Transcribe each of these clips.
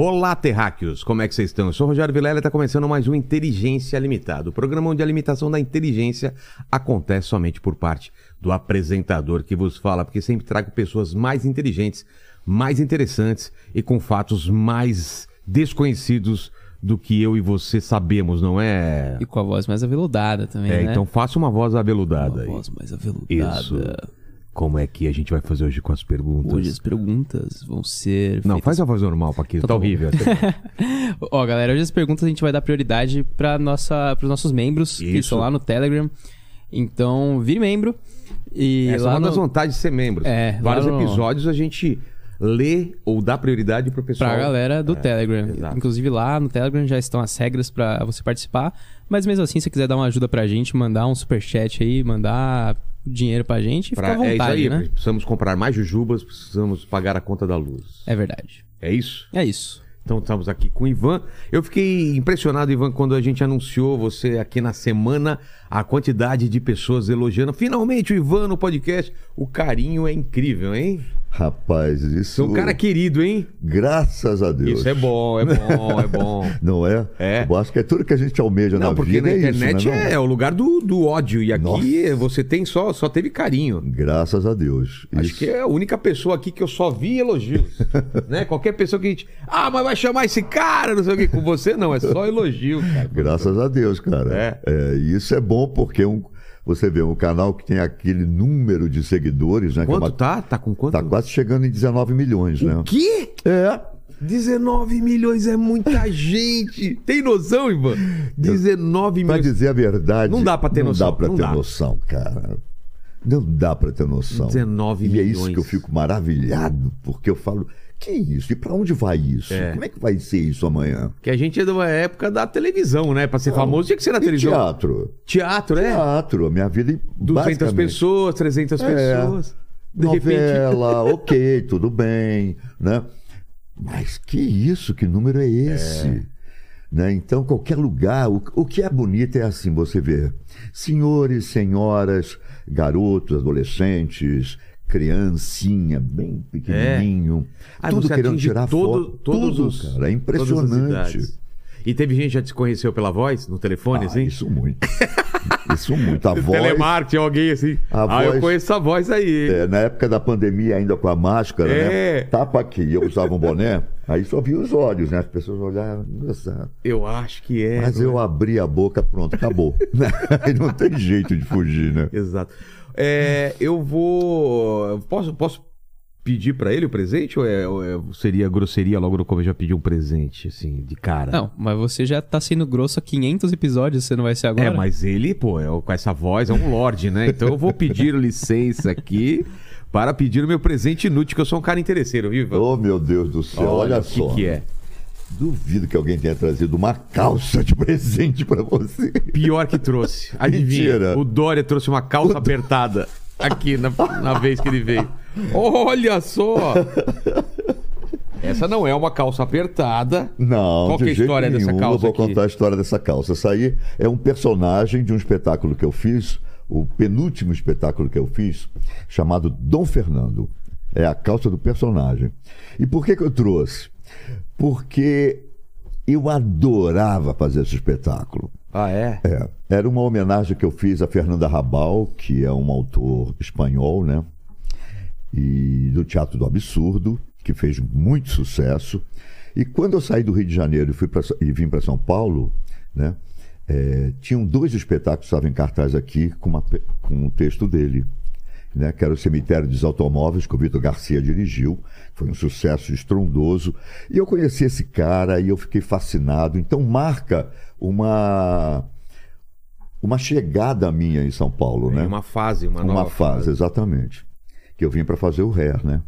Olá, terráqueos! Como é que vocês estão? Eu sou o Rogério Vilela e está começando mais um Inteligência Limitada, o programa onde a limitação da inteligência acontece somente por parte do apresentador que vos fala, porque sempre trago pessoas mais inteligentes, mais interessantes e com fatos mais desconhecidos do que eu e você sabemos, não é? E com a voz mais aveludada também, É, né? então faça uma voz aveludada Uma aí. voz mais aveludada. Isso. Como é que a gente vai fazer hoje com as perguntas? Hoje as perguntas vão ser. Não, feitas- faz a voz normal, Paquito. Tá tá horrível. Ó, galera, hoje as perguntas a gente vai dar prioridade para nossa, os nossos membros que Isso. estão lá no Telegram. Então, vire membro. E Essa é lá uma no... das vantagens de ser membro. É, Vários no- episódios a gente lê ou dá prioridade pro pessoal. Pra galera do Telegram. exato. Inclusive lá no Telegram já estão as regras pra você participar. Mas mesmo assim, se você quiser dar uma ajuda pra gente, mandar um superchat aí, mandar dinheiro pra gente, Pra- fica à é isso vontade, aí, né? precisamos comprar mais jujubas, precisamos pagar a conta da luz. É verdade. É isso? É isso. Então estamos aqui com o Ivan. Eu fiquei impressionado, Ivan, quando a gente anunciou você aqui na semana, a quantidade de pessoas elogiando. Finalmente o Ivan no podcast. O carinho é incrível, hein? Rapaz, isso. É um cara querido, hein? Graças a Deus. Isso é bom, é bom, é bom. Não é? É. Eu acho que é tudo que a gente almeja Não, na porque vida. na é internet isso, né, é, não? o lugar do, do ódio. E aqui Nossa. você tem só, só teve carinho. Graças a Deus. Acho Isso- que é a única pessoa aqui que eu só vi elogios. né? Qualquer pessoa que a gente. Ah, mas vai chamar esse cara, não sei o quê. Com você não, é só elogio, cara. Graças a Deus, cara. É. É, isso é bom porque um, você vê um canal que tem aquele número de seguidores, né? é Quanto uma- tá? Tá com quanto? Tá quase chegando em 19 milhões, né? O quê? É. 19 milhões é muita gente. Tem noção, Ivan? 19 Pra milhões. dizer a verdade. Não dá pra ter noção, Não dá pra não ter dá. noção, cara. Não dá pra ter noção. 19 e é milhões. isso que eu fico maravilhado, porque eu falo, que isso? E pra onde vai isso? É. Como é que vai ser isso amanhã? Que a gente é de uma época da televisão, né? Pra ser famoso tinha que ser na E televisão. teatro. Teatro, é? Teatro, a minha vida 200 basicamente. pessoas, 300 É. pessoas. De repente. Novela, ok, tudo bem, né? Mas que isso? Que número é esse? Né? Então, qualquer lugar, o, o que é bonito é assim, você vê senhores, senhoras, garotos, adolescentes, criancinha, bem pequenininho, Ah, tudo querendo tirar todo- foto, todos tudo, os- cara, é impressionante. E teve gente que já te conheceu pela voz, no telefone, Ah, assim? isso muito. Isso muito. A voz, Telemarketing, alguém assim. A ah, eu voz- conheço essa voz aí. É, na época da pandemia, ainda com a máscara, É. né? Tapa aqui, eu usava um boné, aí só via os olhos, né? As pessoas olhavam, nossa. Eu acho que é. Mas eu abri a boca, pronto, acabou. aí não tem jeito de fugir, né? Exato. É, eu vou. Posso, posso pedir pra ele o presente? Ou, é- ou é- seria grosseria logo no começo já pedir um presente, assim, de cara? Não, mas você já tá sendo grosso há 500 episódios, você não vai ser agora? É, mas ele, pô, é- com essa voz é um lorde, né? Então eu vou pedir licença aqui para pedir o meu presente inútil, que eu sou um cara interesseiro, viu? Ivan? Oh, meu Deus do céu, olha, o que só. que é. Duvido que alguém tenha trazido uma calça de presente pra você. Pior que trouxe. Adivinha? Mentira. O Dória trouxe uma calça apertada aqui na, na vez que ele veio. Olha só! Essa não é uma calça apertada. Não, Qual de que é a história dessa nenhum. calça Eu vou aqui? contar a história dessa calça. Essa aí é um personagem de um espetáculo que eu fiz, o penúltimo espetáculo que eu fiz, chamado Dom Fernando. É a calça do personagem. E por que, que eu trouxe? Porque eu adorava fazer esse espetáculo. Ah, é? É, era uma homenagem que eu fiz a Fernanda Rabal, que é um autor espanhol, né? E do Teatro do Absurdo, que fez muito sucesso. E quando eu saí do Rio de Janeiro e, fui pra, e vim para São Paulo, né? é, tinham dois espetáculos que estavam em cartaz aqui com, uma com um texto dele. Né, que era o Cemitério dos Automóveis, que o Vitor Garcia dirigiu. Foi um sucesso estrondoso. E eu conheci esse cara e eu fiquei fascinado. Então marca uma uma chegada minha em São Paulo, né? Uma fase, uma, Uma nova fase, exatamente. Que eu vim para fazer o Hair, né?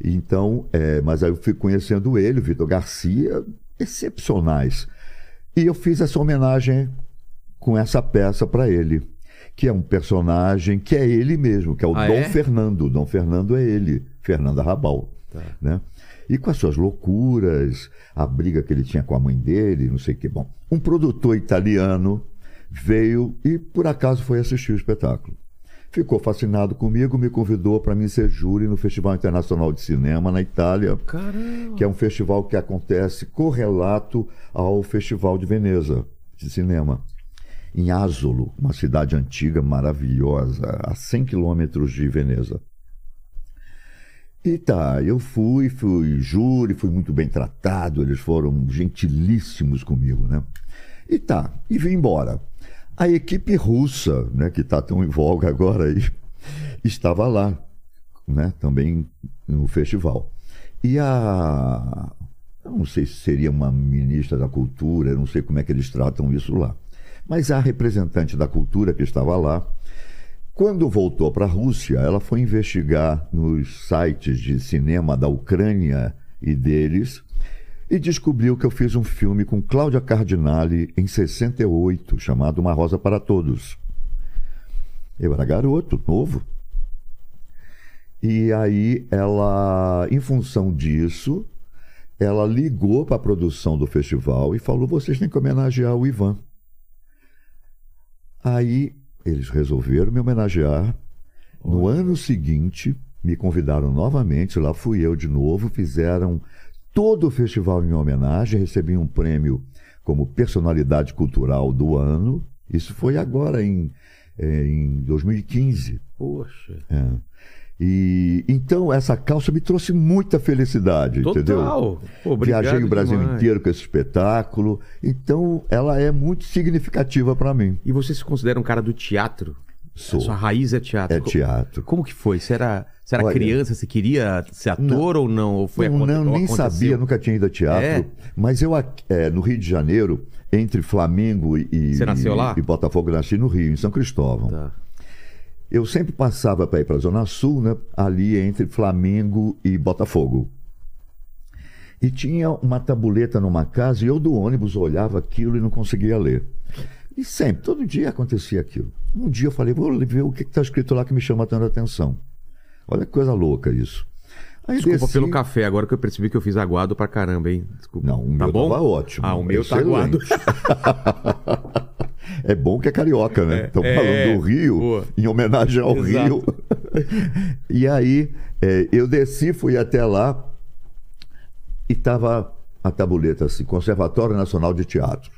Então, é, mas aí eu fui conhecendo ele, o Vitor Garcia, excepcionais. E eu fiz essa homenagem com essa peça para ele, que é um personagem que é ele mesmo, que é o Ah, Dom é? Fernando. Dom Fernando é ele, Fernando Arrabal. Tá. Né? E com as suas loucuras, a briga que ele tinha com a mãe dele, não sei o que. Bom, um produtor italiano veio e por acaso foi assistir o espetáculo. Ficou fascinado comigo, me convidou para mim ser júri no Festival Internacional de Cinema na Itália, Caramba. que é um festival que acontece correlato ao Festival de Veneza de cinema. Em Asolo, uma cidade antiga maravilhosa, a 100 quilômetros de Veneza. E tá, eu fui, fui júri, fui muito bem tratado, eles foram gentilíssimos comigo, né? E tá, e vim embora. A equipe russa, né, que está tão em voga agora aí, estava lá, né, também no festival. E a. Não sei se seria uma ministra da cultura, não sei como é que eles tratam isso lá. Mas a representante da cultura que estava lá, quando voltou para a Rússia, ela foi investigar nos sites de cinema da Ucrânia e deles e descobriu que eu fiz um filme com Cláudia Cardinale em 68, chamado Uma Rosa para Todos. Eu era garoto, novo. E aí ela, em função disso, ela ligou para a produção do festival e falou: vocês têm que homenagear o Ivan. Aí eles resolveram me homenagear. No ano seguinte, me convidaram novamente, lá fui eu de novo, fizeram todo o festival em homenagem, recebi um prêmio como personalidade cultural do ano. Isso foi agora em, eh, em 2015. Poxa. É. E então essa calça me trouxe muita felicidade, entendeu? Total. Pô, obrigado Viajei o Brasil demais. inteiro com esse espetáculo, então ela é muito significativa para mim. E você se considera um cara do teatro? Sou. A sua raiz é teatro. É teatro. Como que foi? Você era, você era Olha- criança, você queria ser ator ou não? Ou foi não, não, nem aconteceu? sabia, nunca tinha ido a teatro. É? Mas eu, é, no Rio de Janeiro, entre Flamengo e, Você nasceu lá? e Botafogo, nasci no Rio, em São Cristóvão. Tá. Eu sempre passava para ir para a Zona Sul, né, ali entre Flamengo e Botafogo. E tinha uma tabuleta numa casa e eu do ônibus olhava aquilo e não conseguia ler. E sempre, todo dia acontecia aquilo. Um dia eu falei, vou ver o que está escrito lá que me chama tanta atenção. Olha que coisa louca isso. Desculpa desci- pelo café, agora que eu percebi que eu fiz aguado pra caramba, hein? Desculpa. Não, o tá meu bom? tava ótimo. Ah, o meu tá Excelente. aguado. É bom que é carioca, né? Estão é, falando do Rio, boa. em homenagem ao Exato. Rio. e aí, é, eu desci, fui até lá e estava a tabuleta assim, Conservatório Nacional de Teatro.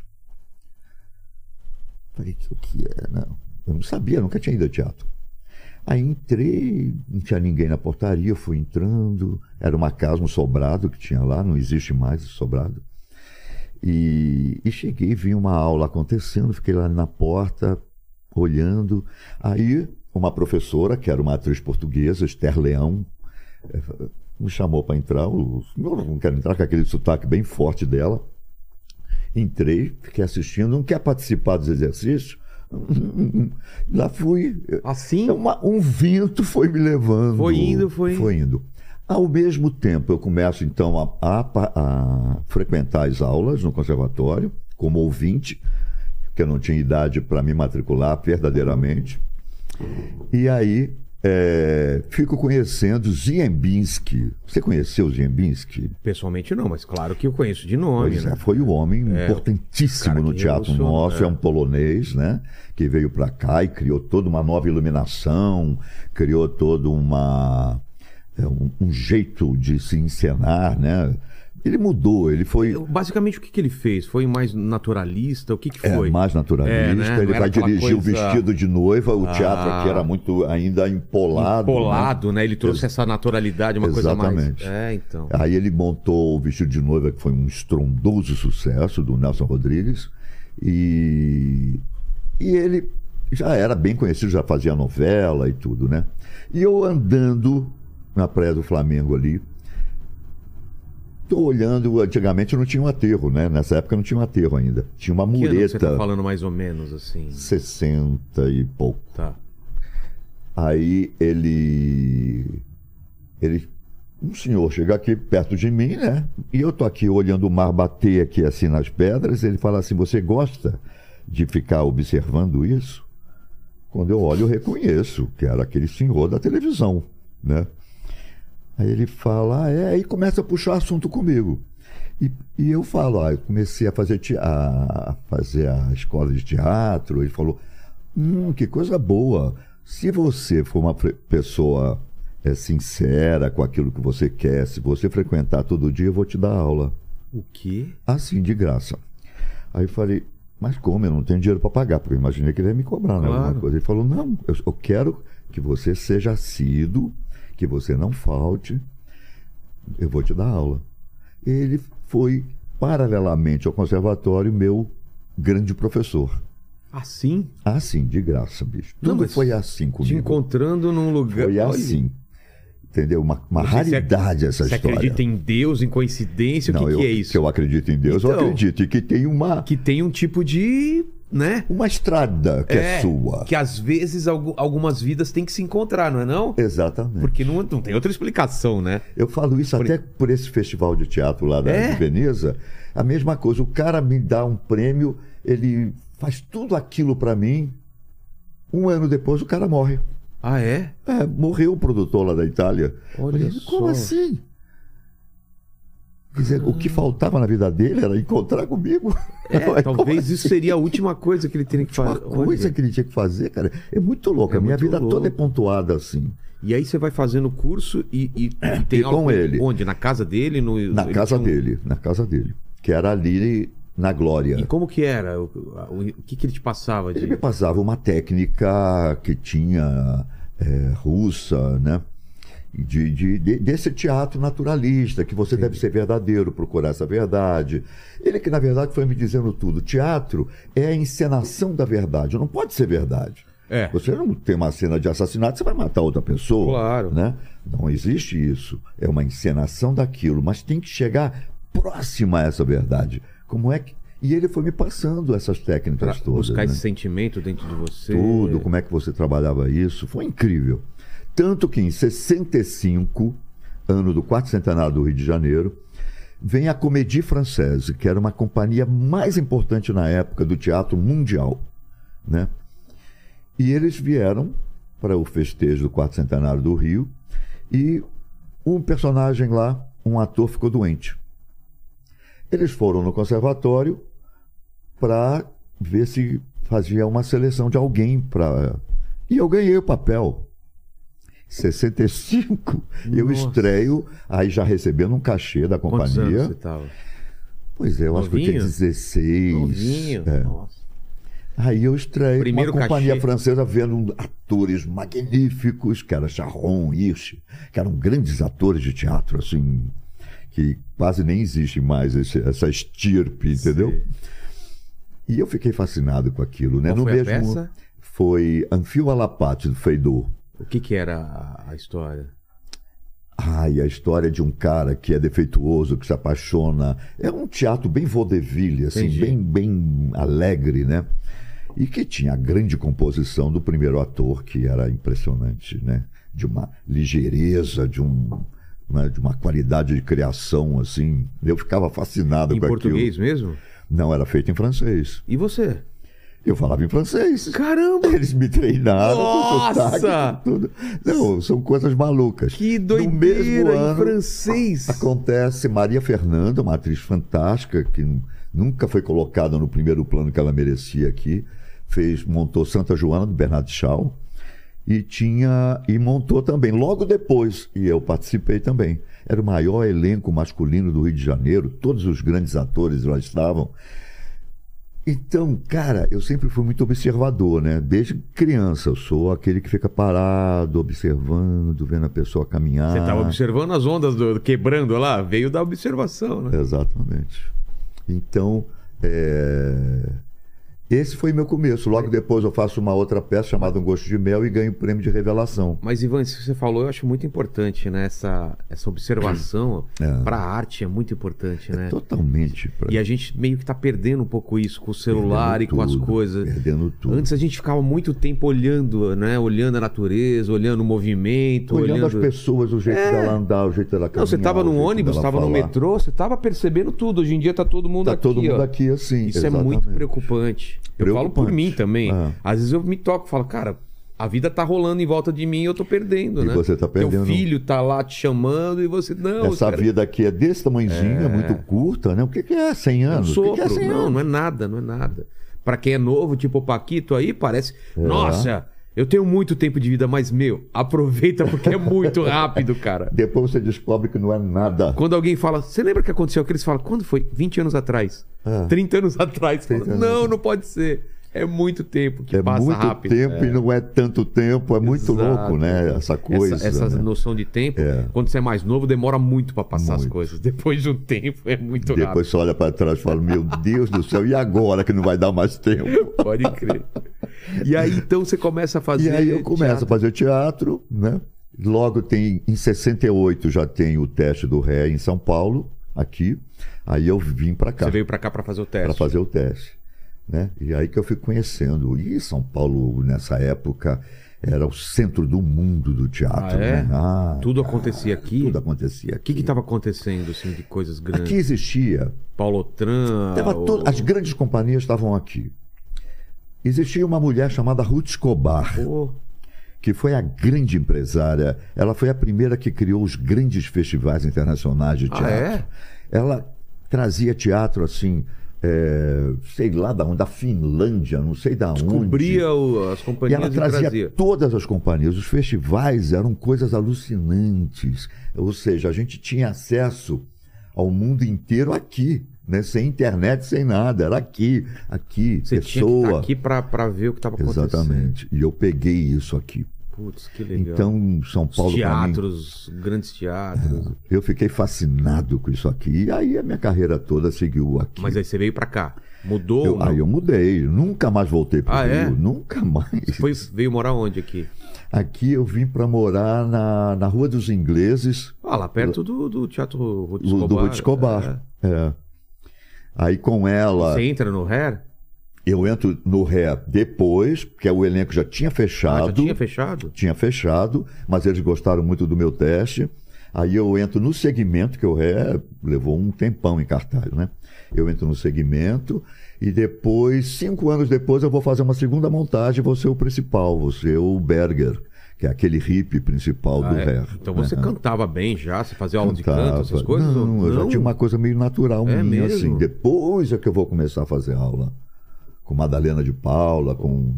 Falei, o que é? Não, eu não sabia, nunca tinha ido a teatro. Aí entrei, não tinha ninguém na portaria, fui entrando. Era uma casa, um sobrado que tinha lá, não existe mais esse sobrado. E, e cheguei, vi uma aula acontecendo, fiquei lá na porta, olhando. Aí, uma professora, que era uma atriz portuguesa, Esther Leão, eh, me chamou para entrar. Eu não quero entrar com aquele sotaque bem forte dela. Entrei, fiquei assistindo, não quer participar dos exercícios? Lá fui. Assim? É uma- um vento foi me levando. Foi indo, foi- Foi indo. Ao mesmo tempo, eu começo então a, a a frequentar as aulas no conservatório, como ouvinte, que eu não tinha idade para me matricular verdadeiramente. E aí é, fico conhecendo Ziembinski. Você conheceu Ziembinski? Pessoalmente não, mas claro que eu conheço de nome, Pois né? é, foi um homem importantíssimo cara no teatro nosso, é. é. um polonês, né? Que veio para cá e criou toda uma nova iluminação, criou todo uma é, um, um jeito de se encenar, né? Ele mudou, ele foi Basicamente, o que, que ele fez? Foi mais naturalista? O que, que é, foi? mais naturalista, É, né? Ele vai dirigir o coisa- vestido de noiva, o teatro Ah. aqui era muito ainda empolado. Polado, né? Ele trouxe Ex- essa naturalidade, uma coisa mais. Exatamente. É, então. Aí ele montou o Vestido de Noiva, que foi um estrondoso sucesso do Nelson Rodrigues. E, e ele já era bem conhecido, já fazia novela e tudo, né? E eu andando na Praia do Flamengo ali, tô olhando, antigamente não tinha um aterro, né? Nessa época não tinha um aterro ainda. Tinha uma Que ano você tá mureta, falando mais ou menos assim? 60 e pouco. Tá. Aí ele. Ele. Um senhor chega aqui perto de mim, né? E eu tô aqui olhando o mar bater aqui assim nas pedras. Ele fala assim: Você gosta de ficar observando isso? Quando eu olho, eu reconheço que era aquele senhor da televisão, né? Aí ele fala, ah, é, aí começa a puxar assunto comigo. E, e eu falo, ah, eu comecei a fazer, a fazer a escola de teatro. Ele falou, hum, que coisa boa. Se você for uma pessoa é, sincera com aquilo que você quer, se você frequentar todo dia, eu vou te dar aula. O quê? Assim, de graça. Aí eu falei, mas como? Eu não tenho dinheiro para pagar, porque eu imaginei que ele ia me cobrar, né? Claro. Alguma coisa. Ele falou, não, eu, eu quero que você seja assíduo, que você não falte, eu vou te dar aula. Ele foi, paralelamente ao conservatório, meu grande professor. Assim? Assim, de graça, bicho. Não, Tudo foi assim Te comigo. encontrando num lugar. Foi assim. Entendeu? Uma, uma se é- raridade essa Você história. acredita em Deus, em coincidência? não, o que, eu, que é isso? que eu acredito em Deus, eu Então. acredito. E que tem uma, Que tem um tipo de. Né? uma estrada que é, sua. Que às vezes algu- algumas vidas têm que se encontrar, não é não? Exatamente. Porque não, não tem outra explicação, né? Eu falo isso Por- até por esse festival de teatro lá da É? de Veneza. A mesma coisa. O cara me dá um prêmio, ele faz tudo aquilo pra mim. Um ano depois o cara morre. Ah, é? É, morreu o produtor lá da Itália. Olha só. Como assim? Quer dizer, o que faltava na vida dele era encontrar comigo. É, Como talvez assim? isso seria a última coisa que ele teria que fazer. coisa Olha. que ele tinha que fazer, cara. É muito louco. É a minha vida louco. toda é pontuada assim. E aí você vai fazendo o curso e, e, e tem E com ele. Onde? Na casa dele? No, Na ele casa tinha dele. Na casa dele. Que era ali na Glória. E como que era? O, o- que, que ele te passava Ele de. me passava uma técnica que tinha é, russa, né? De, de- de- desse teatro naturalista, que você deve ser verdadeiro, procurar essa verdade. Ele que, na verdade, foi me dizendo tudo. Teatro é a encenação da verdade, não pode ser verdade. É. Você não tem uma cena de assassinato, você vai matar outra pessoa. Claro. Né? Não existe isso. É uma encenação daquilo, mas tem que chegar próxima a essa verdade. Como é que. E ele foi me passando essas Pra técnicas todas. buscar né? esse sentimento dentro de você. tudo, como é que você trabalhava isso. Foi incrível. Tanto que em 65, ano do quarto centenário do Rio de Janeiro, vem a Comédie Française, que era uma companhia mais importante na época do teatro mundial. Né? E eles vieram para o festejo do quarto centenário do Rio e um personagem lá, um ator, ficou doente. Eles foram no conservatório para ver se fazia uma seleção de alguém para. E eu ganhei o papel. 65, eu Nossa. estreio, aí já recebendo um cachê da Quantos anos companhia. você tava? Pois é, eu acho que eu tinha Novinho? 16. Novinho. é. Nossa. Aí eu estreio Primeiro uma companhia cachê. francesa vendo atores magníficos, que era Charron, Hirsch, que eram grandes atores de teatro, assim, que quase nem existe mais esse- essa estirpe, entendeu? Sei. E eu fiquei fascinado com aquilo, né? Qual no mesmo foi Anfio Alapate do Feidor. O que que era a, história? Ai, a história de um cara que é defeituoso, que se apaixona. É um teatro bem vaudeville, assim, Entendi. bem, bem alegre, né? E que tinha a grande composição do primeiro ator, que era impressionante, né? De uma ligeireza, de um. né, de uma qualidade de criação, assim. Eu ficava fascinado Em com português aquilo. mesmo? Não, era feito em francês. E você? Eu falava em francês. Caramba! Eles me treinaram com Nossa! sotaque, tudo. Não, são coisas malucas. Que No doideira mesmo em ano, francês! Acontece Maria Fernanda, uma atriz fantástica, que nunca foi colocada no primeiro plano que ela merecia aqui. Fez, montou Santa Joana, do Bernardo Shaw. E tinha. E montou também, logo depois, e eu participei também. Era o maior elenco masculino do Rio de Janeiro, todos os grandes atores lá estavam. Então, cara, eu sempre fui muito observador, né? Desde criança, eu sou aquele que fica parado, observando, vendo a pessoa caminhar. Você estava observando as ondas do, quebrando lá? Veio da observação, né? Exatamente. Então, é, esse foi meu começo. Logo depois eu faço uma outra peça chamada Um Gosto de Mel e ganho o prêmio de revelação. Mas, Ivan, isso que você falou, eu acho muito importante, né? Essa, essa observação É. para a arte é muito importante, né? Totalmente. pra- E a gente meio que tá perdendo um pouco isso com o celular perdendo e com as tudo, coisas. Perdendo tudo. Antes a gente ficava muito tempo olhando, né? Olhando a natureza, olhando o movimento, Olhando, olhando. as pessoas, o jeito É. dela andar, o jeito dela caminhar. Não, você tava o no ônibus, dela tava no metrô, você tava percebendo tudo. Hoje em dia tá todo mundo Tá aqui, todo mundo ó. aqui assim. Isso é muito exatamente. preocupante. Eu falo por mim também. Ah. Às vezes eu me toco e falo, cara, a vida tá rolando em volta de mim e eu tô perdendo, E né? você tá perdendo. Teu filho tá lá te chamando e você, não, Essa cara, vida aqui é desse tamanhozinho, é, muito curta, né? O que, que é 100 é um anos? o que, que é sopro. 100 Não, anos? não é nada, não é nada. Pra quem é novo, tipo o Paquito aí, parece, É. nossa, eu tenho muito tempo de vida, mas, meu, aproveita porque é muito rápido, cara. Depois você descobre que não é nada. Quando alguém fala, você lembra que aconteceu aquilo? Eles falam, quando foi? 20 anos atrás. É. 30 anos atrás. Você fala, 30 anos não, não pode ser. É muito tempo que É passa muito rápido. tempo É. e não é tanto tempo, é muito Exato. louco, né? Essa coisa. Essa, essa né? noção de tempo, É. quando você é mais novo, demora muito pra passar as Muito. coisas. Depois de um tempo, é muito Depois rápido. você olha para trás e fala: Meu Deus do céu, e agora que não vai dar mais tempo? Pode crer. E aí, então, você começa a fazer. E aí eu começo teatro. a fazer teatro, né? Logo tem, em 68 já tem o teste do ré em São Paulo, aqui. Aí eu vim para cá Você veio pra cá pra fazer o teste. para fazer o teste, né? E aí que eu fui conhecendo. E São Paulo nessa época era o centro do mundo do teatro, Ah, é? né? Ah, Tudo acontecia aqui? tudo acontecia O que que tava acontecendo, assim, de coisas grandes? Aqui existia Paulo Tran. Tava o- to- As grandes companhias estavam aqui. Existia uma mulher chamada Ruth Escobar, Pô, que foi a grande empresária. Ela foi a primeira que criou os grandes festivais internacionais de Ah, teatro. é? Ela trazia teatro assim, é, sei lá da onde, da Finlândia, não sei da onde. cobria o- as E companhias ela e trazia trazia. todas as companhias. Os festivais eram coisas alucinantes. Ou seja, a gente tinha acesso ao mundo inteiro aqui, né? sem internet, sem nada. Era aqui, aqui, Você tinha que pessoa. aqui pra ver o que tava acontecendo. Exatamente. E eu peguei isso aqui. Putz, que legal. Então, São Os Paulo para mim, teatros, grandes teatros. eu fiquei fascinado com isso aqui. E aí a minha carreira toda seguiu aqui. Mas aí você veio pra cá. Mudou? Eu- aí eu mudei, nunca mais voltei para Ah, é? Rio, nunca mais. Foi, veio morar onde aqui? Aqui eu vim para morar na, na Rua dos Ingleses, Ah, lá perto do, do Teatro Ruth do, Escobar. do Ruth Escobar. É. Aí com ela, Você entra no Hair? Eu entro no Ré depois, porque o elenco já tinha Ah, fechado. já tinha fechado? tinha fechado, mas eles gostaram muito do meu teste. Aí eu entro no segmento, que o Ré levou um tempão em cartaz, né? Eu entro no segmento e depois, cinco anos depois, eu vou fazer uma segunda montagem, vou ser o principal, vou ser o Berger, que é aquele hippie principal Ah, do é? Ré. Então você né? cantava bem já? Você fazia aula de Cantava. canto, essas coisas? Não, ou- eu já tinha uma coisa meio natural É minha, mesmo? assim. Depois é que eu vou começar a fazer aula. Com Madalena de Paula, com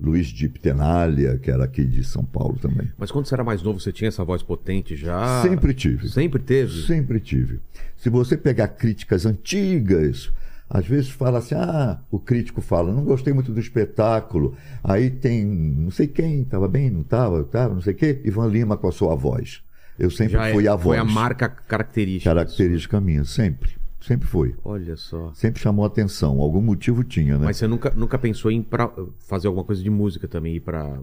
Luiz de Ptenália, que era aqui de São Paulo também. Mas quando você era mais novo, você tinha essa voz potente já? Sempre tive. Sempre teve? Sempre tive. Se você pegar críticas antigas, às vezes fala assim: ah, o crítico fala, não gostei muito do espetáculo. Aí tem não sei quem, estava bem, não estava, estava, não sei o quê, Ivan Lima com a sua voz. Eu sempre Já é- fui a voz. Foi a marca característica. Característica minha, sempre. Sempre foi. Olha só. Sempre chamou atenção. Algum motivo tinha, né? Mas você nunca, nunca pensou em pra- fazer alguma coisa de música também, ir pra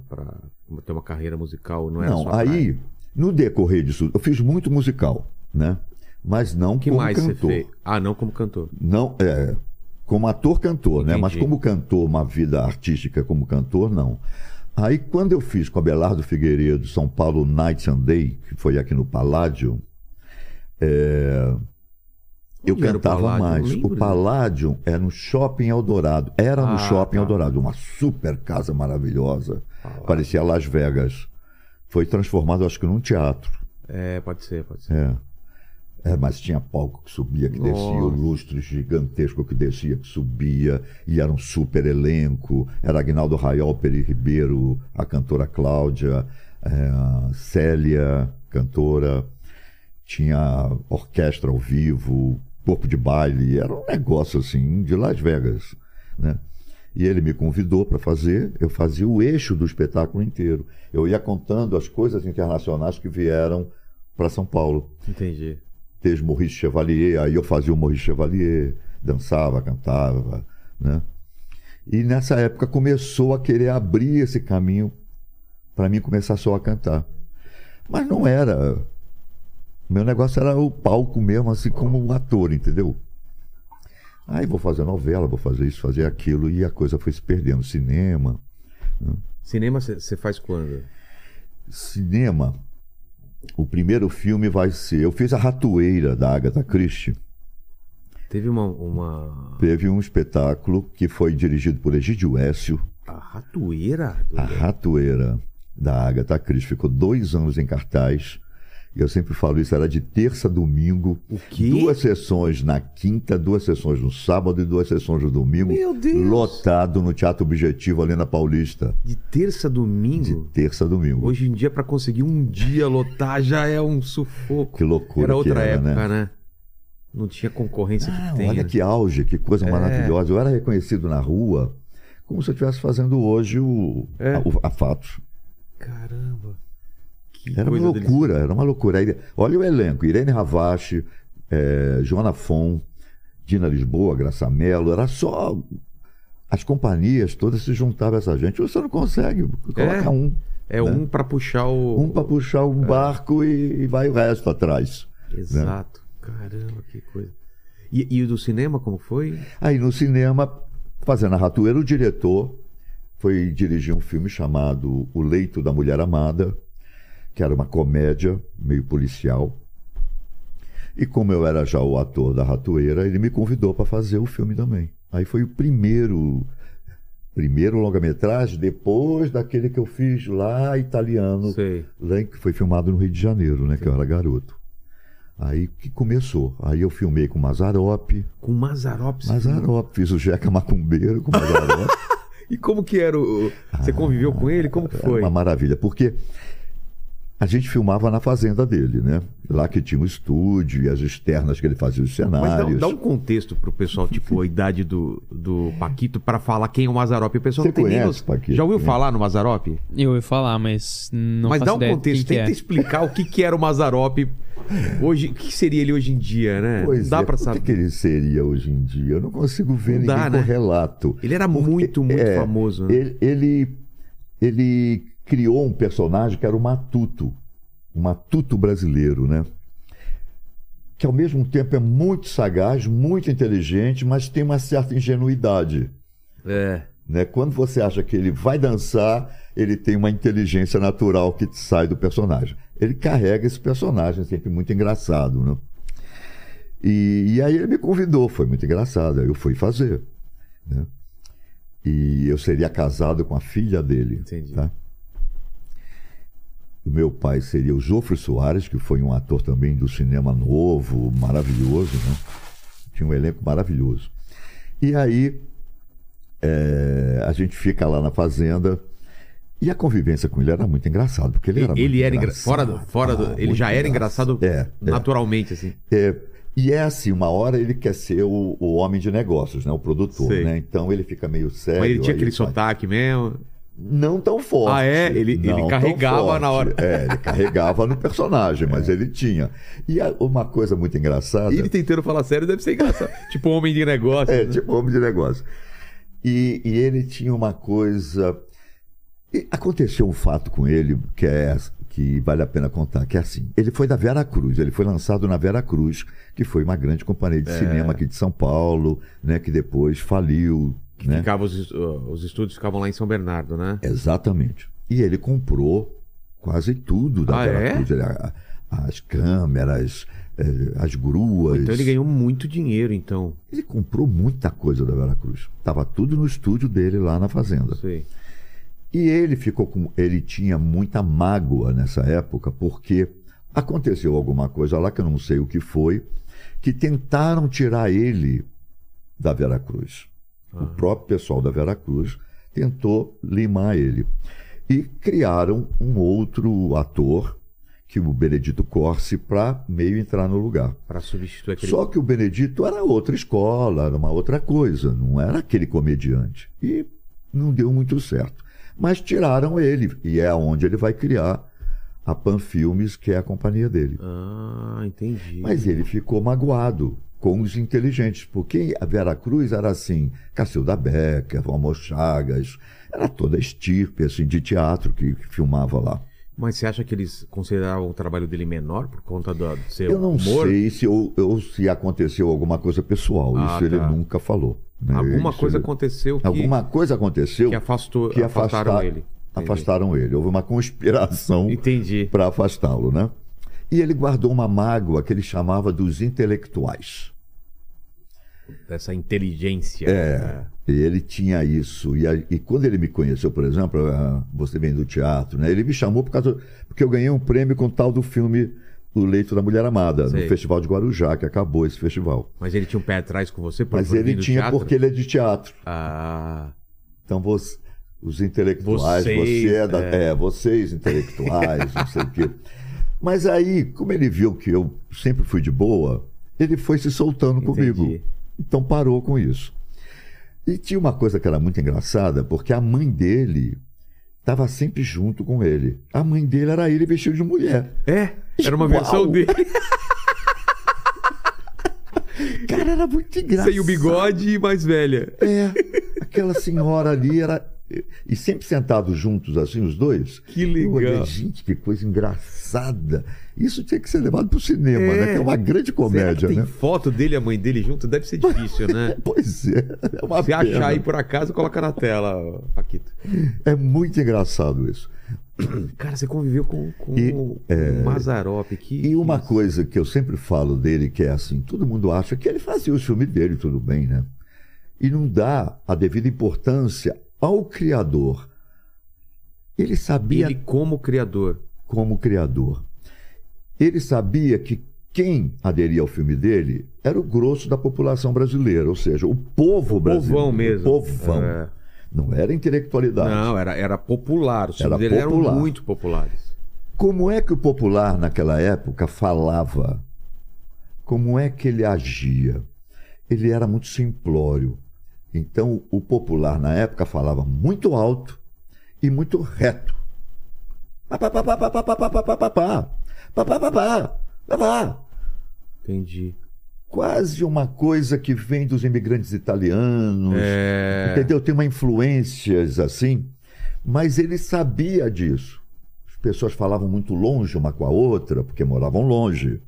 ter uma carreira musical? Não, não, aí, praia? no decorrer disso, eu fiz muito musical, né? Mas não que como mais cantor. você fez? Ah, não como cantor. Não, é. Como ator, cantor, né? Mas como cantor, uma vida artística como cantor, não. Aí, quando eu fiz com Abelardo Figueiredo, São Paulo Night and Day, que foi aqui no Paládio, é, eu Onde era cantava mais. O Paládio é no Shopping Eldorado. Era Ah, no Shopping tá. Eldorado, uma super casa maravilhosa. Paládio. Parecia Las Vegas. Foi transformado, acho que, num teatro. É, pode ser, pode ser. É. É, mas tinha palco que subia, que descia, o Nossa. lustre gigantesco que descia, que subia, e era um super elenco. Era Agnaldo Raiol, Peri Ribeiro, a cantora Cláudia, é, Célia, cantora. Tinha orquestra ao vivo, corpo de baile. Era um negócio assim, de Las Vegas. Né? E ele me convidou para fazer, eu fazia o eixo do espetáculo inteiro. Eu ia contando as coisas internacionais que vieram para São Paulo Entendi. fez Maurice Chevalier, aí eu fazia o Maurice Chevalier, dançava, cantava, né? E nessa época começou a querer abrir esse caminho para mim começar só a cantar. Mas não era. Meu negócio era o palco mesmo, assim como um ator, entendeu? Aí vou fazer novela, vou fazer isso, fazer aquilo, e a coisa foi se perdendo. Cinema. Cinema você faz quando? Cinema. O primeiro filme vai ser. Eu fiz a Ratoeira da Agatha Christie. Teve uma, uma. Teve um espetáculo que foi dirigido por Egídio Écio, A ratoeira? A Ratoeira, da Agatha Christie. Ficou dois anos em cartaz. Eu sempre falo isso, era de terça a domingo. O quê? Duas sessões na quinta, duas sessões no sábado e duas sessões no domingo. Meu Deus! Lotado no Teatro Objetivo ali na Paulista. De terça a De domingo? terça a domingo. Hoje em dia, pra conseguir um dia lotar, já é um sufoco. Que loucura Era outra era, época, né? né? Não tinha concorrência Ah, que tem. olha né? que auge, que coisa É. maravilhosa. Eu era reconhecido na rua como se eu estivesse fazendo hoje o, É. a, o- a Fatos. Caramba. Que Era uma loucura, era uma loucura. Aí, olha o elenco: Irene Ravache, eh, Joana Fon, Dina Lisboa, Graça Mello. Era só. As companhias todas se juntavam a essa gente. Você não consegue, coloca É. um. É um pra puxar o. Um para puxar um barco e, e vai o resto atrás. Exato. Caramba, que coisa. E, e o do cinema, como foi? Aí no cinema, fazendo a ratoeira, o diretor foi dirigir um filme chamado O Leito da Mulher Amada, que era uma comédia meio policial. E como eu era já o ator da ratoeira, ele me convidou para fazer o filme também. Aí foi o primeiro primeiro longa-metragem depois daquele que eu fiz lá italiano, Sei. lá que foi filmado no Rio de Janeiro, né, que eu era garoto. Aí que começou. Aí eu filmei com Mazarop, Com Mazarop. Mazarop, fiz o Jeca Macumbeiro com o Mazarop. E como que era o. Você conviveu com ele? Como que foi? uma maravilha, porque a gente filmava na fazenda dele, né? Lá que tinha o estúdio e as externas que ele fazia os Mas dá, cenários. dá um contexto pro pessoal, tipo, a idade do, do Paquito, pra falar quem é o Mazarop. O pessoal Você não tem nem conhece, noção. Paquito? Já ouviu É. falar no Mazarop? Eu ia falar, mas não Mas faço dá um contexto, tenta é. explicar o que, que era o Mazarop hoje. O que seria ele hoje em dia, né? Pois não dá é, pra o saber. que, que ele seria hoje em dia? Eu não consigo ver Não ninguém dá, com né? relato. Ele era muito, muito é, famoso. Né? Ele, ele, ele criou um personagem que era o Matuto. O Matuto brasileiro, né? Que ao mesmo tempo é muito sagaz, muito inteligente, mas tem uma certa ingenuidade. É. né? Quando você acha que ele vai dançar, ele tem uma inteligência natural que sai do personagem. Ele carrega esse personagem, sempre muito engraçado, né? E, e aí ele me convidou, foi muito engraçado, aí eu fui fazer, né? E eu seria casado com a filha dele, Entendi. tá? O meu pai seria o Jofre Soares, que foi um ator também do cinema novo, maravilhoso, né? Tinha um elenco maravilhoso. E aí é, a gente fica lá na fazenda e a convivência com ele era muito engraçado, porque ele era Ele, muito era engra... engraçado. fora do, fora do... Ah, ele já era engraçado É, é. naturalmente, assim. É, e é assim, uma hora ele quer ser o, o homem de negócios, né? O produtor, Sei. né? Então ele fica meio sério. Mas ele tinha aquele sotaque mesmo. Não tão forte. Ah, é? Ele- ele carregava forte. na hora. É, ele carregava no personagem, É. mas ele tinha. E uma coisa muito engraçada. Ele tentando falar sério deve ser engraçado. tipo homem de negócio. É, né? tipo homem de negócio. E, e ele tinha uma coisa. e aconteceu um fato com ele que é que vale a pena contar, que é assim. Ele foi da Vera Cruz, ele foi lançado na Vera Cruz, que foi uma grande companhia É. de cinema aqui de São Paulo, né, que depois faliu, né? Ficava os, os estúdios ficavam lá em São Bernardo, né? Exatamente. E ele comprou quase tudo da Ah, é? Cruz, Ele- a- as câmeras, eh, as gruas. Então ele ganhou muito dinheiro, então. Ele comprou muita coisa da Vera Cruz. Tava tudo no estúdio dele lá na fazenda. Sei. E ele ficou com. Ele tinha muita mágoa nessa época, porque aconteceu alguma coisa lá que eu não sei o que foi, que tentaram tirar ele da Vera Cruz. O próprio pessoal da Vera Cruz tentou limar ele. E criaram um outro ator, que o Benedito Corsi, para meio entrar no lugar. Pra substituir aquele. Só que o Benedito era outra escola, era uma outra coisa, não era aquele comediante. E não deu muito certo. Mas tiraram ele, e é onde ele vai criar a Pan Filmes, que é a companhia dele. Ah, entendi. Mas ele ficou magoado com os inteligentes, porque a Vera Cruz era assim, Cacilda Becker, Valmor Chagas, era toda estirpe assim, de teatro que, que filmava lá. Mas você acha que eles consideravam o trabalho dele menor por conta do, seu Eu não humor? sei se, ou, ou se aconteceu alguma coisa pessoal, Ah, isso ele tá. nunca falou. né? Alguma Isso coisa ele- aconteceu que, Alguma coisa aconteceu que afastou, que afastaram afasta- ele. Entendi. afastaram ele. Houve uma conspiração para afastá-lo, né? E ele guardou uma mágoa que ele chamava dos intelectuais. Dessa inteligência. É, e ele tinha isso. E, a- e quando ele me conheceu, por exemplo, ah, você vem do teatro, né? Ele me chamou por causa. Porque eu ganhei um prêmio com o tal do filme O Leito da Mulher Amada, Sei. no Festival de Guarujá, que acabou esse festival. Mas ele tinha um pé atrás com você por Mas ele tinha teatro? porque ele é de teatro. Ah. Então você, os intelectuais, Vocês, você é, da, é. é, vocês intelectuais, não sei o quê. Mas aí, como ele viu que eu sempre fui de boa, ele foi se soltando comigo. Então parou com isso. E tinha uma coisa que era muito engraçada, porque a mãe dele estava sempre junto com ele. A mãe dele era ele vestido de mulher. É, era uma Uau! versão dele. Cara, era muito engraçado. Sem o bigode e mais velha. É, aquela senhora ali era. E sempre sentados juntos, assim, os dois. Que Eu olhei, legal. gente, que coisa engraçada. Isso tinha que ser levado para o cinema, É. né? Que é uma grande comédia, tem né? foto dele e a mãe dele junto? Deve ser difícil, né? Pois é, é uma Se achar pena. aí por acaso, coloca na tela, Paquito. É muito engraçado isso. Cara, você conviveu com, com E, o é, Mazarop. Que, E uma coisa que eu sempre falo dele, que é assim, todo mundo acha que ele fazia o filme dele, tudo bem, né? E não dá a devida importância ao criador. Ele sabia Ele como criador. como criador. Ele sabia que quem aderia ao filme dele era o grosso da população brasileira, ou seja, o povo brasileiro. Povão mesmo. O povão. É. Não era intelectualidade. Não, era, era popular. Os Era dele popular. eram muito populares. Como é que o popular naquela época falava? Como é que ele agia? Ele era muito simplório. Então, o popular na época falava muito alto e muito reto. Pá, pá, pá, pá, pá, pá, pá, pá, pá, pá, pá, pá, pá. Entendi. Quase uma coisa que vem dos imigrantes italianos. É... Entendeu? Tem uma influências assim, mas ele sabia disso. As pessoas falavam muito longe uma com a outra, porque moravam longe.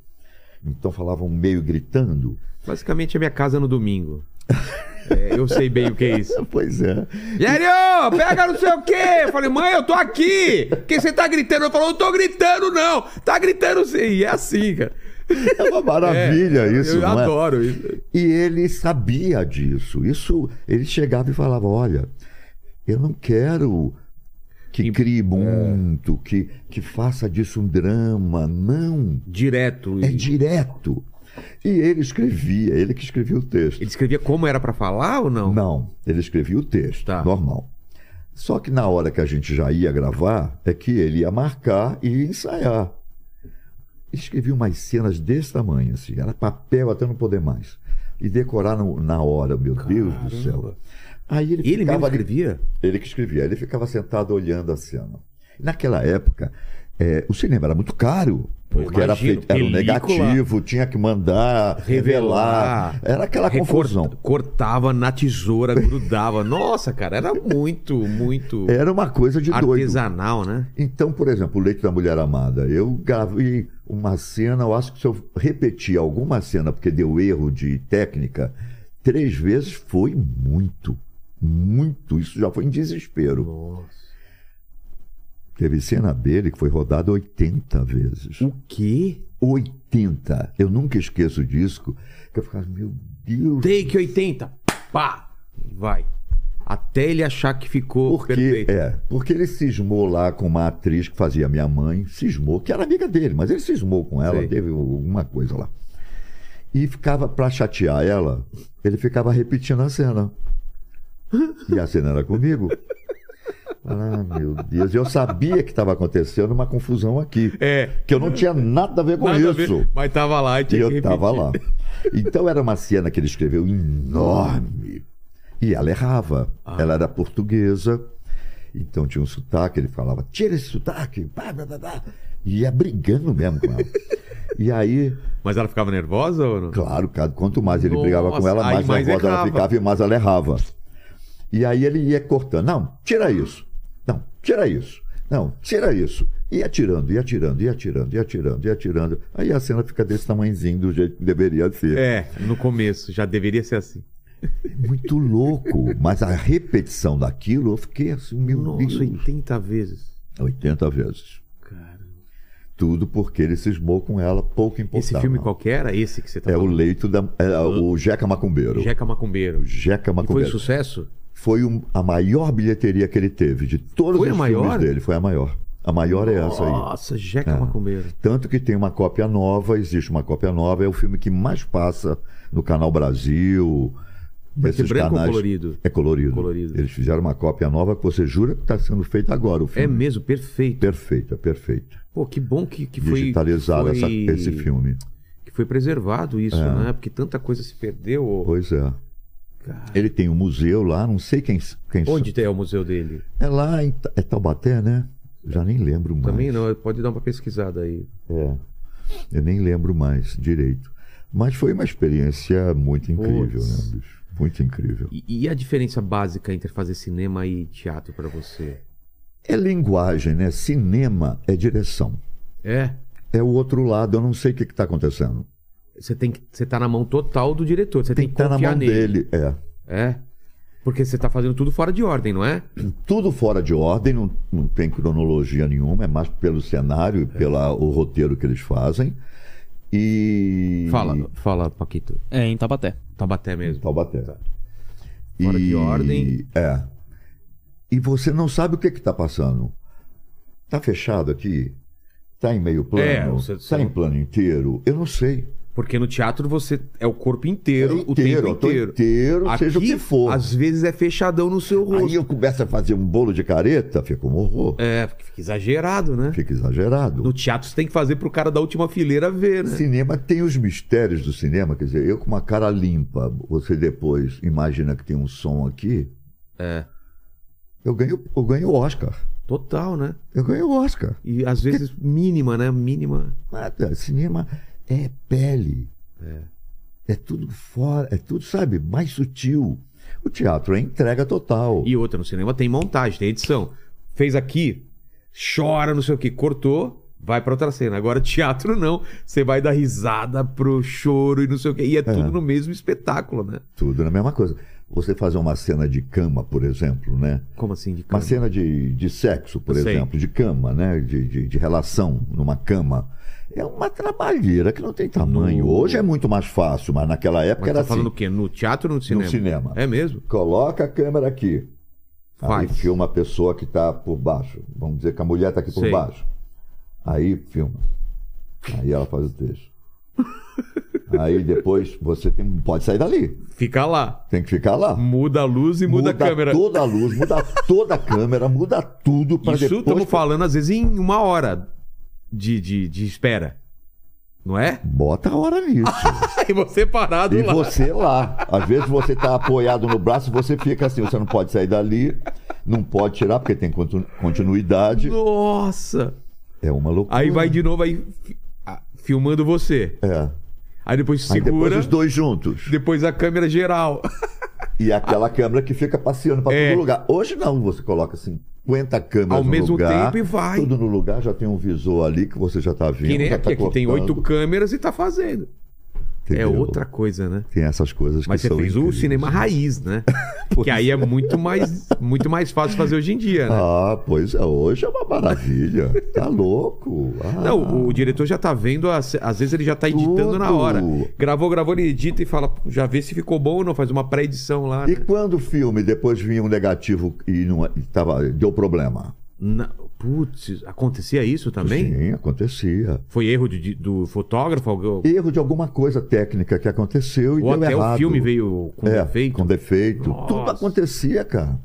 Então falavam meio gritando. Basicamente a minha casa no domingo. É, eu sei bem o que é isso. Pois é. Yério, pega não sei o quê. Eu falei, mãe, eu tô aqui. Quem você tá gritando? Eu falei, não tô gritando, não. Tá gritando sim. E é assim, cara. É uma maravilha É, isso, Eu não é? adoro isso. E ele sabia disso. Isso, ele chegava e falava: Olha, eu não quero que crie muito, que, que faça disso um drama. Não. Direto. É E- direto. E ele escrevia, ele que escrevia o texto. Ele escrevia como era pra falar ou não? Não, ele escrevia o texto, Tá. normal. Só que na hora que a gente já ia gravar, é que ele ia marcar e ia ensaiar. Ele escrevia umas cenas desse tamanho, assim, era papel até não poder mais. E decorar no- na hora, meu Deus do céu. Caramba. Aí ele, Ele mesmo ficava escrevia? ele que escrevia, ele ficava sentado olhando a cena. Naquela época, é, o cinema era muito caro, porque era, imagino, era um negativo, tinha que mandar, revelar. Revelar. Era aquela confusão. Cortava na tesoura, grudava. Nossa, cara, era muito, muito Era uma coisa de doido. artesanal, né? Então, por exemplo, o Leite da Mulher Amada. Eu gravei uma cena, eu acho que se eu repetir alguma cena porque deu erro de técnica, três vezes foi muito. Muito. Isso já foi em desespero. Nossa. Teve cena dele que foi rodada 80 vezes. O quê? 80. Eu nunca esqueço disso. Que eu ficava, meu Deus. Take 80. Pá! Vai. Até ele achar que ficou Porque, perfeito. é, porque ele cismou lá com uma atriz que fazia minha mãe, cismou, que era amiga dele, mas ele cismou com ela, Sei. teve alguma coisa lá. E ficava, pra chatear ela, ele ficava repetindo a cena. E a cena era comigo. Ah, meu Deus, eu sabia que estava acontecendo uma confusão aqui. É. Que eu não tinha nada a ver com Nada isso. ver, mas tava lá e E tinha que eu estava lá. Então era uma cena que ele escreveu enorme. E ela errava. Ah. Ela era portuguesa. Então tinha um sotaque, ele falava, tira esse sotaque. Pá, pá, pá, pá. E ia brigando mesmo com ela. E aí, Mas ela ficava nervosa ou não? claro, cara, quanto mais ele Nossa, brigava com ela, mais, mais nervosa ela errava. ficava e mais ela errava. E aí ele ia cortando. Não, tira isso. Tira isso. Não, tira isso. Ia tirando, ia tirando, ia tirando, ia tirando, ia tirando. Aí a cena fica desse tamanhozinho do jeito que deveria ser. É, no começo. Já deveria ser assim. Muito louco. Mas a repetição daquilo, eu fiquei assim, meu Nossa, Deus. 80 vezes. 80 vezes. Caramba. Tudo porque ele cismou com ela, pouco importava. Esse filme qual era? Esse que você tá É o falando? leito da. É, o Jeca Macumbeiro. Jeca Macumbeiro. Jeca E foi um Macumbeiro. sucesso? Foi um- a maior bilheteria que ele teve de todos Foi os a maior? filmes dele. Foi a maior. A maior é essa aí. Nossa, Jeca Macumbeiro. Tanto que tem uma cópia nova, existe uma cópia nova, é o filme que mais passa no Canal Brasil. Nesses branco ou canais- colorido? É colorido. Colorido. Eles fizeram uma cópia nova que você jura que está sendo feita agora o É filme. mesmo, perfeito. Perfeita, perfeita. Pô, que bom que, que foi. Digitalizado que essa- foi- esse filme. Que foi preservado isso, né? Porque tanta coisa se perdeu. Pois é. Cara, Ele tem um museu lá, não sei quem. quem Onde tem o museu dele? É lá em é Taubaté, né? Já nem lembro mais. Também não, pode dar uma pesquisada aí. É. Eu nem lembro mais direito. Mas foi uma experiência muito incrível, Puts. né, bicho? Muito incrível. E, e a diferença básica entre fazer cinema e teatro pra você? É linguagem, né? Cinema é direção. É. É o outro lado, eu não sei o que está acontecendo. Você tem que. Você tá na mão total do diretor. Você tem, Tem que estar na confiar mão nele. dele. É. É. Porque você tá fazendo tudo fora de ordem, não é? Tudo fora de ordem, não, não tem cronologia nenhuma, é mais pelo cenário e pelo roteiro que eles fazem. E. Fala, fala, Paquito. É, em Tabaté. Tabaté mesmo. Taubaté. Fora de E- ordem. É. E você não sabe o que está passando. Está fechado aqui? Está em meio plano? É, Está você- você em plano inteiro? Eu não sei. Porque no teatro você é o corpo inteiro, É o tempo inteiro. inteiro, seja o Aqui, que for. Às vezes é fechadão no seu rosto. Aí eu começo a fazer um bolo de careta, fica um horror. É, fica exagerado, né? Fica exagerado. No teatro você tem que fazer pro cara da última fileira ver, né? Cinema tem os mistérios do cinema, quer dizer, eu com uma cara limpa, você depois imagina que tem um som aqui, É. eu ganho eu ganho o Oscar. Total, né? Eu ganho o Oscar. E às vezes mínima, né? Mínima. Nada. Cinema é pele. É. tudo fora, é tudo, sabe, mais sutil. O teatro é entrega total. E outra, no cinema tem montagem, tem edição. Fez aqui, chora, não sei o que, cortou, vai pra outra cena. Agora, teatro não. Você vai dar risada pro choro e não sei o que. E é, tudo no mesmo espetáculo, né? Tudo na mesma coisa. Você fazer uma cena de cama, por exemplo, né? Como assim, de Uma cama? cena de, de sexo, por sei. exemplo, de cama, né? De, de, de relação numa cama. É uma trabalheira que não tem tamanho. No- Hoje é muito mais fácil, mas naquela época Mas era tá assim. falando o quê? No teatro ou no cinema? cinema. É mesmo? Coloca a câmera aqui. Aí Faz. filma a pessoa que está por baixo. Vamos dizer que a mulher está aqui por Sei. baixo. Aí filma. Aí ela faz o texto. Aí depois você tem, pode sair dali. Fica lá. Tem que ficar lá. Muda a luz e muda, a câmera. toda a luz, muda toda a câmera, muda tudo para Isso depois. estamos falando, às vezes, em uma hora de, de, de espera. Não é? Bota a hora nisso. E você parado E lá. você lá. Às vezes você está apoiado no braço, você fica assim, você não pode sair dali, não pode tirar, porque tem continu- continuidade. Nossa! É uma loucura. Aí vai de novo aí fi- filmando você. É. Aí depois Aí depois segura, os dois juntos. depois a câmera geral. E aquela câmera que fica passeando para É. todo lugar. Hoje não, você coloca 50 câmeras Ao no mesmo lugar, tempo e vai. Tudo no lugar, já tem um visor ali que você já está vendo. Que nem já aqui, tá aqui tem oito câmeras e tá fazendo. É entendeu? outra coisa, né? Tem essas coisas Mas que você são fez o incríveis. cinema raiz, né? que aí é muito mais, muito mais fácil fazer hoje em dia, né? Ah, pois é, hoje é uma maravilha. tá louco. Ah, Não, o diretor já tá vendo, às às vezes ele já tá editando Tudo. na hora. Gravou, gravou, ele edita e fala, já vê se ficou bom ou não, faz uma pré-edição lá. E né? quando o filme depois vinha um negativo e não e tava, deu problema? Na- Putz, acontecia isso também? Sim, acontecia. Foi erro de- de- do fotógrafo? Algum- Erro de alguma coisa técnica que aconteceu e Ou deu até errado. o filme veio com é, defeito? Com defeito. Nossa. Tudo acontecia, cara.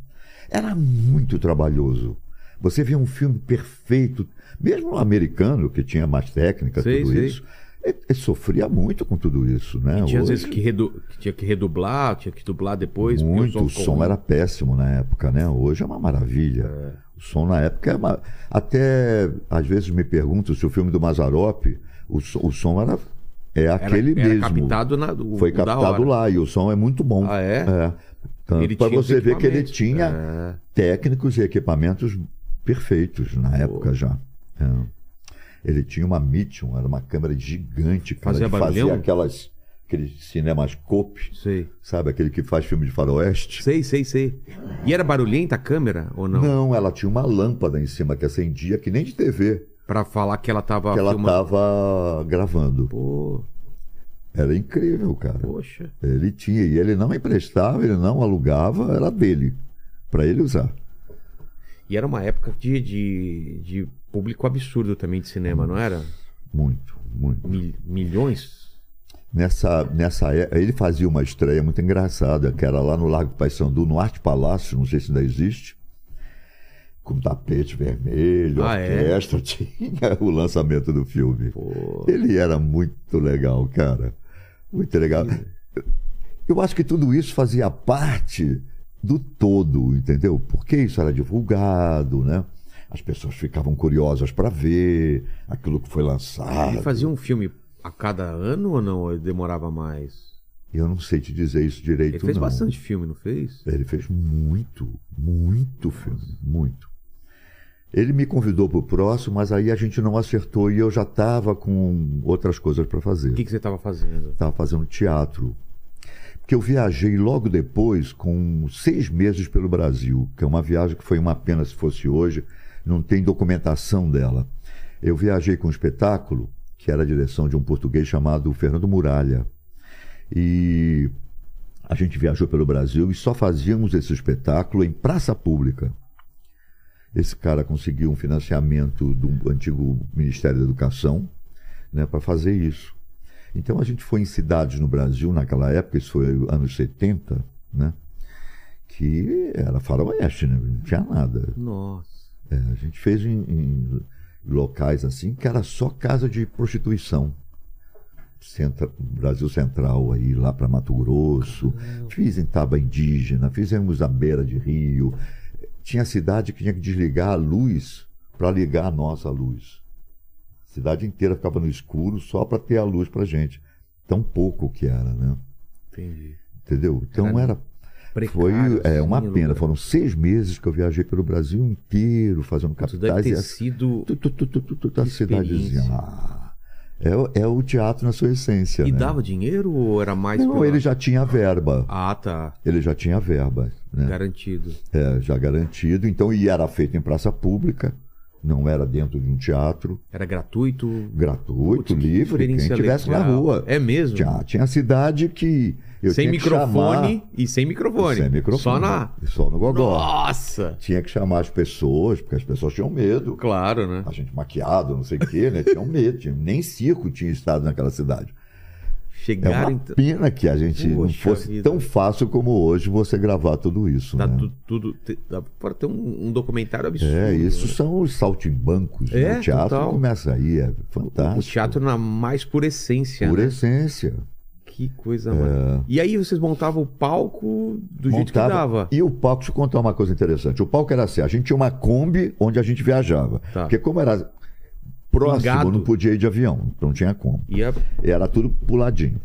Era muito trabalhoso. Você vê um filme perfeito, mesmo o americano, que tinha mais técnica, Sei, tudo sei. isso, ele, ele sofria muito com tudo isso, né? Tinha às Hoje, vezes que, redu- tinha que redublar, tinha que dublar depois. muito, o som ruim. era péssimo na época, né? Hoje é uma maravilha. O som na época é uma... Até, às vezes me pergunto se o filme do Mazarop, o, som- o som era... É Era, aquele era mesmo. captado na, o- Foi captado lá e o som é muito bom. Ah, é? É. Tanto para você ver que ele tinha É. técnicos e equipamentos perfeitos na época já. É. Ele tinha uma Mitchum, era uma câmera gigante, cara, Fazia que fazia barulhão? aquelas aqueles cinemas cope, Sei. sabe, aquele que faz filme de faroeste. Sei, sei, sei. E era barulhenta a câmera ou não? Não, ela tinha uma lâmpada em cima que acendia que nem de TV. Pra falar que ela tava que ela estava gravando. Pô, Era incrível, cara. poxa. Ele tinha, e ele não emprestava, ele não alugava, era dele, para ele usar. E era uma época de, de, de público absurdo também de cinema, não era? Muito, muito. Mil- milhões? Nessa, nessa é- ele fazia uma estreia muito engraçada, que era lá no Largo Paissandu, no Arte Palácio, não sei se ainda existe, com tapete vermelho, Ah, é? orquestra, tinha o lançamento do filme. Pô, Ele era muito legal, cara. Muito legal. Eu acho que tudo isso fazia parte do todo, entendeu? Porque isso era divulgado, né? As pessoas ficavam curiosas para ver aquilo que foi lançado. ele fazia um filme a cada ano ou não? Ele demorava mais? Eu não sei te dizer isso direito, Ele fez não. bastante filme, não fez? Ele fez muito, muito filme, muito. Ele me convidou para o próximo, mas aí a gente não acertou e eu já estava com outras coisas para fazer. O que, que você estava fazendo? Estava fazendo teatro. Porque eu viajei logo depois com seis meses pelo Brasil, que é uma viagem que foi uma pena se fosse hoje, não tem documentação dela. Eu viajei com um espetáculo, que era a direção de um português chamado Fernando Muralha. E a gente viajou pelo Brasil e só fazíamos esse espetáculo em praça pública. Esse cara conseguiu um financiamento do antigo Ministério da Educação né, para fazer isso. Então a gente foi em cidades no Brasil naquela época, isso foi anos 70, né? Que era faroeste, né? Não tinha nada. Nossa. É, a gente fez em, em locais assim que era só casa de prostituição. Centra- Brasil Central aí, lá para Mato Grosso. Fiz em Taba Indígena, fizemos à beira de Rio. Tinha cidade que tinha que desligar a luz para ligar a nossa luz. A cidade inteira ficava no escuro só para ter a luz para gente. Tão pouco que era, né? Entendi. Entendeu? Então Era era Precário, foi é, uma assim, pena. lugar. Foram seis meses que eu viajei pelo Brasil inteiro, fazendo Isso deve capitais. ter e as- sido. tu, tu, tu, tu, tu, tu, tá cidadezinha. Ah, é, o- é o teatro na sua essência. E né? dava dinheiro ou era mais Não, pela- ele já tinha verba. Ah, tá. Ele já tinha verba. Né? Garantido. É, já garantido. Então, e era feito em praça pública, não era dentro de um teatro. Era gratuito. Gratuito, Putz, livre, quem estivesse na rua. É mesmo? Tinha, tinha cidade que eu sem tinha microfone chamar- e sem microfone. Sem microfone. Só na. Só no gogó. Nossa! Tinha que chamar as pessoas, porque as pessoas tinham medo. Claro, né? A gente maquiado, não sei o quê, né? Tinham medo. Tinha, nem circo tinha estado naquela cidade. É Chegaram uma então. pena que a gente não Poxa fosse vida. tão fácil como hoje você gravar tudo isso. Dá né? tu- tudo. te- Dá para ter um, um documentário absurdo. É, isso né? são os saltimbancos. É, né? O teatro total. começa aí, é O fantástico. teatro na mais pura essência. Por né? essência. Que coisa mano. E aí vocês montavam o palco do jeito que Montava- dava. E o palco, deixa eu contar uma coisa interessante. O palco era assim: a gente tinha uma Kombi onde a gente viajava. Tá. Porque, como era próximo, não podia ir de avião, não tinha como. Ia Era tudo puladinho.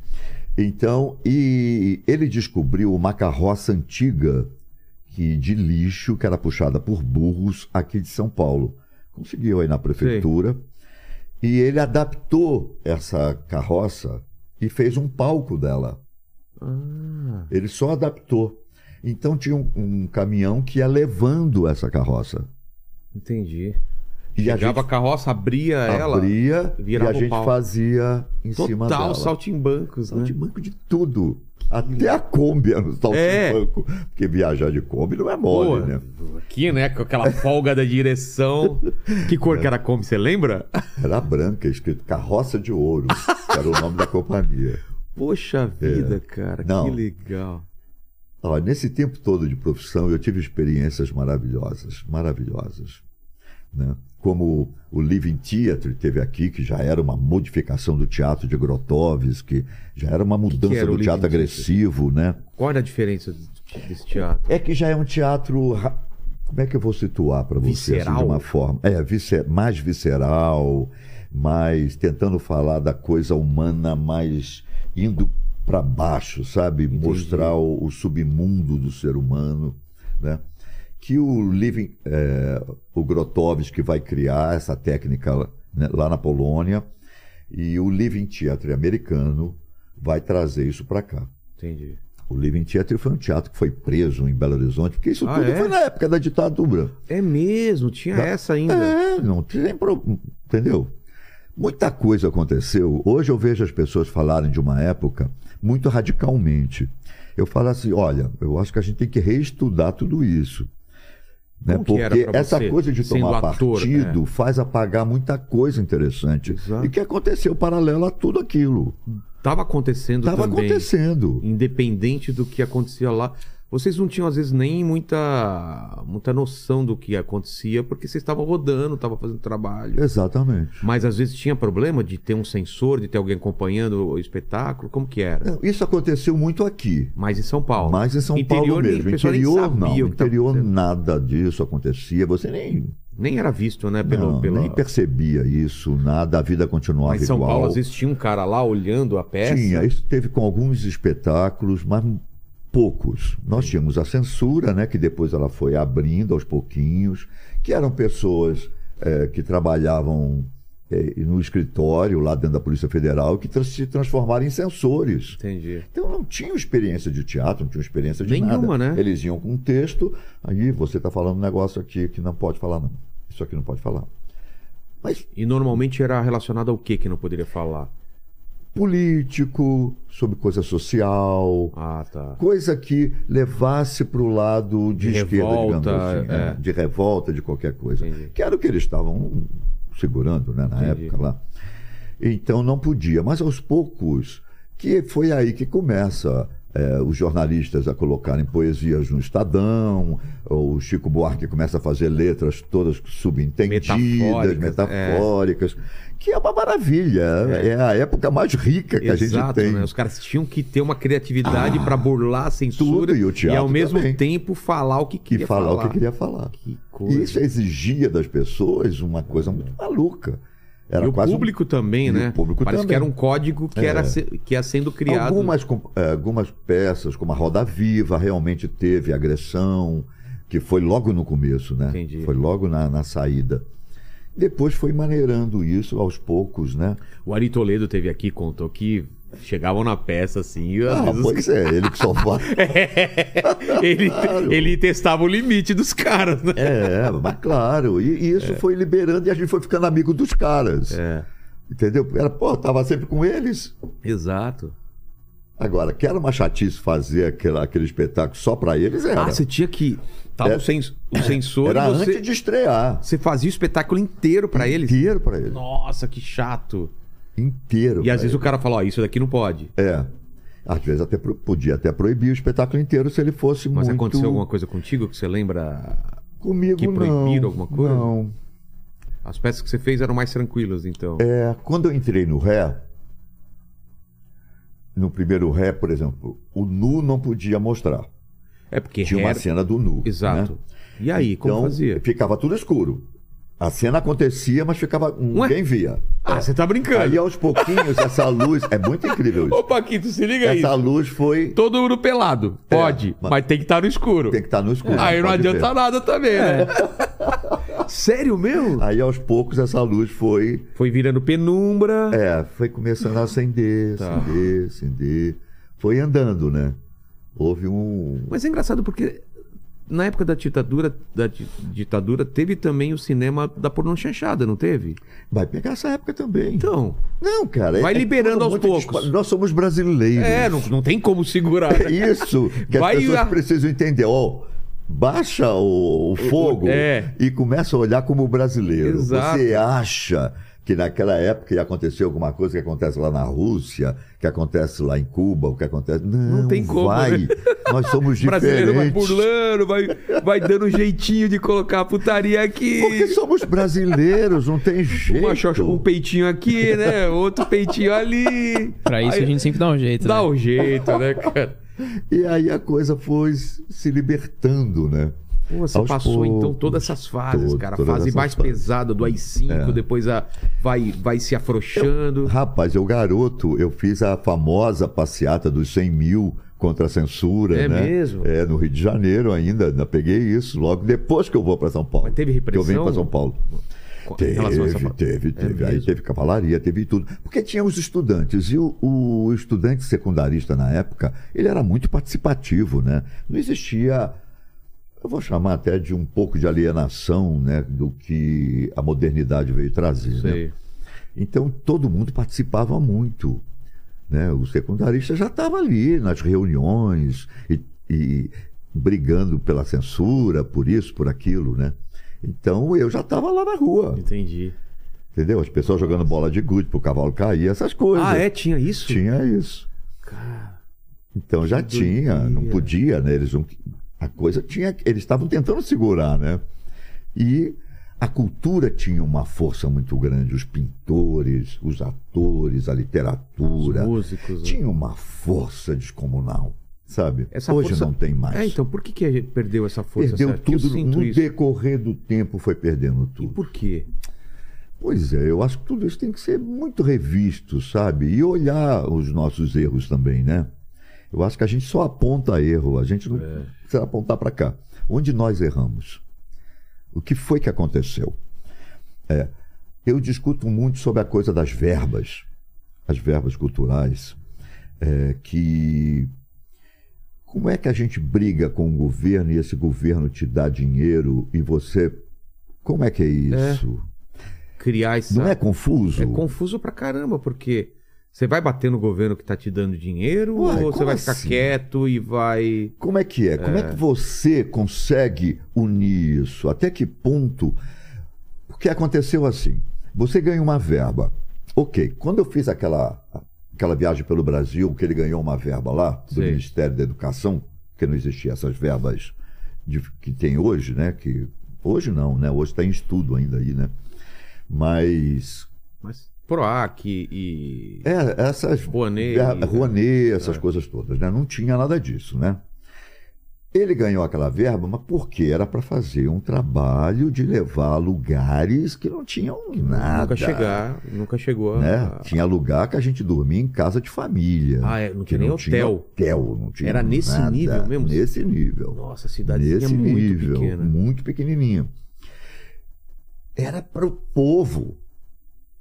Então, e ele descobriu uma carroça antiga que de lixo que era puxada por burros aqui de São Paulo. Conseguiu aí na prefeitura. E ele adaptou essa carroça e fez um palco dela. Ah, Ele só adaptou. Então tinha um, um caminhão que ia levando essa carroça. entendi. E a Chegava a, gente carroça, abria ela. abria e a gente fazia em cima Total dela. saltimbancos, né? Saltimbanco de tudo. Até a Kombi era no saltimbanco. Porque viajar de Kombi não é mole, Pô, né? Aqui, né? Com aquela folga da direção. Que cor que era a Kombi, você lembra? Era branca, escrito Carroça de Ouro. era o nome da companhia. Poxa vida, cara. É. Não. Que legal. Olha, nesse tempo todo de profissão, eu tive experiências maravilhosas, maravilhosas. Né? Como o Living Theatre teve aqui, que já era uma modificação do teatro de Grotowski, já era uma mudança era o do Living teatro agressivo, né? Qual era a diferença desse teatro? É que já é um teatro. Como é que eu vou situar para você assim, de uma forma? É, mais visceral, mais tentando falar da coisa humana, mais indo para baixo, sabe? Mostrar o, o submundo do ser humano, né? Que o Living, é, o Grotowski vai criar essa técnica né, lá na Polônia e o Living Theatre americano vai trazer isso para cá. Entendi. O Living Theatre foi um teatro que foi preso em Belo Horizonte, porque isso Ah, tudo é? foi na época da ditadura. É mesmo, tinha essa ainda. É, não tem pro- Entendeu? Muita coisa aconteceu. Hoje eu vejo as pessoas falarem de uma época muito radicalmente. Eu falo assim: olha, eu acho que a gente tem que reestudar tudo isso. Né? Porque essa você, coisa de tomar ator, partido é. faz apagar muita coisa interessante. Exato. E que aconteceu paralelo a tudo aquilo. Tava acontecendo Estava também. acontecendo. Independente do que acontecia lá. Vocês não tinham, às vezes, nem muita, muita noção do que acontecia, porque vocês estavam rodando, estavam fazendo trabalho. Exatamente. Mas às vezes tinha problema de ter um sensor, de ter alguém acompanhando o espetáculo. Como que era? Não, Isso aconteceu muito aqui. Mas em São Paulo. Mas em São Interior, Paulo mesmo. Interior não. Interior nada disso acontecia. Você nem, Nem era visto, né? Pelo, não, pela... nem percebia isso, nada. A vida continuava Mas em São igual. Paulo, às vezes, tinha um cara lá olhando a peça. Tinha, isso teve com alguns espetáculos, mas poucos. Nós tínhamos a censura, né, que depois ela foi abrindo aos pouquinhos, que eram pessoas eh, que trabalhavam eh, no escritório lá dentro da Polícia Federal que se transformaram em censores. Entendi. Então não tinham experiência de teatro, não tinham experiência de Nenhuma, nada. né? Eles iam com um texto, aí você está falando um negócio aqui que não pode falar, não. Isso aqui não pode falar. Mas E normalmente era relacionado ao que que não poderia falar? Político, sobre coisa social, Ah, tá. coisa que levasse para o lado de, De esquerda, revolta, digamos assim, é. né? de revolta, de qualquer coisa. Entendi. Que era o que eles estavam segurando né, na Entendi. época lá. Então não podia, mas aos poucos, que foi aí que começa eh, os jornalistas a colocarem poesias no Estadão, o Chico Buarque começa a fazer letras todas subentendidas, Metafóricas, metafóricas, que é uma maravilha. É. a época mais rica que a gente Exato, tem. né? Os caras tinham que ter uma criatividade pra burlar a censura tudo, e o teatro ao mesmo também. tempo falar o que E queria falar, falar. o que queria falar. Que E coisa. isso exigia das pessoas uma coisa muito maluca. Era e o quase um- público também, E né? o público Parece também. que era um código que, É. era se- que ia sendo criado. Algumas, eh, algumas peças, como a Roda Viva, realmente teve agressão, que foi logo no começo, né? Entendi. Foi logo na, na saída. Depois foi maneirando isso aos poucos, né? O Ari Toledo teve aqui, contou que chegavam na peça assim. E às Ah, vezes os pois é, ele que só fala. ele, Claro. ele testava o limite dos caras, né? É, mas claro. E, e isso foi liberando e a gente foi ficando amigo dos caras. É, Entendeu? Era, pô, tava sempre com eles. exato. Agora, que era uma chatice fazer aquele, aquele espetáculo só pra eles, era. Ah, você tinha que. Tava É. o, sens- o sensor Era você, antes de estrear. você fazia o espetáculo inteiro pra eles. Inteiro pra eles. Nossa, que chato. Inteiro. E às vezes o cara fala, ó, isso daqui não pode. É. Às vezes até podia até proibir o espetáculo inteiro se ele fosse Mas muito. aconteceu alguma coisa contigo que você lembra? Comigo que não. proibiram alguma coisa? Não. As peças que você fez eram mais tranquilas, então. É, quando eu entrei no ré, no primeiro ré, por exemplo, o nu não podia mostrar. É porque Tinha uma era- cena do nu. Exato. né? E aí, como Então, fazia? ficava tudo escuro. A cena acontecia, mas ficava ninguém via. Ah, você tá brincando. Aí aos pouquinhos essa luz é muito incrível isso. Ô, Paquito, se liga aí. Essa luz foi Todo mundo pelado. Pode, mas- mas tem que estar no escuro. tem que estar no escuro. Aí não adianta ver. nada também, né? Sério, meu? Aí aos poucos essa luz foi Foi virando penumbra. É, foi começando a acender, Tá. acender, acender. Foi andando, né? Houve um. Mas é engraçado porque na época da ditadura, da di- ditadura teve também o cinema da pornô chanchada, não teve? Vai pegar essa época também. Então, Não, cara. Vai liberando tudo aos poucos. Nós somos brasileiros. é, não, não tem como segurar. É isso que Vai as pessoas a- precisam entender. Ó, baixa o, o fogo é. e começa a olhar como brasileiro. Exato. Você acha que naquela época ia acontecer alguma coisa que acontece lá na Rússia, que acontece lá em Cuba, o que acontece. Não, Não tem como, Vai. né? Nós somos O brasileiro vai diferentes. burlando, vai, vai dando um jeitinho de colocar a putaria aqui. Porque somos brasileiros, não tem jeito. Uma xoxa- um peitinho aqui, né? Outro peitinho ali. Pra isso Aí- a gente sempre dá um jeito, Dá né? um jeito, né, cara? E aí a coisa foi se libertando, né? Pô, você Aos passou então poucos, todas essas fases, todo- cara. todas Fase mais fases. pesada do AI-5, depois a, vai, vai se afrouxando. Rapaz, eu garoto, eu fiz a famosa passeata dos 100 mil contra a censura, É né? mesmo? É, no Rio de Janeiro ainda, ainda peguei isso logo depois que eu vou para São Paulo. Mas teve Que eu venho repressão? para São Paulo. a Teve, fa- teve, É teve. Aí teve cavalaria, teve tudo. Porque tinha os estudantes. E o, o estudante secundarista na época, ele era muito participativo, né? Não existia eu vou chamar até de um pouco de alienação né, do que a modernidade veio trazer. Né? Então todo mundo participava muito. Né? O secundarista já estava ali nas reuniões e, e brigando pela censura, por isso, por aquilo. Né? Então eu já estava lá na rua. Entendi. Entendeu? As pessoas jogando bola de gude pro cavalo cair, essas coisas. Ah, é? Tinha isso? Tinha isso. Cara, Então já tinha, não podia, né? Eles não, a coisa tinha, eles estavam tentando segurar, né? E a cultura tinha uma força muito grande, os pintores, os atores, a os literatura, músicos. né? tinha uma força descomunal, sabe? Essa Hoje força- não tem mais. É, então, por que, que a gente perdeu essa força? Perdeu eu tudo no isso. decorrer do tempo, foi perdendo E tudo. por quê? Pois é, eu acho que tudo isso tem que ser muito revisto, sabe? E olhar os nossos erros também, né? Eu acho que a gente só aponta erro, a gente não É. precisa apontar para cá. Onde nós erramos? O que foi que aconteceu? É, eu discuto muito sobre a coisa das verbas, as verbas culturais, é, que como é que a gente briga com o governo e esse governo te dá dinheiro e você como é que é isso? Criar essa. Não é confuso? É confuso pra caramba, porque você vai bater no governo que tá te dando dinheiro Uai, ou você vai ficar assim? quieto e vai. Como é que é? Como é que você consegue unir isso? Até que ponto? Porque aconteceu assim. Você ganha uma verba. Ok, quando eu fiz aquela, aquela viagem pelo Brasil, que ele ganhou uma verba lá, do Sei. Ministério da Educação, que não existia essas verbas de- que tem hoje, né? Que, hoje não, né? Hoje está em estudo ainda aí, né? Mas Mas PROAC e. É, essas. Rouanet? Rouanet, essas É. coisas todas, né? Não tinha nada disso, né? Ele ganhou aquela verba, mas por quê? Era para fazer um trabalho de levar a lugares que não tinham nada. Nunca chegar, nunca chegou a. Né? Tinha lugar que a gente dormia em casa de família. Ah, é, não tinha nem não tinha hotel. hotel, não tinha Era nesse nada. nível mesmo? Nesse nível. Nossa, a cidadezinha Nesse muito nível, pequena. muito pequenininha. Era para o povo.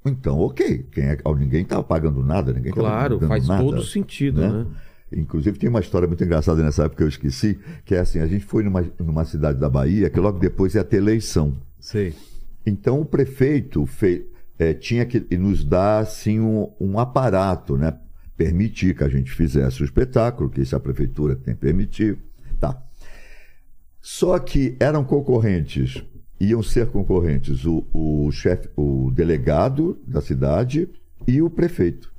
Então, ok. Quem é, ninguém estava pagando nada, ninguém estava Claro, faz nada, todo sentido, né? né? Inclusive, tem uma história muito engraçada nessa época que eu esqueci, que é assim, a gente foi numa, numa cidade da Bahia, que logo depois ia ter eleição. Sei. Então, o prefeito fe- eh, tinha que nos dar, assim, um, um aparato, né? Permitir que a gente fizesse o espetáculo, que isso é a prefeitura tem que permitir. Tá. Só que eram concorrentes, iam ser concorrentes o, o chefe, o delegado da cidade e o prefeito,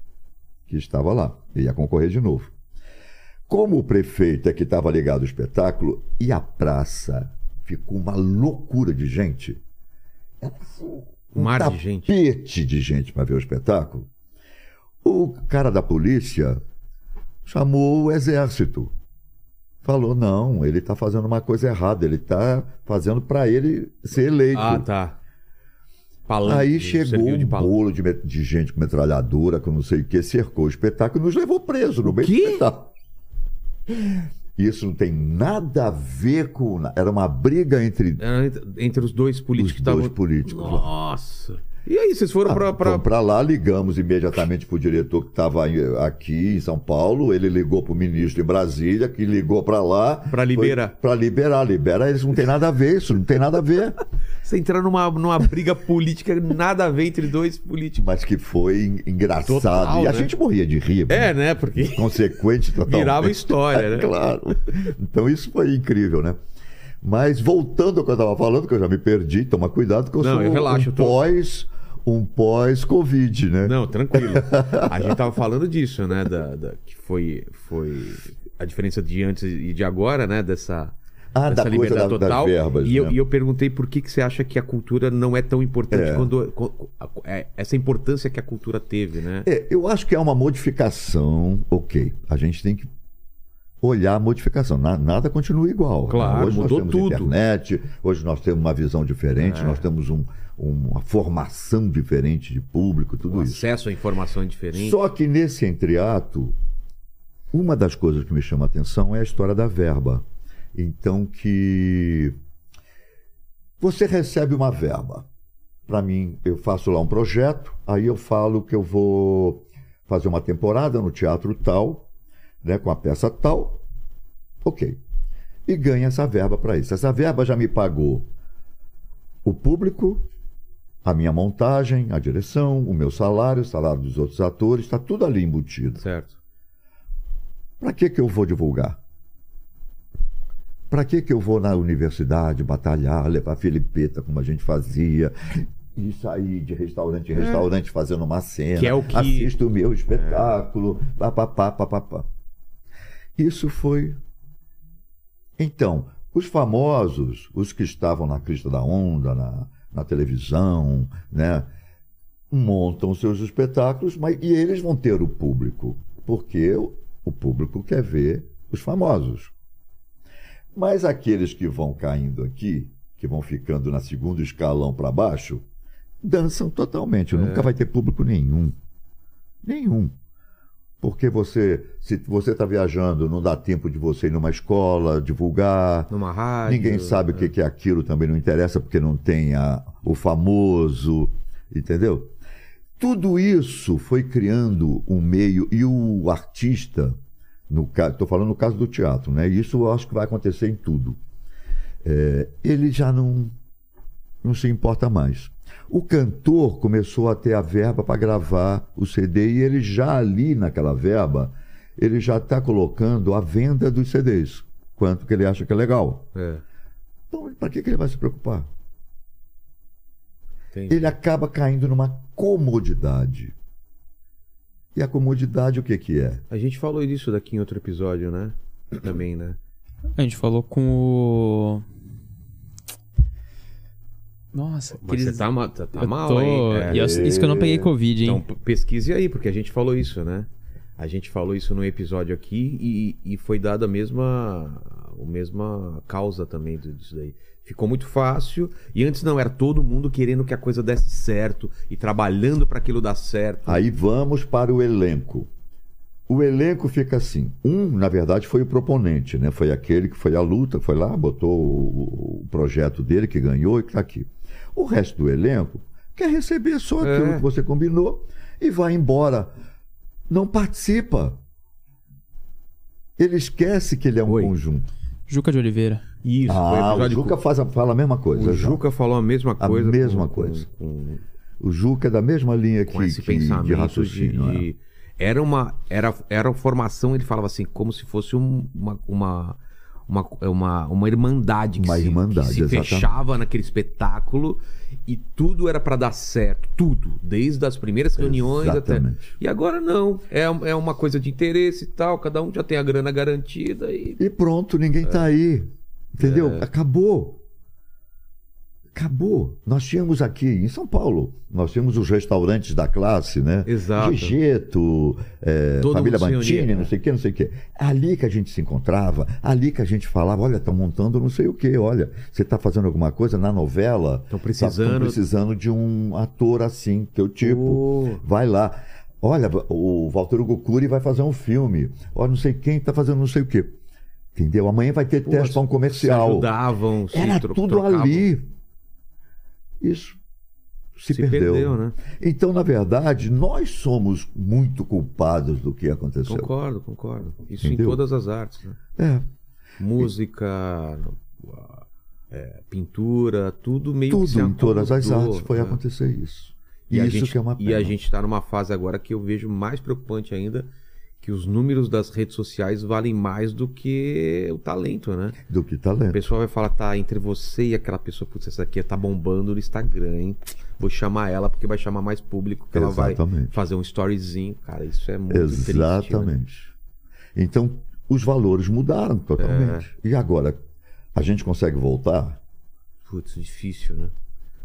que estava lá. Ia concorrer de novo. Como o prefeito é que estava ligado ao espetáculo, e a praça ficou uma loucura de gente. Era assim, Um mar de gente. tapete de gente para ver o espetáculo. O cara da polícia chamou o exército. Falou: não, ele está fazendo uma coisa errada, ele está fazendo para ele ser eleito. Ah, tá. Palanque, Aí chegou de um bolo de, de gente com metralhadora, com não sei o que, cercou o espetáculo e nos levou preso no meio do espetáculo. Isso não tem nada a ver com. Era uma briga entre Era entre- os dois políticos os estavam. dois políticos. lá. E aí, vocês foram. Ah, pra... Fomos pra lá, ligamos imediatamente pro diretor que estava aqui em São Paulo. Ele ligou pro ministro em Brasília, que ligou para lá. Pra liberar. Para liberar. Libera, eles não tem nada a ver, isso não tem nada a ver. Você entrar numa, numa briga política, nada a ver entre dois políticos. Mas que foi en- engraçado. Total, e a né? gente morria de rir. É, né? Porque consequente totalmente. virava história, né? claro. Então isso foi incrível, né? Mas voltando ao que eu estava falando, que eu já me perdi, toma cuidado que eu Não, sou eu relaxo, um tô- pós um pós-Covid, né? Não, tranquilo. A gente tava falando disso, né? Da, da- que foi, foi a diferença de antes e de agora, né? Dessa, Ah, dessa da coisa liberdade da- das total. verbas, e, eu, né? e eu perguntei por que, que você acha que a cultura não é tão importante É. quando. é, essa importância que a cultura teve, né? É, eu acho que é uma modificação, ok. A gente tem que olhar a modificação. Na- nada continua igual. né? Claro, hoje mudou nós temos tudo. internet, hoje nós temos uma visão diferente, É. nós temos um- uma formação diferente de público, tudo O isso. acesso à informação diferente. Só que nesse entreato, uma das coisas que me chama a atenção é a história da verba. Então que você recebe uma verba. Para mim, eu faço lá um projeto, aí eu falo que eu vou fazer uma temporada no teatro tal, né, com a peça tal. Ok. e ganha essa verba para isso. Essa verba já me pagou o público, a minha montagem, a direção, o meu salário, o salário dos outros atores, está tudo ali embutido. Certo. Para que, que eu vou divulgar? Para que, que eu vou na universidade batalhar, levar filipeta, como a gente fazia, e sair de restaurante em restaurante fazendo uma cena? Que é o que- Assisto o meu espetáculo, papapá, papapá. Isso foi. Então, os famosos, os que estavam na crista da onda, na, na televisão, né? montam seus espetáculos, mas e eles vão ter o público, porque o, público quer ver os famosos. Mas aqueles que vão caindo aqui, que vão ficando na segundo escalão para baixo, dançam totalmente. Nunca vai ter público nenhum. Nenhum. Porque você, se você está viajando, não dá tempo de você ir numa escola, divulgar. Numa rádio. Ninguém sabe o que que é aquilo, também não interessa, porque não tem a- o famoso, entendeu? Tudo isso foi criando um meio, e o artista, estou falando no caso do teatro, né? Isso eu acho que vai acontecer em tudo. É, ele já não, não se importa mais. O cantor começou a ter a verba para gravar o CD e ele já ali naquela verba, ele já está colocando a venda dos CDs. Quanto que ele acha que é legal. É, Então, para que, que ele vai se preocupar? entendi. Ele acaba caindo numa comodidade. E a comodidade o que, que é? A gente falou disso daqui em outro episódio, né? Também, né? A gente falou com o. Nossa, Mas aqueles- você tá, ma- tá, tá eu mal, tô- hein? É. e eu- isso que eu não peguei Covid, hein? Então pesquise aí, porque a gente falou isso, né? A gente falou isso no episódio aqui e, e foi dada a mesma, a mesma causa também do- disso daí. Ficou muito fácil e antes não, era todo mundo querendo que a coisa desse certo e trabalhando para aquilo dar certo. Aí vamos para o elenco. O elenco fica assim. Um, na verdade, foi o proponente, né? Foi aquele que foi à luta, foi lá, botou o, o projeto dele, que ganhou e que está aqui. O resto do elenco quer receber só aquilo É. que você combinou e vai embora. Não participa. Ele esquece que ele é um Oi. conjunto. Juca de Oliveira. Isso, Ah, o Juca com- faz a- fala a mesma coisa. o João. Juca falou a mesma A coisa. mesma com- coisa. com- O Juca é da mesma linha com que, esse que- de pensamento de, raciocínio. é. de- era uma era era uma formação ele falava assim como se fosse um- uma uma uma, uma, uma irmandade que Uma se, irmandade, que se exatamente. fechava naquele espetáculo e tudo era para dar certo tudo desde as primeiras reuniões até Exatamente. e agora não é, é uma coisa de interesse e tal cada um já tem a grana garantida e E pronto, ninguém está aí. Entendeu? É. Acabou. Acabou. Nós tínhamos aqui em São Paulo, nós tínhamos os restaurantes da classe, né? Exato. Gigeto, é, Família se Mantini, não sei o que, não sei o que. Ali que a gente se encontrava, ali que a gente falava, olha, estão montando não sei o que, olha, você está fazendo alguma coisa na novela. Tão precisando- Estão precisando de um ator assim, teu tipo. Oh. Vai lá. Olha, o Walter Hugo Cury vai fazer um filme. Olha, não sei quem está fazendo não sei o quê. Entendeu? Amanhã vai ter teste para um se comercial. ajudavam se Era tudo trocavam. ali. Isso se, Se perdeu. perdeu, né? Então, na verdade, nós somos muito culpados do que aconteceu. concordo concordo isso Entendeu? em todas as artes né? É, música, é, pintura, tudo meio que se tudo em todas as artes foi né? acontecer isso. E a isso gente, que é uma E pena. a gente está numa fase agora que eu vejo mais preocupante ainda, que os números das redes sociais valem mais do que o talento, né? Do que O talento. pessoal vai falar, tá entre você e aquela pessoa, putz, essa aqui tá bombando no Instagram, hein? Vou chamar ela porque vai chamar mais público, que ela vai Exatamente. fazer um storyzinho. Cara, isso é muito triste. né? Exatamente. Então, os valores mudaram totalmente. É. E agora, a gente consegue voltar? Putz, difícil, né?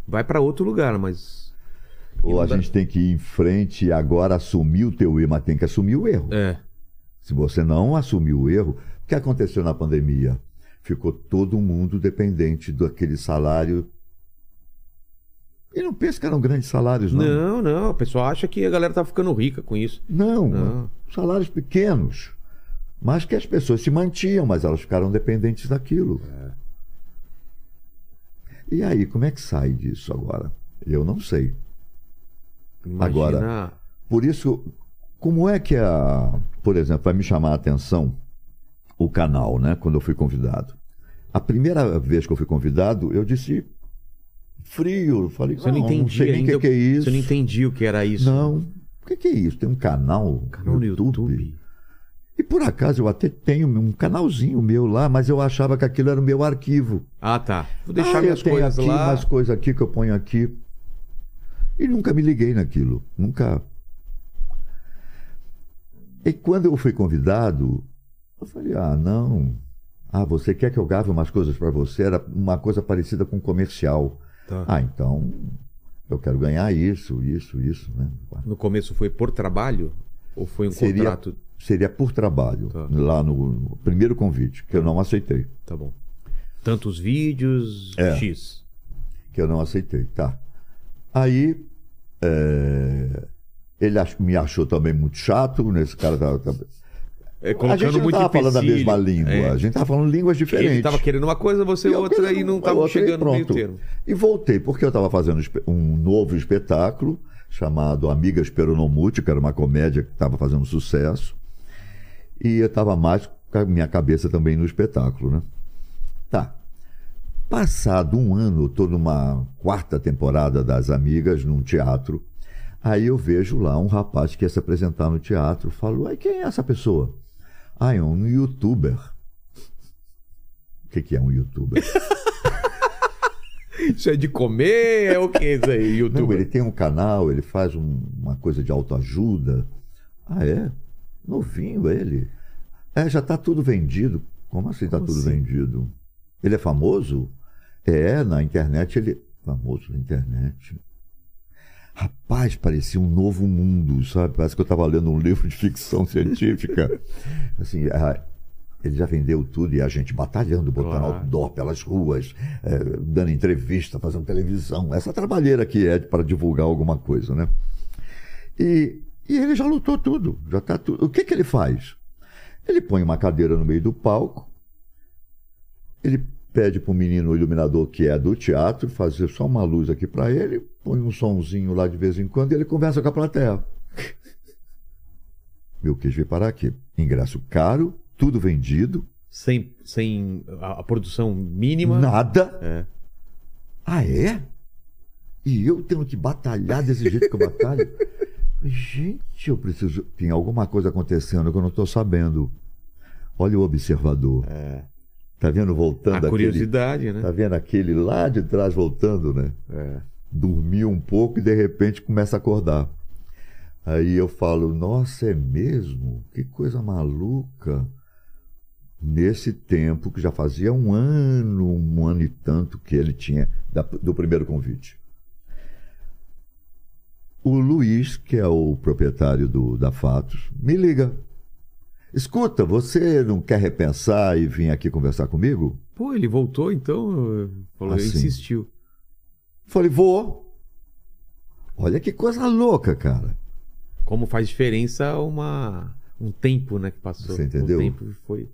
Vai pra outro lugar, mas. Ou a dá- gente tem que ir em frente e agora assumir o teu erro, mas tem que assumir o erro. É. Se você não assumir o erro, o que aconteceu na pandemia? Ficou todo mundo dependente daquele salário. E não pensa que eram grandes salários, não. Não, não. O pessoal acha que a galera tá ficando rica com isso. Não, Não. salários pequenos. Mas que as pessoas se mantinham, mas elas ficaram dependentes daquilo. E aí, como é que sai disso agora? Eu não sei. Imagina. Agora- Por isso, como é que a, por exemplo, vai me chamar a atenção o canal, né? Quando eu fui convidado. A primeira vez que eu fui convidado, eu disse frio. Falei, Você não, não, entendia não sei nem o que, é isso. Você não entendia o que era isso. Não. O que, é isso? Tem um canal, Canal no YouTube. E por acaso eu até tenho um canalzinho meu lá, mas eu achava que aquilo era o meu arquivo. Ah, tá. Vou deixar ah, minhas coisas aqui lá. umas coisas aqui que eu ponho aqui. E nunca me liguei naquilo. Nunca. E quando eu fui convidado, eu falei: ah, não. Ah, você quer que eu grave umas coisas para você? Era uma coisa parecida com comercial. Tá. Ah, então eu quero ganhar isso, isso, isso, né? No começo foi por trabalho? Ou foi um Seria- contrato? Seria por trabalho, Tá. lá no, no primeiro convite, que eu não aceitei. Tá bom. Tantos vídeos, É. X. que eu não aceitei, tá. Aí é, ele ach- me achou também muito chato, nesse cara tá, tá- É, a gente não estava falando a mesma língua, É. a gente estava falando línguas diferentes. Ele tava querendo uma coisa, você E outra, querendo e não uma tava outra, e chegando no meio pronto. termo. E voltei, porque eu estava fazendo um novo espetáculo chamado Amigas Peronomute, que era uma comédia que estava fazendo sucesso. E eu estava mais com a minha cabeça também no espetáculo, né? Tá. Passado um ano, estou numa quarta temporada das Amigas, num teatro. Aí eu vejo lá um rapaz que ia se apresentar no teatro. Falo, aí quem é essa pessoa? Ah, é um youtuber. O que, que é um youtuber? Isso é de comer? É o que isso aí, Não, YouTube? ele tem um canal, ele faz um- uma coisa de autoajuda. Ah, é? Novinho ele. É, já está tudo vendido. Como assim está tudo assim? vendido? Ele é famoso? É, na internet ele. Famoso na internet. Rapaz, parecia um novo mundo, sabe? Parece que eu estava lendo um livro de ficção científica. Assim, ele já vendeu tudo e a gente batalhando, botando Claro. outdoor pelas ruas, eh, dando entrevista, fazendo televisão. Essa trabalheira que é para divulgar alguma coisa, né? E, e ele já lutou tudo, já tá tudo. O que, que ele faz? Ele põe uma cadeira no meio do palco, ele pede para o menino iluminador que é do teatro fazer só uma luz aqui para ele, põe um sonzinho lá de vez em quando e ele conversa com a plateia. Eu quis vir parar aqui. Ingresso caro, tudo vendido, Sem, sem a, a produção mínima. nada. É. Ah, é? E eu tendo que batalhar desse jeito que eu batalho? Gente, eu preciso. Tem alguma coisa acontecendo que eu não estou sabendo. Olha o observador. É. Tá vendo voltando A aquele. curiosidade, né? Tá vendo aquele lá de trás voltando, né? É. Dormiu um pouco e de repente começa a acordar. Aí eu falo, nossa, é mesmo? Que coisa maluca. Nesse tempo, que já fazia um ano, um ano e tanto que ele tinha da- do primeiro convite. O Luiz, que é o proprietário do, da Fatos, me liga. Escuta, você não quer repensar e vir aqui conversar comigo? Pô, ele voltou então? Falou, Assim. insistiu. Falei, vou. Olha que coisa louca, cara. Como faz diferença uma, um tempo, né, que passou. Você entendeu? O tempo foi.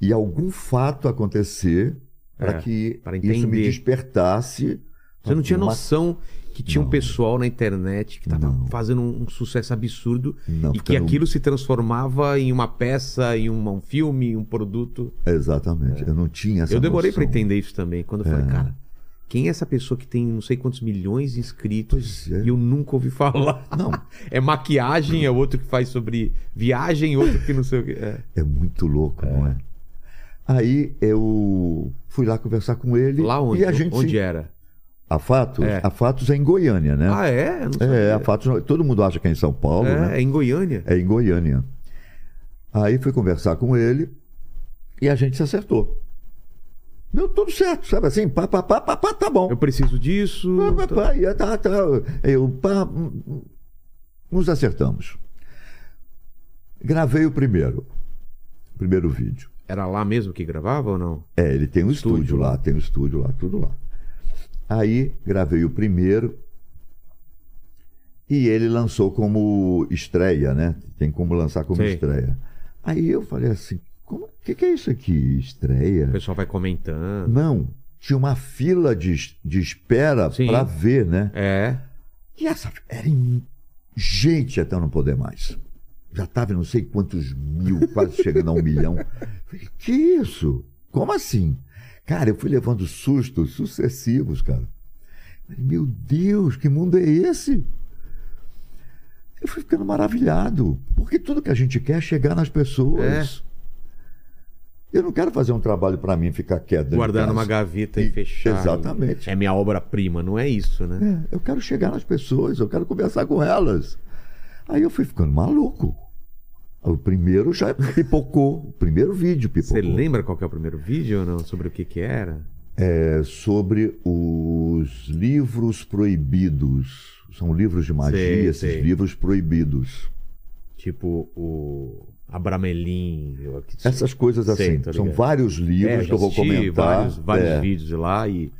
E algum fato acontecer para É, que isso me despertasse. Você não tinha uma- noção que tinha um Não. pessoal na internet que tava Não. fazendo um, um sucesso absurdo Não, e que aquilo se transformava em uma peça, em uma- um filme, um produto. Exatamente. Eu não tinha essa eu demorei pra entender isso também. Quando eu falei, cara, quem é essa pessoa que tem não sei quantos milhões de inscritos é. e eu nunca ouvi falar? Não. É maquiagem, é outro que faz sobre viagem, outro que não sei o que. É. É muito louco, não é? Aí eu fui lá conversar com ele. Lá onde? E a gente onde se... era? A Fatos? É. A Fatos é em Goiânia, né? Ah, é? É, a Fatos. Todo mundo acha que é em São Paulo, É, né? é em Goiânia. É em Goiânia. Aí fui conversar com ele e a gente se acertou. Deu tudo certo, sabe assim? Pá, pá, pá, pá, pá, tá bom. Eu preciso disso. Pá, pá, pá, e tá, tá. Eu, pá, nos acertamos. Gravei o primeiro. Primeiro vídeo. Era lá mesmo que gravava ou não? É, ele tem um Estúdio estúdio, lá, lá. tem um estúdio lá, tudo lá. Aí gravei o primeiro e ele lançou como estreia, né? Tem como lançar como Sei. estreia. Aí eu falei assim, o que, que é isso aqui? Estreia? O pessoal vai comentando. Não, tinha uma fila de, de espera Sim. para ver, né? É. E essa era gente até não poder mais. Já estava não sei quantos mil, quase chegando a um milhão. Falei, que isso? Como assim? Cara, eu fui levando sustos sucessivos, cara. Meu Deus, que mundo é esse? Eu fui ficando maravilhado. Porque tudo que a gente quer é chegar nas pessoas. Eu não quero fazer um trabalho para mim ficar quieto. Guardar numa gaveta e, E- fechar. exatamente. É minha obra-prima, não é isso, né? É, eu quero chegar nas pessoas, eu quero conversar com elas. Aí eu fui ficando maluco. O primeiro já pipocou, o primeiro vídeo pipocou. Você lembra qual que é o primeiro vídeo ou não? Sobre o que que era? É sobre os livros proibidos. São livros de magia, Sei, esses sei. livros proibidos. Tipo o Abramelin. eu- Essas coisas assim. Sei, São vários livros É, que eu vou comentar. Vários, vários É, vídeos lá e.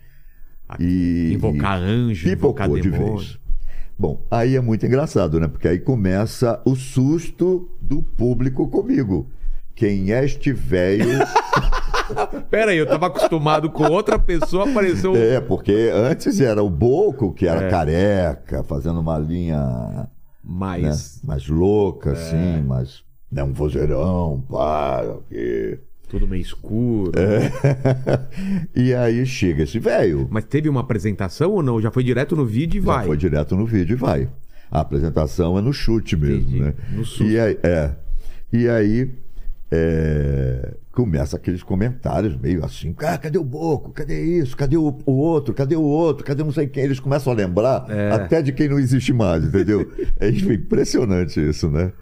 E, Invocar anjo, invocar pipocou de demônio. vez. Bom, aí é muito engraçado, né? Porque aí começa o susto do público comigo. Quem é este velho? Pera aí, eu tava acostumado com outra pessoa, apareceu. é, porque antes era o Boco, que era É. careca, fazendo uma linha né, Mas mais louca, É. assim, mas né, um vozeirão, pá, que... tudo meio escuro. É. e aí chega esse velho. Mas teve uma apresentação ou não? Já foi direto no vídeo e Já vai. foi direto no vídeo e vai. A apresentação é no chute mesmo, Entendi. né? No susto. E aí, é. E aí é, começa aqueles comentários meio assim, ah, cadê o Boco? Cadê isso? Cadê o, o outro? Cadê o outro? Cadê não sei quem? Eles começam a lembrar É. até de quem não existe mais, entendeu? é impressionante isso, né?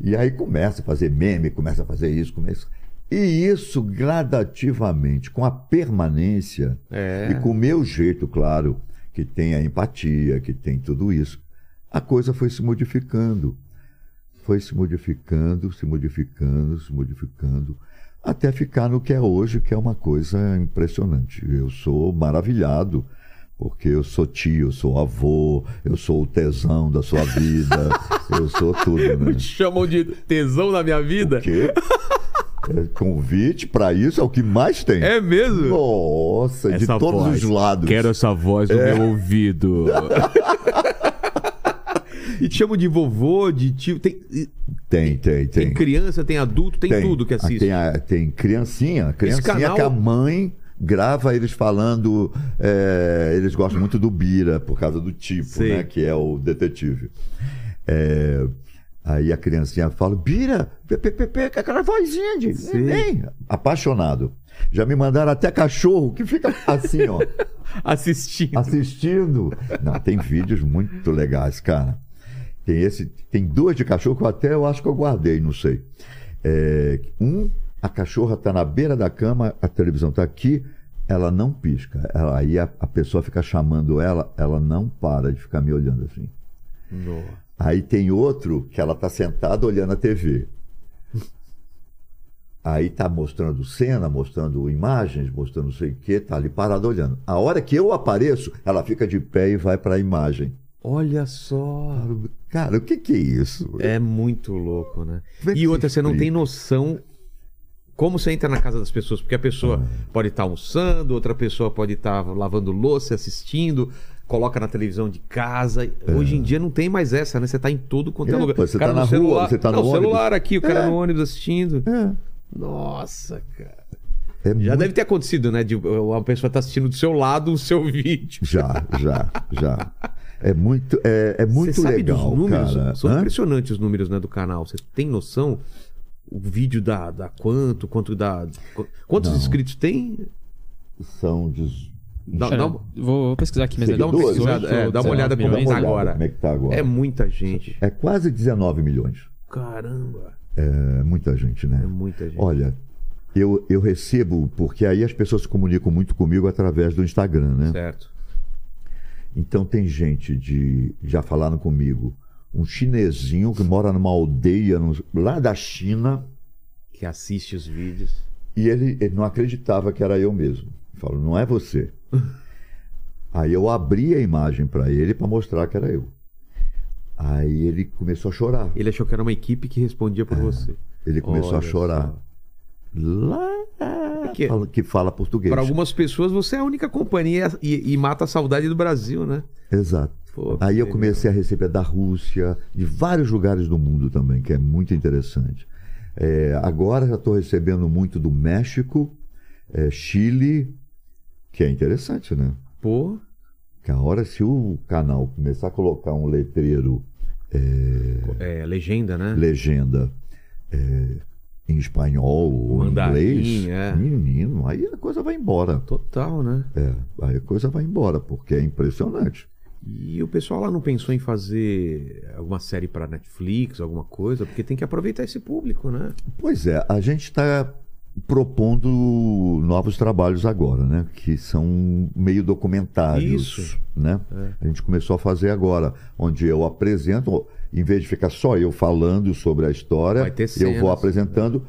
E aí começa a fazer meme, começa a fazer isso, começa... E isso gradativamente, com a permanência É. e com o meu jeito, claro, que tem a empatia, que tem tudo isso, a coisa foi se modificando. Foi se modificando, se modificando, se modificando, até ficar no que é hoje, que é uma coisa impressionante. Eu sou maravilhado, porque eu sou tio, eu sou avô, eu sou o tesão da sua vida, eu sou tudo, né? Me chamam de tesão na minha vida? Porque é, convite para isso é o que mais tem. É mesmo? Nossa, de Essa todos voz. os lados. Quero essa voz no É. meu ouvido. e te chamam de vovô, de tio. Tem, Tem, tem, tem tem. criança, tem adulto, tem, tudo que Ah, assiste. Tem, a- tem criancinha, criancinha canal- que a mãe grava eles falando. é, eles gostam muito do Bira, por causa do tipo, Sei. né? Que é o detetive. É, aí a criancinha fala: Bira, com aquela vozinha de. Sei. Vem. Apaixonado. Já me mandaram até cachorro que fica assim, ó. Assistindo. assistindo. Não, tem vídeos muito legais, cara. Tem esse, tem duas de cachorro que eu até eu acho que eu guardei, não sei. É, um, a cachorra tá na beira da cama, a televisão tá aqui, ela não pisca. Ela- aí a, a pessoa fica chamando ela, ela não para de ficar me olhando assim. No- Aí tem outro que ela tá sentada olhando a TV. Aí tá mostrando cena, mostrando imagens, mostrando não sei o que, tá ali parada olhando. A hora que eu apareço, ela fica de pé e vai para a imagem. Olha só. Cara, o que que é isso? É muito louco, né? É E outra, você não tem noção como você entra na casa das pessoas, porque a pessoa Ah. pode estar almoçando, outra pessoa pode estar lavando louça, assistindo, coloca na televisão de casa. Hoje em dia não tem mais essa, né? Você tá em todo quanto é, É, lugar. pô, você O cara tá na no rua, celular, você tá no não, ônibus. celular aqui, o cara É. no ônibus assistindo. É, Nossa, cara. é Já muito- deve ter acontecido, né? De uma pessoa tá assistindo do seu lado o seu vídeo. Já, já, já. É muito, é, é muito Você sabe legal, dos números? cara. São Hã? impressionantes os números né, do canal. Você tem noção? O vídeo dá, dá quanto? Quanto dá. qu- Quantos Não. inscritos tem? São de... Dá, dá uma, vou, vou pesquisar aqui, mas é dá uma pesquisada, é, dá uma 18, olhada como Dá é uma que tá olhada agora. Como é que tá agora? É muita gente. É quase 19 milhões. Caramba. É muita gente, né? É muita gente. Olha, eu, eu recebo, porque aí as pessoas se comunicam muito comigo através do Instagram, né? Certo. Então tem gente de. Já falaram comigo, um chinesinho que mora numa aldeia no- lá da China, Que assiste os vídeos. e ele, ele não acreditava que era eu mesmo. Eu falo, não é você. Aí eu abri a imagem para ele para mostrar que era eu. Aí ele começou a chorar. Ele achou que era uma equipe que respondia por você. Ele começou Olha a chorar. só. Lá Que- fala- que fala português. Para algumas pessoas, você é a única companhia e, e mata a saudade do Brasil, né? Exato. Pô, Aí eu comecei a receber da Rússia, de vários lugares do mundo também, que é muito interessante. É, agora já estou recebendo muito do México, é, Chile, Que é interessante, né? Pô, Que a hora se o canal começar a colocar um letreiro é legenda, né? legenda é, em espanhol ou em inglês, é. menino, aí a coisa vai embora. Total, né? É, aí a coisa vai embora, porque é impressionante. E o pessoal lá não pensou em fazer alguma série pra Netflix, alguma coisa? Porque tem que aproveitar esse público, né? Pois é, a gente está propondo novos trabalhos agora, né? Que são meio documentários, Isso. né? É. A gente começou a fazer agora, onde eu apresento, em vez de ficar só eu falando sobre a história, ter eu cenas. vou apresentando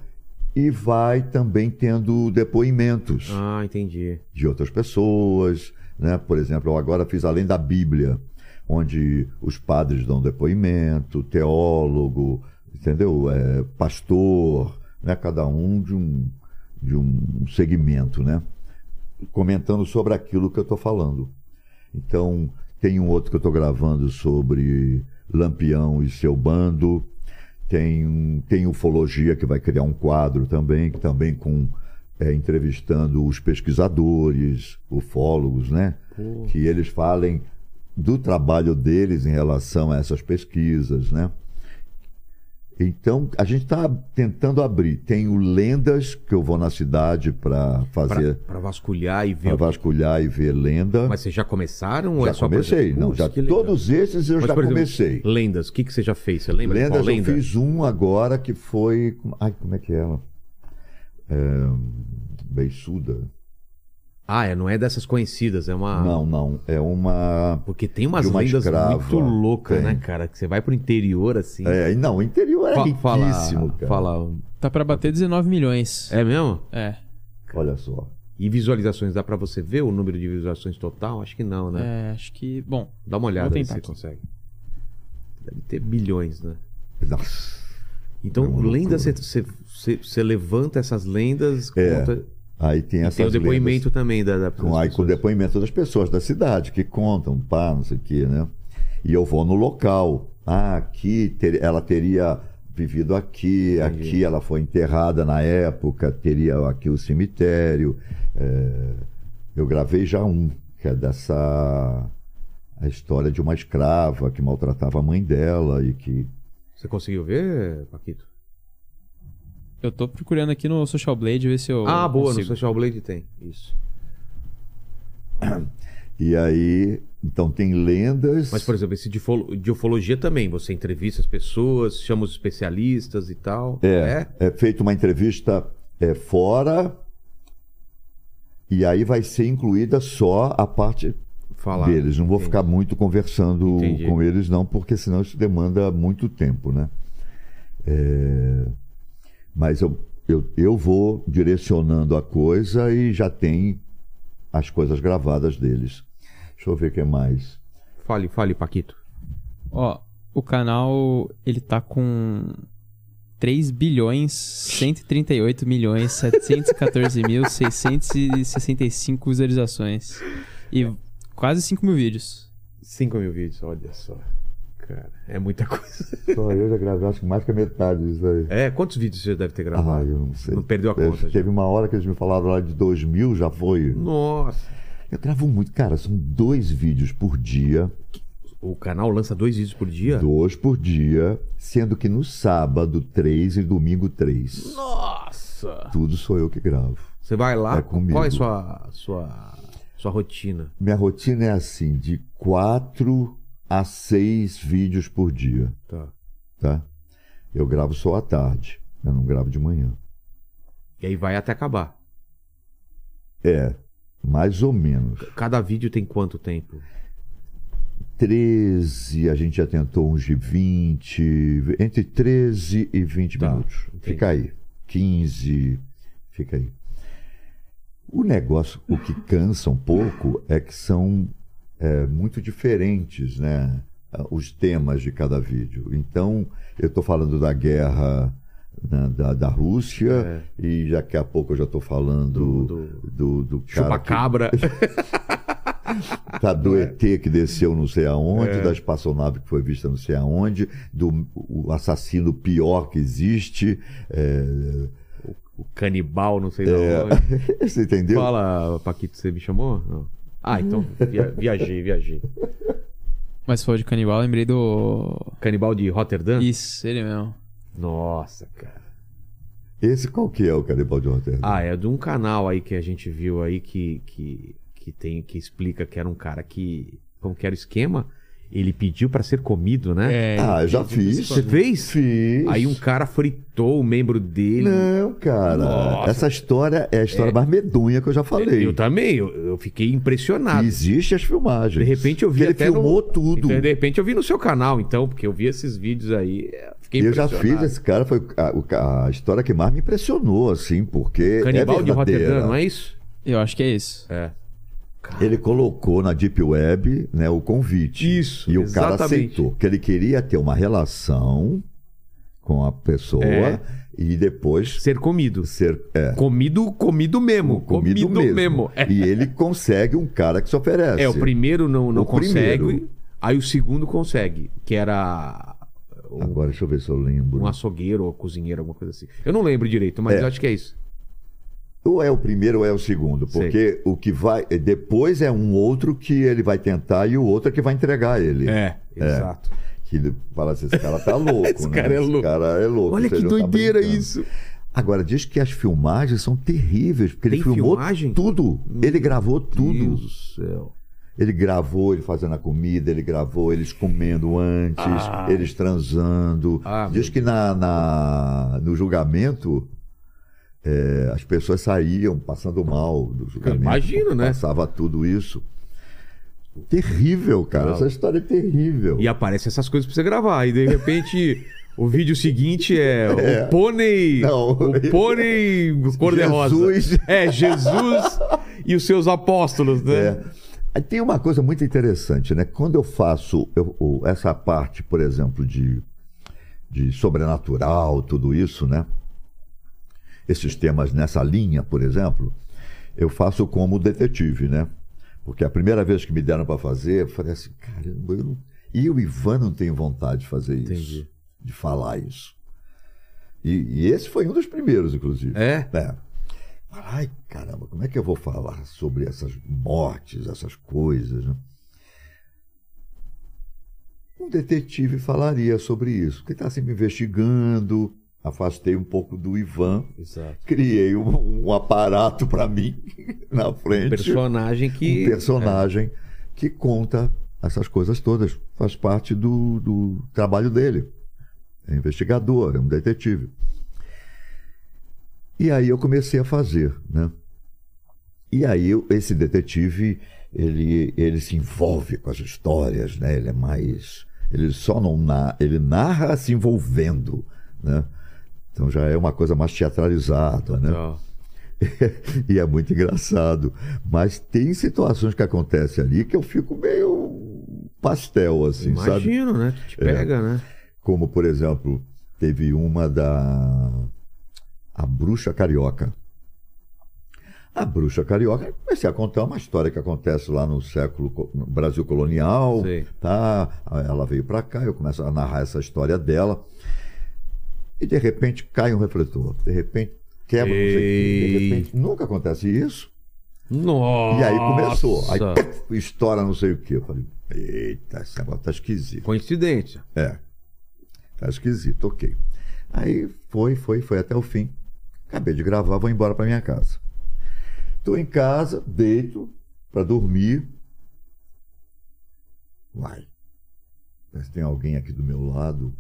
e vai também tendo depoimentos Ah, entendi. de outras pessoas, né? Por exemplo, eu agora fiz além da Bíblia, onde os padres dão depoimento, teólogo, entendeu? É, pastor, né? Cada um de um de um segmento, né? Comentando sobre aquilo que eu estou falando. Então tem um outro que eu estou gravando sobre Lampião e seu bando. Tem, tem ufologia que vai criar um quadro também, que também com é, entrevistando os pesquisadores, ufólogos, né? Pô. Que eles falem do trabalho deles em relação a essas pesquisas, né? Então, a gente está tentando abrir. Tenho lendas que eu vou na cidade para fazer, pra vasculhar e ver. para o vasculhar e ver lenda. Mas vocês já começaram ou já é só comecei, não, já todos esses eu Mas, já exemplo, comecei. Lendas, o que, que você já fez? Você lembra? Lendas Qual eu lenda? fiz um agora que foi. Ai, como é que é ela? É... Beiçuda. Ah, é, não é dessas conhecidas, é uma. Não, não. É uma. Porque tem umas uma lendas escrava. muito loucas, Tem. né, cara? Que você vai pro interior assim. É, não, o interior é Fa- riquíssimo, fala, cara. fala. Tá pra bater 19 milhões. É mesmo? É. Olha só. E visualizações, dá pra você ver o número de visualizações total? Acho que não, né? É, acho que. Bom, Dá uma olhada se você aqui. consegue. Deve ter bilhões, né? Nossa. Então, É lendas, você, você- você levanta essas lendas, É, conta. Aí tem E essas tem o depoimento também da, da com, aí, com o depoimento das pessoas da cidade que contam, pá, não sei o quê, né? E eu vou no local. Ah, aqui ter- ela teria vivido aqui, Entendi. aqui ela foi enterrada na época, teria aqui o cemitério. É, eu gravei já um, que é dessa a história de uma escrava que maltratava a mãe dela e que Você conseguiu ver, Paquito? Eu tô procurando aqui no Social Blade ver se eu. ah, boa, no consigo. Social Blade tem. Isso. e aí então tem lendas. Mas, por exemplo, esse de, ufolo- de ufologia também. Você entrevista as pessoas, chama os especialistas e tal. É, é feita uma entrevista é, fora e aí vai ser incluída só a parte Falar. deles. Não vou Entendi. ficar muito conversando Entendi. com eles não, porque senão isso demanda muito tempo, né? É, Mas eu, eu, eu vou direcionando a coisa e já tem as coisas gravadas deles. Deixa eu ver o que mais. Fale, fale, Paquito. Ó, o canal ele tá com 3 bilhões 138 milhões 714 mil 665 visualizações e quase 5 mil vídeos. 5 mil vídeos, olha só. Cara, é muita coisa. Só eu já gravei acho que mais que a metade disso aí. É, quantos vídeos você deve ter Ah, gravado? eu não sei. Não perdeu a Eu- conta já. Teve uma hora que eles me falaram lá de 2 mil, já foi. Nossa. Eu gravo muito, cara, são dois vídeos por dia, O canal lança dois vídeos por dia? dois por dia, sendo que no sábado três e domingo três. Nossa! Tudo sou eu que gravo. Você vai lá, É comigo. qual é a sua, sua, sua rotina? Minha rotina é assim, de quatro a seis vídeos por dia, Tá. tá? Eu gravo só à tarde, eu não gravo de manhã. E aí vai até acabar. É, mais ou menos. Cada vídeo tem quanto tempo? 13, a gente já tentou uns de 20, entre 13 e 20 Tá, minutos. entendi. Fica aí. 15, fica aí. O negócio, o que cansa um pouco é que são é, muito diferentes, né? Os temas de cada vídeo. Então, eu estou falando da guerra né, da, da Rússia e daqui a pouco eu já estou falando É. Do- do, do, cara que- Chupacabra. Tá do ET que desceu não sei aonde, É. da espaçonave que foi vista não sei aonde, do o assassino pior que existe. é, o canibal, não sei É, onde. você entendeu? Fala, Paquito, você me chamou? Não. Ah, então via- viajei, viajei. Mas se for de canibal, lembrei do. Canibal de Rotterdam? Isso, ele mesmo. Nossa, cara. Esse qual que é o canibal de Rotterdam? Ah, é de um canal aí que a gente viu aí que, que, que tem que explica que era um cara que. Como que era o esquema? Ele pediu pra ser comido, né? É, Ah, eu já fiz. Você fez? Fiz. Aí um cara fritou o membro dele. Não, cara. Nossa. Essa história é a história mais medonha que eu já falei. Eu também, eu, eu fiquei impressionado. Existe as filmagens. De repente eu vi ele filmou no... tudo. Então, de repente eu vi no seu canal, então, porque eu vi esses vídeos aí, é, fiquei eu já fiz esse cara, foi a, a história que mais me impressionou, assim, porque. Canibal é de. Rotterdam, não é isso? Eu acho que é isso. É. Ele colocou na Deep Web né, o convite. Isso, E o cara exatamente. aceitou. Que ele queria ter uma relação com a pessoa É. e depois Ser comido. ser. É, Comido, comido mesmo. comido, mesmo. É. E ele consegue um cara que se oferece. É, o primeiro não, não O consegue, primeiro. aí o segundo consegue, que era um, Agora deixa eu ver se eu lembro. um açougueiro ou cozinheiro, alguma coisa assim. Eu não lembro direito, mas É. eu acho que é isso. Ou é o primeiro ou é o segundo, Sei. porque o que vai. Depois é um outro que ele vai tentar e o outro é que vai entregar ele. É, exato. Que ele fala assim: esse cara tá louco. Esse né? cara é louco. Esse cara é louco. Olha que tá doideira brincando. isso. Agora, diz que as filmagens são terríveis, porque ele Tem filmou filmagem? tudo. Ele gravou tudo. Deus do céu. Ele gravou ele fazendo a comida, ele gravou eles comendo antes, Ah. eles transando. Ah, Diz meu que na, na- no julgamento é, as pessoas saíam passando mal do julgamento. imagino, né? Passava tudo isso. Terrível, cara. Não. Essa história é terrível. E aparecem essas coisas pra você gravar. E de repente, o vídeo seguinte é, o pônei. Não. O pônei cor-de-rosa. Jesus. É, Jesus e os seus apóstolos, né? É. Aí tem uma coisa muito interessante, né? Quando eu faço eu- o- essa parte, por exemplo, de, de sobrenatural, tudo isso, né? Esses temas nessa linha, por exemplo, eu faço como detetive, né? Porque a primeira vez que me deram para fazer, eu falei assim, caramba, eu não... e o Ivan não tem vontade de fazer isso, Entendi. de falar isso. E, e esse foi um dos primeiros, inclusive. É? É. Ai, caramba, como é que eu vou falar sobre essas mortes, essas coisas? né? Um detetive falaria sobre isso, porque está sempre investigando. Afastei um pouco do Ivan, Exato. criei um, um aparato para mim na Um frente. personagem que. Um personagem que conta essas coisas todas. Faz parte do, do trabalho dele. É investigador, é um detetive. E aí eu comecei a fazer, né? E aí esse detetive, ele, ele se envolve com as histórias, né? Ele é mais... Ele só não... Na, ele narra se envolvendo, né? Então já é uma coisa mais teatralizada, né? E é muito engraçado. Mas tem situações que acontecem ali que eu fico meio pastel, assim, sabe? É. Imagino, né? Tu te pega, né? Como, por exemplo, teve uma da A Bruxa Carioca. A Bruxa Carioca, comecei a contar uma história que acontece lá no século no Brasil colonial, Sei. tá? Ela veio para cá, eu começo a narrar essa história dela. E de repente cai um refletor, de repente quebra, não sei o quê, de repente nunca acontece isso. Nossa! E aí começou, aí puf, estoura não sei o que. Eu falei, eita, esse negócio tá esquisito. Coincidência. É. Tá esquisito, ok. Aí foi, foi, foi até o fim. Acabei de gravar, vou embora para minha casa. Tô em casa, deito para dormir. Uai. Mas tem alguém aqui do meu lado.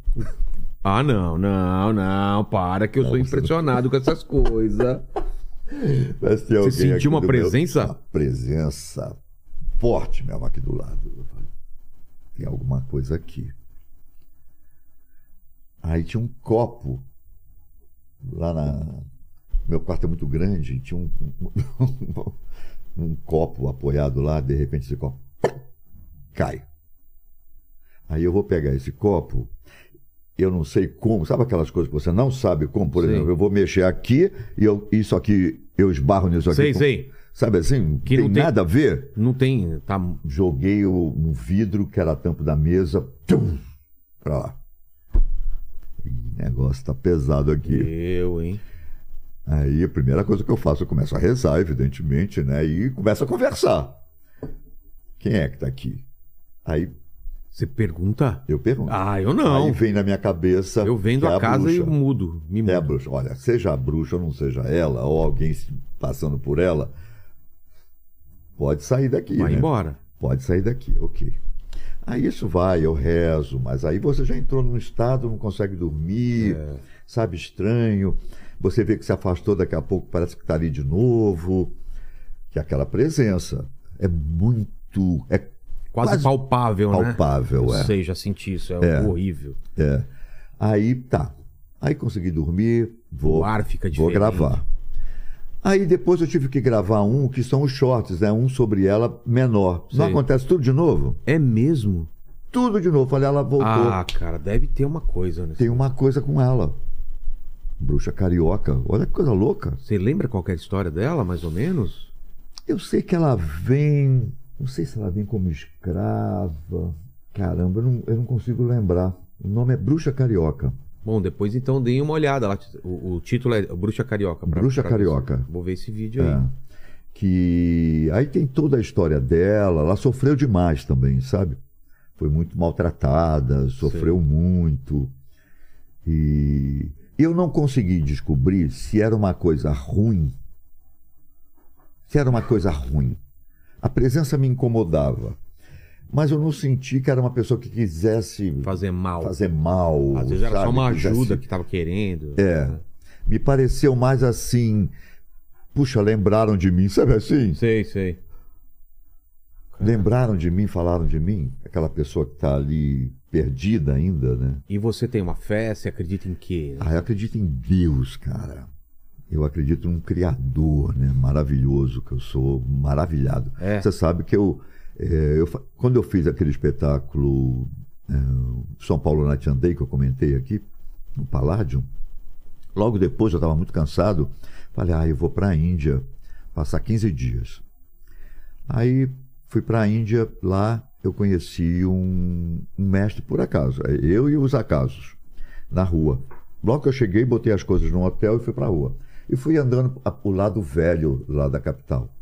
Ah, não, não, não, para que eu sou Não, você impressionado com essas coisas. Mas tem alguém sentiu uma do meu- presença? Uma presença forte mesmo aqui do lado. Tem alguma coisa aqui. Aí tinha um copo lá na. Meu quarto é muito grande, tinha um, um, um copo apoiado lá, de repente esse copo cai. Aí eu vou pegar esse copo, eu não sei como, sabe aquelas coisas que você não sabe como, por Sim. exemplo, eu vou mexer aqui e eu, isso aqui, eu esbarro nisso aqui. Sei, com- sei. Sabe assim? Que tem, não tem- nada a ver. Não tem. Tá. Joguei o, um vidro que era a tampa da mesa, tum, pra lá. Ih, negócio tá pesado aqui. Eu, hein? Aí a primeira coisa que eu faço, eu começo a rezar, evidentemente, né? E começo a conversar. Quem é que tá aqui? Aí Você pergunta? eu pergunto. Ah, eu não. Aí vem na minha cabeça. eu vendo que é a casa e bruxa. mudo. Me mudo. É a bruxa. Olha, seja a bruxa ou não seja ela, ou alguém passando por ela, pode sair daqui. Vai né? embora. Pode sair daqui, ok. Aí isso vai, eu rezo, mas aí você já entrou num estado, não consegue dormir, É. sabe, estranho. Você vê que se afastou, daqui a pouco parece que está ali de novo. Que é aquela presença é muito. É Quase, Quase palpável, né? palpável, Eu é. sei, já senti isso. É, horrível. É. Aí tá. Aí consegui dormir, vou, O ar fica vou gravar. Aí depois eu tive que gravar um que são os shorts, né? Um sobre ela menor. Não Sei. acontece tudo de novo? É mesmo? Tudo de novo. Falei, ela voltou. Ah, cara, deve ter uma coisa. Né? Tem uma coisa com ela. Bruxa carioca. Olha que coisa louca. Você lembra qual que é história dela, mais ou menos? Eu sei que ela vem. Não sei se ela vem como escrava. Caramba, eu não, eu não consigo lembrar. O nome é Bruxa Carioca. Bom, depois então deem uma olhada lá. O, o título é Bruxa Carioca. pra- Bruxa pra- Carioca. Vou ver esse vídeo aí. É. Que aí tem toda a história dela. Ela sofreu demais também, sabe? Foi muito maltratada, sofreu muito. E eu não consegui descobrir se era uma coisa ruim. Se era uma coisa ruim. A presença me incomodava. Mas eu não senti que era uma pessoa que quisesse Fazer mal. fazer mal. Às vezes era só sabe? uma Quisesse- ajuda que tava querendo. É. Me pareceu mais assim. Puxa, lembraram de mim, sabe assim? Sei, sei. Lembraram de mim, falaram de mim? Aquela pessoa que está ali perdida ainda, né? E você tem uma fé? Você acredita em quê? Ah, eu acredito em Deus, cara. Eu acredito num Criador, né? Maravilhoso que eu sou, maravilhado. É. Você sabe que eu, é, eu quando eu fiz aquele espetáculo é, São Paulo Night and Day, que eu comentei aqui, no Paládio, logo depois eu estava muito cansado, falei, ah, eu vou para a Índia passar 15 dias. Aí fui para a Índia, lá eu conheci um, um mestre por acaso, eu e os acasos, na rua. Logo que eu cheguei, botei as coisas no hotel e fui para a rua. E fui andando a- o lado velho lá da capital.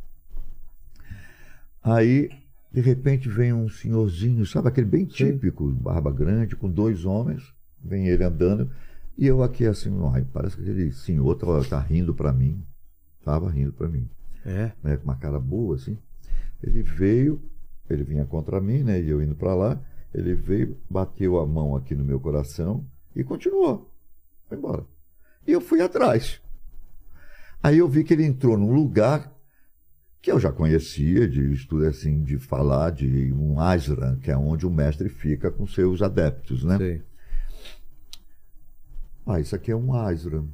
Aí, de repente, vem um senhorzinho, sabe aquele bem típico, barba grande, com dois homens, vem ele andando, e eu aqui assim, ai, parece que aquele senhor tá, tá rindo para mim. Tava rindo para mim É. né, com uma cara boa assim. Ele veio, ele vinha contra mim, né, e eu indo para lá. Ele veio, bateu a mão aqui no meu coração e continuou. Foi embora. E eu fui atrás. Aí eu vi que ele entrou num lugar que eu já conhecia, de estudo assim, de falar de um ashram, que é onde o mestre fica com seus adeptos, né? Sei. Ah, isso aqui é um ashram.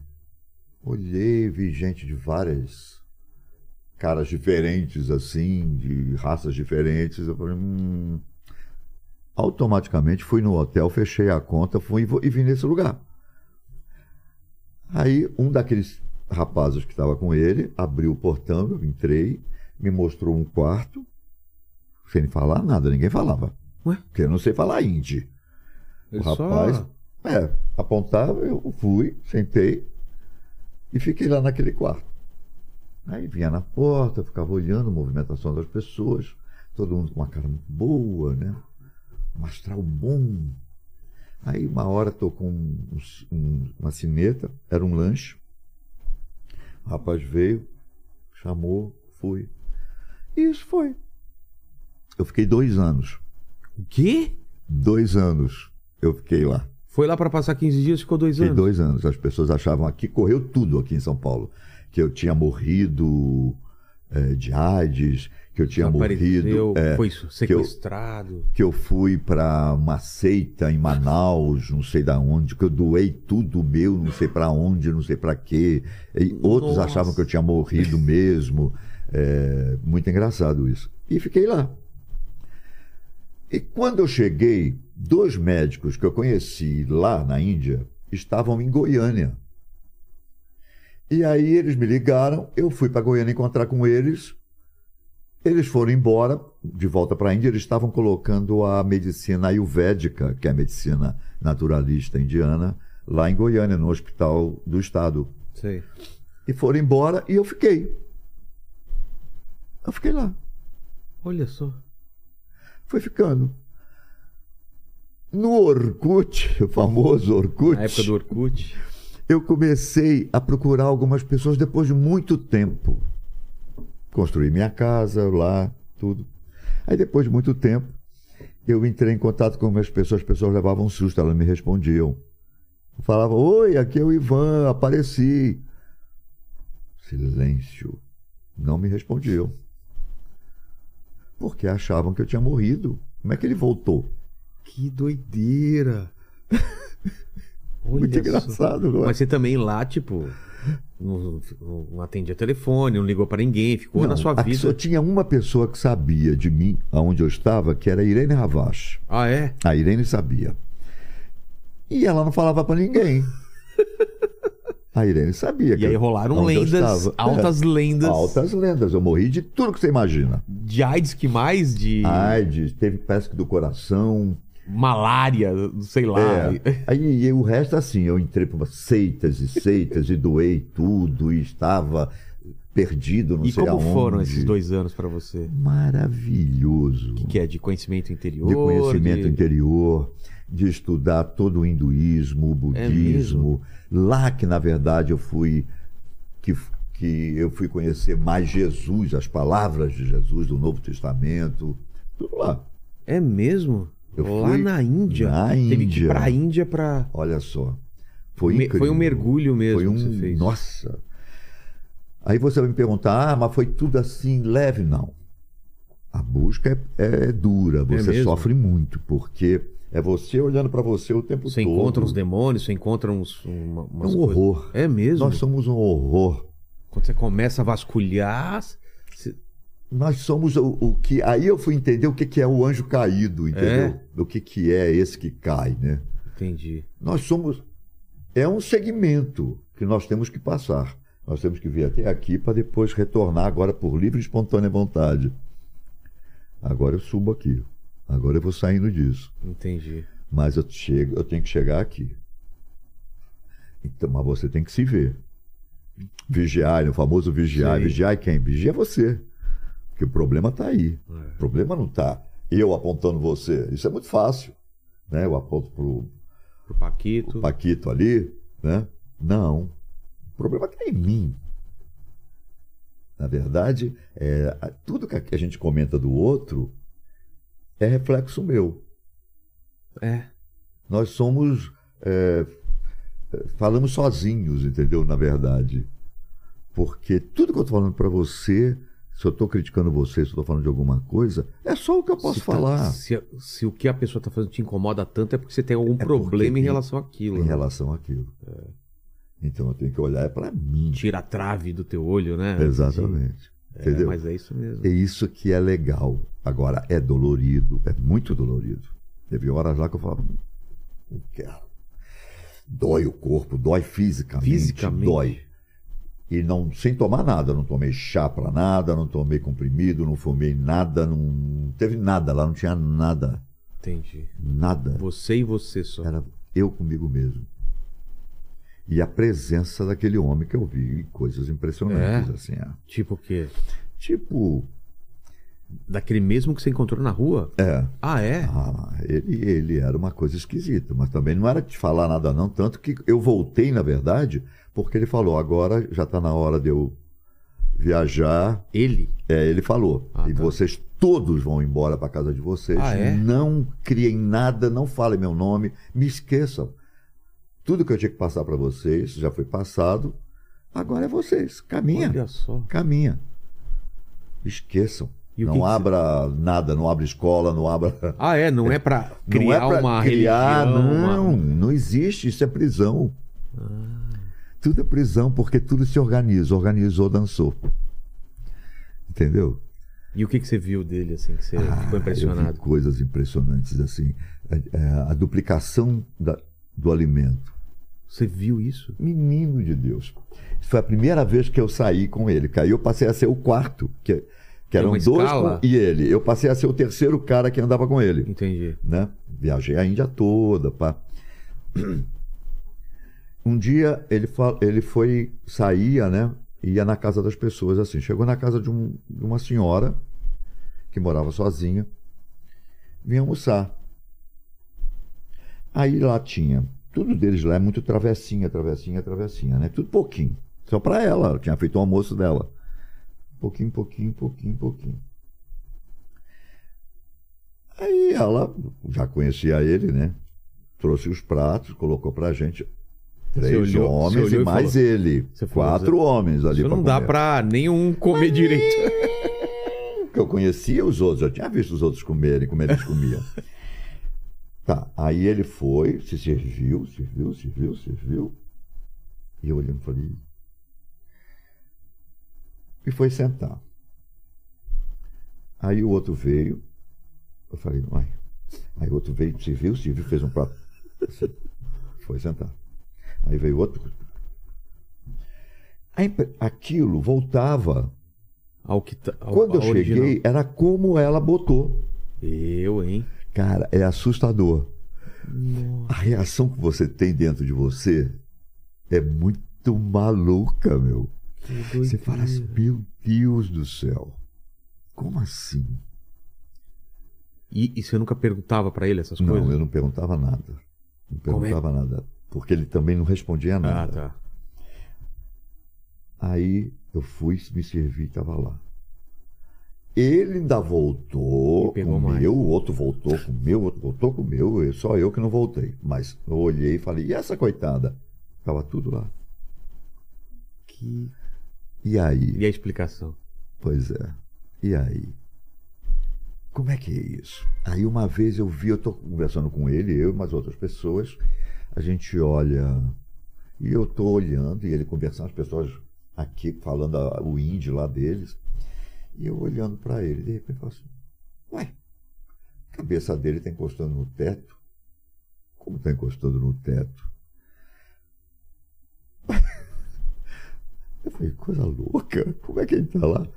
Olhei, vi gente de várias caras diferentes, assim, de raças diferentes. Eu falei, hum. Automaticamente fui no hotel, fechei a conta, fui e vim nesse lugar. Aí um daqueles rapazes que estava com ele abriu o portão, eu entrei, me mostrou um quarto, sem falar nada, ninguém falava. Ué? Porque eu não sei falar hindi. O Ele rapaz, só... é, apontava, eu fui, sentei e fiquei lá naquele quarto. Aí vinha na porta, ficava olhando a movimentação das pessoas, todo mundo com uma cara muito boa, né? Um astral bom. Aí uma hora tocou um, um- uma sineta, era um lanche. O rapaz veio, chamou, fui. E isso foi. Eu fiquei dois anos. O quê? Dois anos eu fiquei lá. Foi lá pra passar 15 dias, ficou dois Fiquei anos. dois anos. As pessoas achavam aqui, correu tudo aqui em São Paulo. Que eu tinha morrido eh, de AIDS, que eu tinha morrido. é, foi que eu, sequestrado. que eu fui para uma seita em Manaus, não sei da onde, que eu doei tudo meu, não sei para onde, não sei para quê. E outros Nossa. achavam que eu tinha morrido mesmo. É, muito engraçado isso. E fiquei lá. E quando eu cheguei, dois médicos que eu conheci lá na Índia estavam em Goiânia. E aí eles me ligaram, eu fui para Goiânia encontrar com eles. Eles foram embora, de volta para a Índia, eles estavam colocando a medicina ayurvédica, que é a medicina naturalista indiana, lá em Goiânia, no hospital do estado. Sei. e foram embora e eu fiquei. Eu fiquei lá. Olha só. Foi ficando. No Orkut, o famoso Orkut, Na época do Orkut. eu comecei a procurar algumas pessoas depois de muito tempo. Construí minha casa lá, tudo. Aí depois de muito tempo, eu entrei em contato com algumas pessoas, as pessoas levavam um susto, elas me respondiam. Falavam, oi, aqui é o Ivan, apareci. Silêncio. Não me respondiam. Porque achavam que eu tinha morrido. Como é que ele voltou? Que doideira. Muito só. engraçado, não é? Mas você também lá, tipo, não, não atendia telefone, não ligou pra ninguém, ficou na Não, sua aqui vida. Só tinha uma pessoa que sabia de mim, aonde eu estava, que era a Irene Ravache. Ah, é? A Irene sabia. E ela não falava pra ninguém. A Irene sabia. E aí rolaram lendas, altas É, lendas. Altas lendas. Eu morri de tudo que você imagina. De AIDS que mais? De AIDS, teve pesca do coração. Malária, sei lá. É. Aí e o resto, assim, eu entrei para seitas e seitas e doei tudo e estava perdido, não E sei como aonde. foram esses dois anos pra você? Maravilhoso. O que, que é? De conhecimento interior? de conhecimento de- interior, de estudar todo o hinduísmo, o É budismo. Lá que na verdade eu fui que, que eu fui conhecer mais Jesus, as palavras de Jesus do Novo Testamento, tudo lá. É mesmo? Eu lá na Índia? na Teve que ir Índia. pra Índia pra... Olha só. Foi Me- foi um mergulho mesmo Foi um, que você fez. Nossa. Aí você vai me perguntar, ah, mas foi tudo assim leve? Não. A busca é, é dura, você mesmo? sofre muito, porque é você olhando para você o tempo Você todo. encontra uns demônios, você encontra uns... uma- É um coisas- horror. É mesmo? Nós somos um horror. Quando você começa a vasculhar... Nós somos o, o que. Aí eu fui entender o que, que é o anjo caído, entendeu? O que, que é esse que cai, né? Entendi. Nós somos. É um segmento que nós temos que passar. Nós temos que vir até aqui para depois retornar agora por livre e espontânea vontade. Agora eu subo aqui. Agora eu vou saindo disso. Entendi. Mas eu, chego, eu tenho que chegar aqui. Então, mas você tem que se ver. Vigiar, o famoso vigiar. Sim. Vigiar quem? Vigia você. Porque o problema está aí. O problema não está eu apontando você. Isso é muito fácil. Né? Eu aponto para o Paquito. Paquito ali. Né? Não. O problema está em mim. Na verdade, é, tudo que a- que a gente comenta do outro é reflexo meu. É. Nós somos. é, é, falamos sozinhos, entendeu? Na verdade. Porque tudo que eu estou falando para você, se eu estou criticando você, se eu estou falando de alguma coisa, é só o que eu posso se tá- falar se, se o que a pessoa tá fazendo te incomoda tanto, é porque você tem algum porque problema em relação àquilo. em né? relação àquilo. Então eu tenho que olhar para mim. Tira a trave do teu olho, né? Exatamente. É, entendeu? mas é isso mesmo. É isso que é legal. Agora, é dolorido, é muito dolorido. Teve horas lá que eu falava, não quero. Dói o corpo, dói fisicamente, Fisicamente. dói. E não, sem tomar nada, não tomei chá para nada, não tomei comprimido, não fumei nada, não, não teve nada lá, não tinha nada, Entendi. nada. Você e você só. Era eu comigo mesmo. E a presença daquele homem que eu vi, coisas impressionantes, É? assim. ah. Tipo o quê? Tipo, Daquele mesmo que você encontrou na rua? é, Ah, é? Ah, ele, ele era uma coisa esquisita, mas também não era de falar nada não, tanto que eu voltei, na verdade, porque ele falou, agora já está na hora de eu viajar. Ele? É, ele falou, Ah, e tá. vocês todos vão embora para casa de vocês, Ah, é? não criem nada, não falem meu nome, me esqueçam. Tudo que eu tinha que passar para vocês já foi passado, agora é vocês, caminha, Olha só. caminha. Esqueçam. Não que que você- abra nada, não abra escola, não abra Ah, é? Não é pra criar não é pra uma criar, religião? não, uma- não existe, isso é prisão. Ah. Tudo é prisão, porque tudo se organiza. Organizou, dançou. Entendeu? E o que, que você viu dele, assim, que você Ah, ficou Eu vi impressionado? coisas impressionantes, assim. É, é, a duplicação da- do alimento. Você viu isso? Menino de Deus. Foi a primeira vez que eu saí com ele. Aí eu passei a ser o quarto, que, que eram dois com- e ele. Eu passei a ser o terceiro cara que andava com ele. Entendi. né? Viajei a Índia toda, pá. Um dia ele, ele foi, saía, né? Ia na casa das pessoas, assim. Chegou na casa de, um- de uma senhora que morava sozinha, vinha almoçar. Aí lá tinha, tudo deles lá é muito travessinha, travessinha, travessinha, né? Tudo pouquinho. Só para ela, ela tinha feito o almoço dela. Pouquinho, pouquinho, pouquinho, pouquinho. Aí ela já conhecia ele, né? Trouxe os pratos, colocou pra gente. Três olhou- homens e mais falou- ele. Quatro homens ali Isso não dá pra nenhum comer direito. Porque eu conhecia os outros, eu tinha visto os outros comerem, como eles comiam. tá, aí ele foi, se serviu, serviu, serviu, serviu. E eu olhando falei. E foi sentar. Aí o outro veio, eu falei, vai. Aí o outro veio, serviu, serviu, fez um prato. assim, Foi sentar. Aí veio outro. Aquilo voltava Ao que tá, ao, quando eu original. cheguei, era como ela botou. Eu, hein? Cara, é assustador. A reação que você tem dentro de você é muito maluca, meu. Você fala assim, meu Deus do céu. Como assim? E, e você nunca perguntava pra ele essas Não, coisas? eu não perguntava nada. Não é? perguntava nada. Porque ele também não respondia Ah, nada. tá. Aí eu fui me servir e estava lá. Ele ainda voltou, pegou comeu, mais. o outro voltou, comeu, o outro voltou, comeu, eu- só eu que não voltei. Mas eu olhei e falei, e essa coitada? Tava tudo lá. Que... E aí? E a explicação? Pois é. E aí? Como é que é isso? Aí uma vez eu vi, eu tô conversando com ele, eu e umas outras pessoas, a gente olha, e eu tô olhando, e ele conversando, as pessoas aqui falando a- o índio lá deles, e eu olhando para ele, de repente eu falo assim, ué, a cabeça dele tá encostando no teto? Como tá encostando no teto? Eu falei, coisa louca, como é que ele tá lá?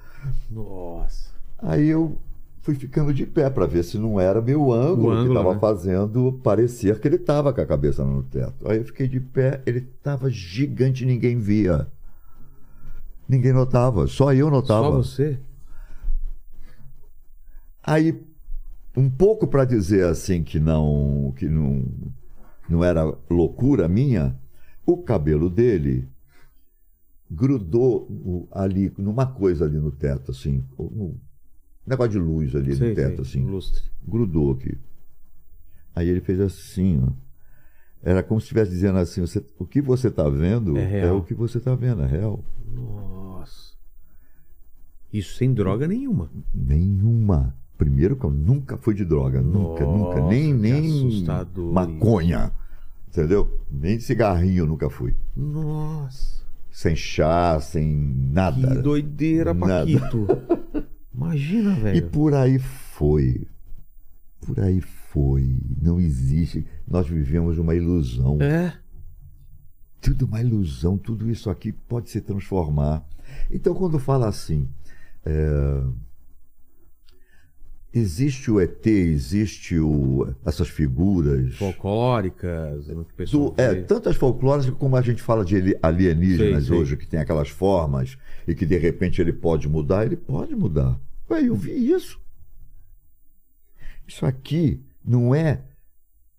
Nossa. Aí eu fui ficando de pé para ver se não era meu ângulo, ângulo, que estava né? fazendo parecer que ele estava com a cabeça no teto. Aí eu fiquei de pé, ele estava gigante, ninguém via. Ninguém notava, só eu notava. Só você? Aí um pouco para dizer assim que não que não não era loucura minha, o cabelo dele grudou ali numa coisa ali no teto assim, negócio de luz ali Sei, no teto sei, assim. lustre. grudou aqui. Aí ele fez assim, ó. Era como se estivesse dizendo assim, você- o que você está vendo É é, o que você está vendo, é real. Nossa. Isso sem droga nenhuma. Nenhuma. Primeiro que eu nunca fui de droga, nunca, nunca. Nossa, Nem, nem maconha, entendeu? Nem cigarrinho nunca fui. Nossa. Sem chá, sem nada. Que doideira, Nada. Paquito. Imagina, E velho. por aí foi. Por aí foi. Não existe. Nós vivemos uma ilusão. É. tudo uma ilusão, tudo isso aqui pode se transformar. Então, quando fala assim, é, existe o ET, existe o, essas figuras. Folclóricas, pessoal do- é, tantas folclóricas como a gente fala de ali- alienígenas Sei, sei. hoje, que tem aquelas formas e que de repente ele pode mudar, ele pode mudar. Ué, eu vi isso. Isso aqui não é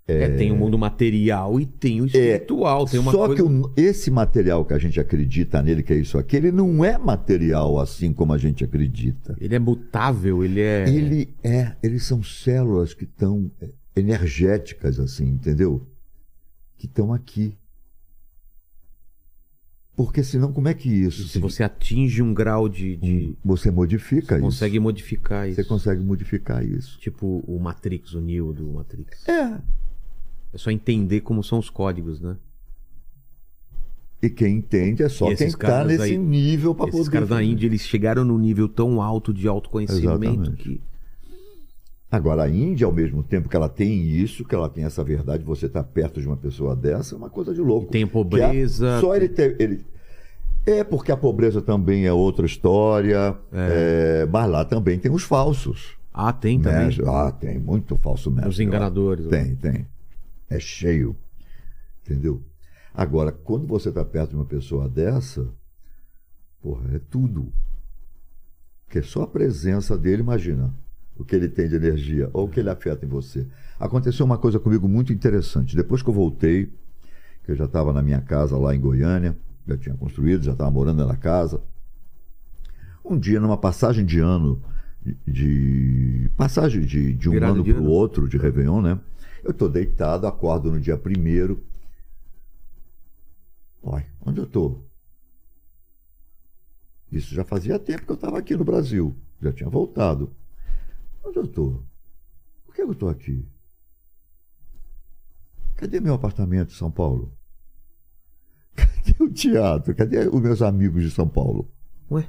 É, tem o mundo material e tem o espiritual. tem uma Só coisa... que o- esse material que a gente acredita nele, que é isso aqui, ele não é material assim como a gente acredita. Ele é mutável, ele é. Ele é, eles são células que estão é, energéticas assim, entendeu? Que estão aqui. Porque senão como é que isso? Se você atinge um grau de. de... Você modifica Você isso. consegue modificar isso. Você consegue modificar isso. Tipo o Matrix, o Neo do Matrix. É. É só entender como são os códigos, né? E quem entende é só quem está nesse aí- nível para poder. caras da. Índia, eles chegaram no nível tão alto de autoconhecimento Exatamente. que. Agora, a Índia, ao mesmo tempo que ela tem isso, que ela tem essa verdade, você está perto de uma pessoa dessa, é uma coisa de louco. Tem a Que pobreza. só ele ter. Ele... É porque a pobreza também é outra história, é, mas lá também tem os falsos. Ah, tem também. Né? Ah, tem muito falso mestre. Os enganadores. lá. Tem, tem. É cheio. Entendeu? Agora, quando você está perto de uma pessoa dessa, porra, é tudo. Porque só a presença dele, imagina o que ele tem de energia ou o que ele afeta em você. Aconteceu uma coisa comigo muito interessante. Depois que eu voltei, que eu já estava na minha casa lá em Goiânia, já tinha construído, já estava morando na casa. Um dia, numa passagem de ano, de passagem de, de um Virada ano para o outro, de Réveillon, né? Eu estou deitado, acordo no dia primeiro. Olha, onde eu estou? Isso já fazia tempo que eu estava aqui no Brasil. Já tinha voltado. Onde eu estou? Por que eu estou aqui? Cadê meu apartamento em São Paulo? Cadê o teatro? Cadê os meus amigos de São Paulo? Ué?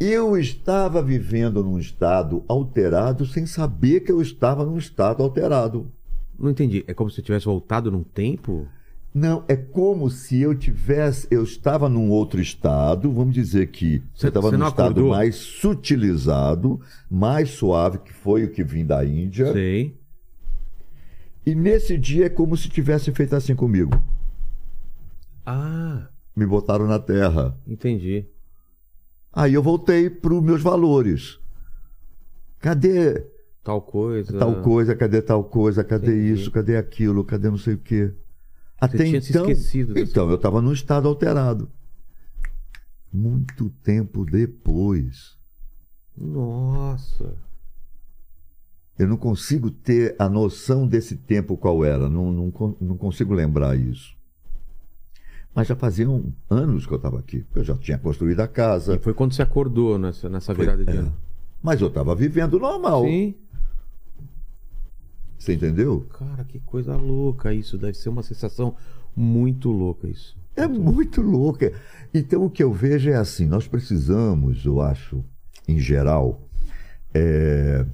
Eu estava vivendo num estado alterado sem saber que eu estava num estado alterado. Não entendi. É como se você tivesse voltado num tempo? Não, é como se eu tivesse. Eu estava num outro estado, vamos dizer que Você- estava num estado acordou? mais sutilizado, mais suave, que foi o que vim da Índia. Sei. E nesse dia é como se tivesse feito assim comigo. Ah, Me botaram na terra. entendi. Aí eu voltei para os meus valores. Cadê Tal coisa. tal coisa? Cadê tal coisa? Cadê Entendi. isso? Cadê aquilo? Cadê não sei o quê? Até tinha se então, esquecido dessa- então eu estava num estado alterado. Muito tempo depois, Nossa. eu não consigo ter a noção desse tempo qual era. Não, não, não consigo lembrar isso. Mas já faziam anos que eu estava aqui. Eu já tinha construído a casa. E foi quando você acordou nessa, nessa Foi- virada de é. ano. Mas eu estava vivendo normal. Sim. Você entendeu? Cara, que coisa louca isso. Deve ser uma sensação muito louca isso. É muito louca. Então o que eu vejo é assim, nós precisamos, eu acho, em geral, é,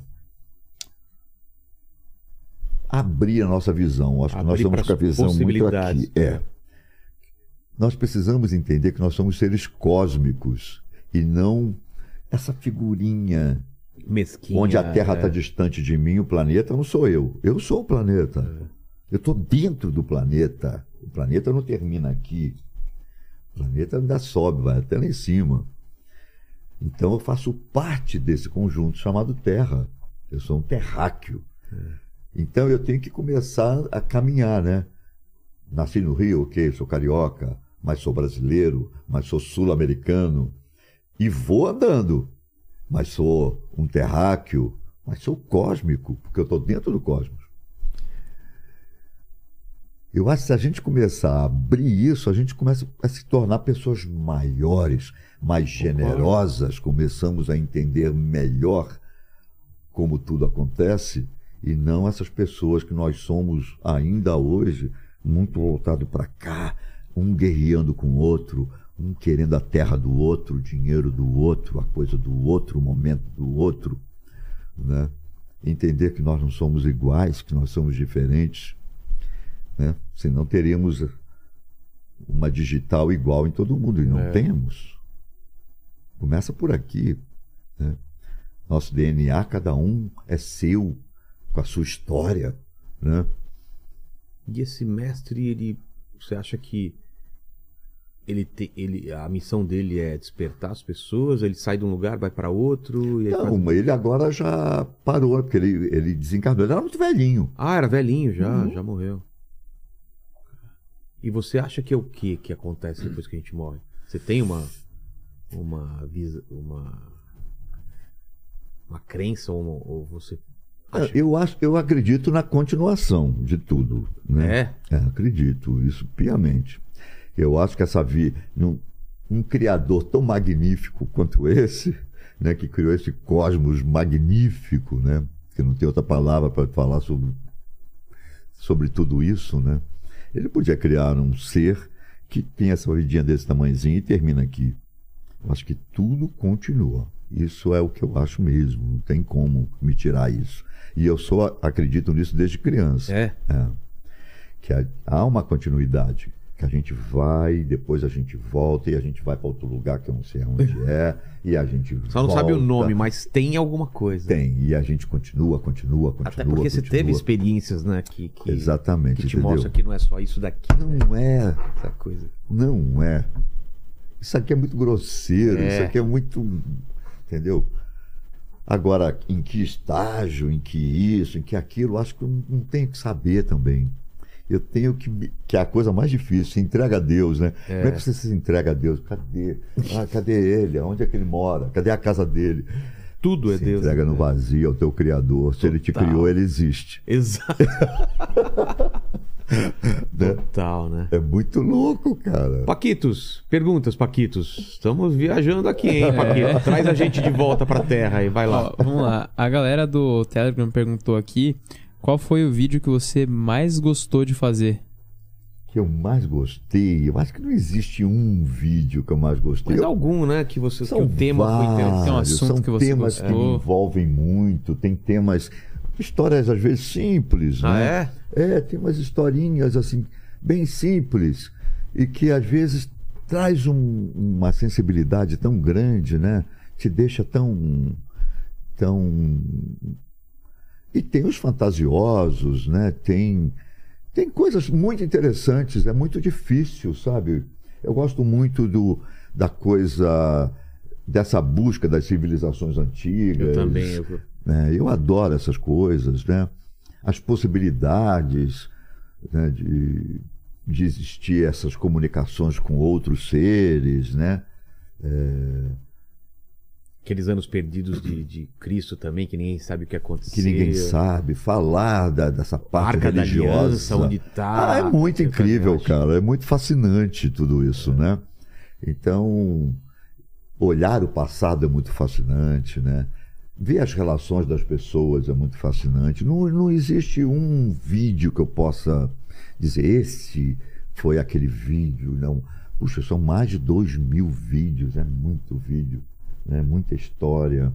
abrir a nossa visão. Acho que nós Abrir estamos com a visão muito aqui. É. né? Nós precisamos entender que nós somos seres cósmicos e não essa figurinha Mesquinha. onde a Terra está é. distante de mim, o planeta não sou eu. Eu sou o planeta. Eu estou dentro do planeta. O planeta não termina aqui. O planeta ainda sobe, vai até lá em cima. Então eu faço parte desse conjunto chamado Terra. Eu sou um terráqueo. Então eu tenho que começar a caminhar, né? Nasci no Rio, ok, sou carioca, mas sou brasileiro, mas sou sul-americano. E vou andando. Mas sou um terráqueo, mas sou cósmico, porque eu estou dentro do cosmos. Eu acho que se a gente começar a abrir isso, a gente começa a se tornar pessoas maiores, mais generosas, começamos a entender melhor como tudo acontece e não essas pessoas que nós somos ainda hoje, muito voltado para cá, um guerreando com o outro, um querendo a terra do outro, o dinheiro do outro, a coisa do outro, o momento do outro, né? Entender que nós não somos iguais, que nós somos diferentes, né? Senão teríamos uma digital igual em todo mundo e não É. temos. Começa por aqui, né? Nosso DNA, cada um é seu, com a sua história, né? E esse mestre, ele. Você acha que ele tem, ele, a missão dele é despertar as pessoas? Ele sai de um lugar, vai para outro? E faz- Não, mas ele agora já parou, porque ele, ele desencarnou. Ele era muito velhinho. Ah, era velhinho já, Uhum. já morreu. E você acha que é o que que acontece depois que a gente morre? Você tem uma uma visa, uma uma crença ou, ou você acha- Eu, acho, eu acredito na continuação de tudo. Né? é? É, acredito, isso piamente. Eu acho que essa vida. Um, um criador tão magnífico quanto esse, né, que criou esse cosmos magnífico, né? Que não tem outra palavra para falar sobre, sobre tudo isso, né? Ele podia criar um ser que tem essa vidinha desse tamanhozinho e termina aqui. Eu acho que tudo continua. Isso é o que eu acho mesmo. Não tem como me tirar isso. E eu só acredito nisso desde criança. É. É. Que há uma continuidade. Que a gente vai, depois a gente volta e a gente vai para outro lugar que eu não sei onde é, e a gente Só não sabe o nome, mas tem alguma coisa. Tem, e a gente continua, continua, continua. Até porque você continua. teve experiências, né? Que, que, Exatamente, que te entendeu? mostra que não é só isso daqui, né? Não é, Essa coisa. não é. Isso aqui é muito grosseiro, É. isso aqui é muito. Entendeu? Agora, em que estágio, em que isso, em que aquilo, acho que não tenho que saber também. Eu tenho que. Que é a coisa mais difícil, se entrega a Deus, né? Como é que você se entrega a Deus? Cadê? Ah, cadê ele? Onde é que ele mora? Cadê a casa dele? Tudo é se Deus. entrega né? no vazio ao teu Criador. Se ele te Total. criou, ele existe. Exato. Né? Total, né? É muito louco, cara. Paquitos, perguntas, Paquitos. Estamos viajando aqui, hein, Paquito? Traz a gente de volta pra terra aí, vai lá. Ó, vamos lá. A galera do Telegram perguntou aqui qual foi o vídeo que você mais gostou de fazer. que eu mais gostei, eu acho que não existe um vídeo que eu mais gostei. Mas Eu- algum, né? Que, você, que são o tema foi interessante. Tem um vários, assunto são que você temas que gostou. me envolvem muito, tem temas, histórias às vezes simples, Ah, né? é? É, tem umas historinhas assim, bem simples, e que às vezes traz um- uma sensibilidade tão grande, né? Te deixa tão. tão. E tem os fantasiosos, né? Tem, tem coisas muito interessantes, é muito difícil, sabe? Eu gosto muito do, da coisa, dessa busca das civilizações antigas. Eu também. Eu... né? Eu adoro essas coisas, né? As possibilidades né, de, de existir essas comunicações com outros seres, né? Aqueles anos perdidos de, de Cristo também, que ninguém sabe o que aconteceu. Que ninguém sabe, falar da, dessa parte Arca da religiosa. Aliança, onde tá. Ah, é muito incrível, acho. cara. É muito fascinante tudo isso, né? Então, olhar o passado é muito fascinante, né? Ver as relações das pessoas é muito fascinante. Não, não existe um vídeo que eu possa dizer, esse foi aquele vídeo, não. Puxa, são mais de dois mil vídeos, é muito vídeo, né? muita história.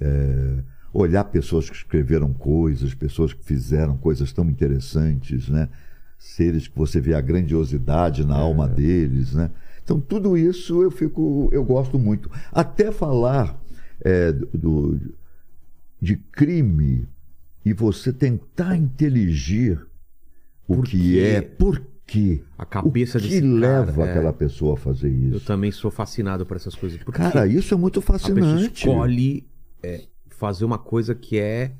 É, olhar pessoas que escreveram coisas, pessoas que fizeram coisas tão interessantes, né? Seres que você vê a grandiosidade na alma deles, né? Então tudo isso eu fico, eu gosto muito. Até falar é, do, de crime e você tentar inteligir o Por que é, por quê, A cabeça o que cara, leva é. aquela pessoa a fazer isso. Eu também sou fascinado por essas coisas. Porque Cara, isso é muito a pessoa fascinante. escolhe é, fazer uma coisa que é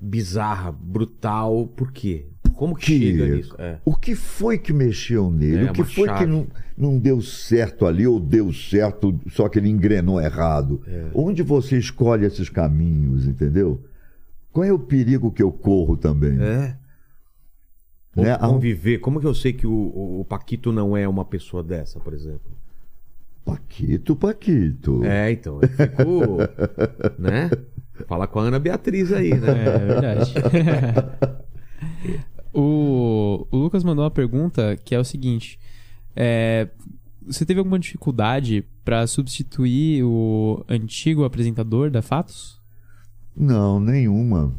bizarra, brutal. Por quê? Como que Que- chega nisso? É. O que foi que mexeu nele? É, o que foi chave. que não, não deu certo ali ou deu certo, só que ele engrenou errado? É. Onde você escolhe esses caminhos, entendeu? Qual é o perigo que eu corro também? É. Né? Conviver. Como que eu sei que o, o- Paquito não é uma pessoa dessa, por exemplo? Paquito, Paquito. É, então. Eu fico. né? Fala com a Ana Beatriz aí, É né? verdade. o, o Lucas mandou uma pergunta que é o seguinte: é, você teve alguma dificuldade para substituir o antigo apresentador da Fatos? Não, nenhuma.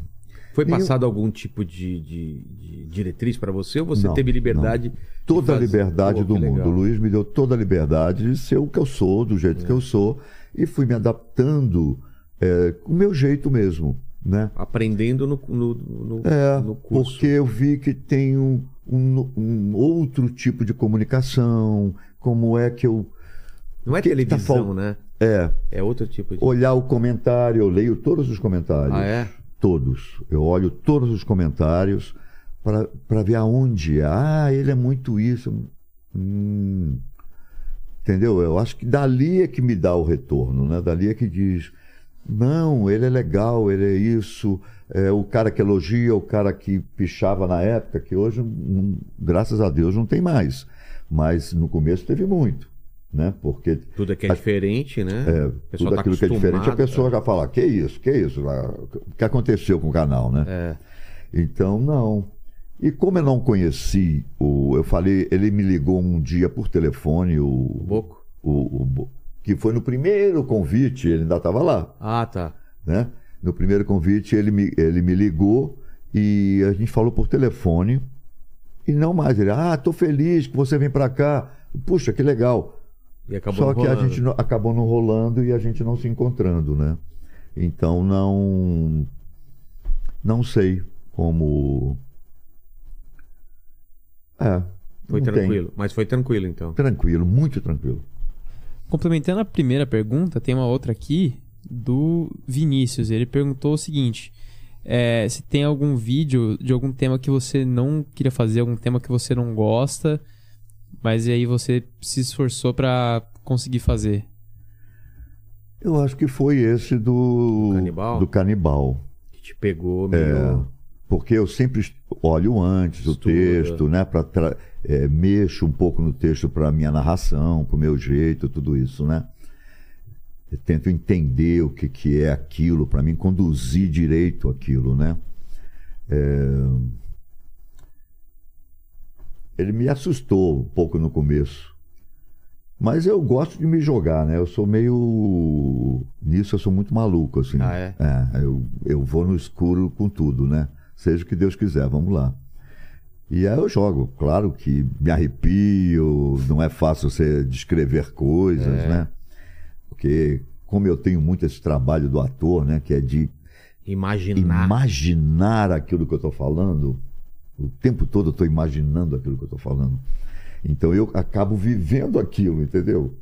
Foi passado algum tipo de, de- de diretriz pra você ou você Não, teve liberdade? de Toda a fazer? liberdade Pô, do mundo. legal. O Luiz me deu toda a liberdade de ser o que eu sou, do jeito que eu sou, e fui me adaptando é, com o meu jeito mesmo, né? Aprendendo no, no, no, É, no curso. porque eu vi que tem um, um- um outro tipo de comunicação, como é que eu... Não é que que tá televisão, fal- né? É, É outro tipo de. olhar o comentário, eu leio todos os comentários. Ah, é? Todos. Eu olho todos os comentários para ver aonde. Ah, ele é muito isso. Hum. Entendeu? Eu acho que dali é que me dá o retorno, né? Dali é que diz. Não, ele é legal, ele é isso. É o cara que elogia, o cara que pichava na época, que hoje, hum, graças a Deus, não tem mais. Mas no começo teve muito, né? Porque Tudo que é diferente, né? é, tudo tá aquilo que é diferente, a pessoa já fala, que isso, que isso, o que aconteceu com o canal, né? É. Então, não. E como eu não conheci, o, eu falei, ele me ligou um dia por telefone, o, Boco? o, o Bo- que foi no primeiro convite, ele ainda estava lá, Ah, tá. né? No primeiro convite ele me, ele me ligou e a gente falou por telefone E não mais. Ele, ah, tô feliz que você vem para cá. Puxa, que legal. E acabou Só que a rolando. gente não- acabou não rolando e a gente não se encontrando, né? Então não. Não sei como. É. Foi não tem. tranquilo. Mas foi tranquilo, então. Tranquilo, muito tranquilo. Complementando a primeira pergunta, tem uma outra aqui do Vinícius. Ele perguntou o seguinte: é, se tem algum vídeo de algum tema que você não queria fazer, algum tema que você não gosta, mas aí você se esforçou pra conseguir fazer. Eu acho que foi esse do. Canibal? Do canibal. Que te pegou meio. Porque eu sempre olho antes o Estuda. texto, né? Pra tra- é, mexo um pouco no texto para minha narração, para o meu jeito, tudo isso, né? Eu tento entender o que, que é aquilo, para mim conduzir direito aquilo, né? É, Ele me assustou um pouco no começo. Mas eu gosto de me jogar, né? Eu sou meio. Nisso eu sou muito maluco, assim. Ah, é? É, eu, eu vou no escuro com tudo, né? Seja o que Deus quiser, vamos lá. E aí eu jogo. Claro que me arrepio, não é fácil você descrever coisas, É. né? Porque como eu tenho muito esse trabalho do ator, né? Que é de Imaginar. imaginar aquilo que eu estou falando. O tempo todo eu estou imaginando aquilo que eu estou falando. Então eu acabo vivendo aquilo, entendeu?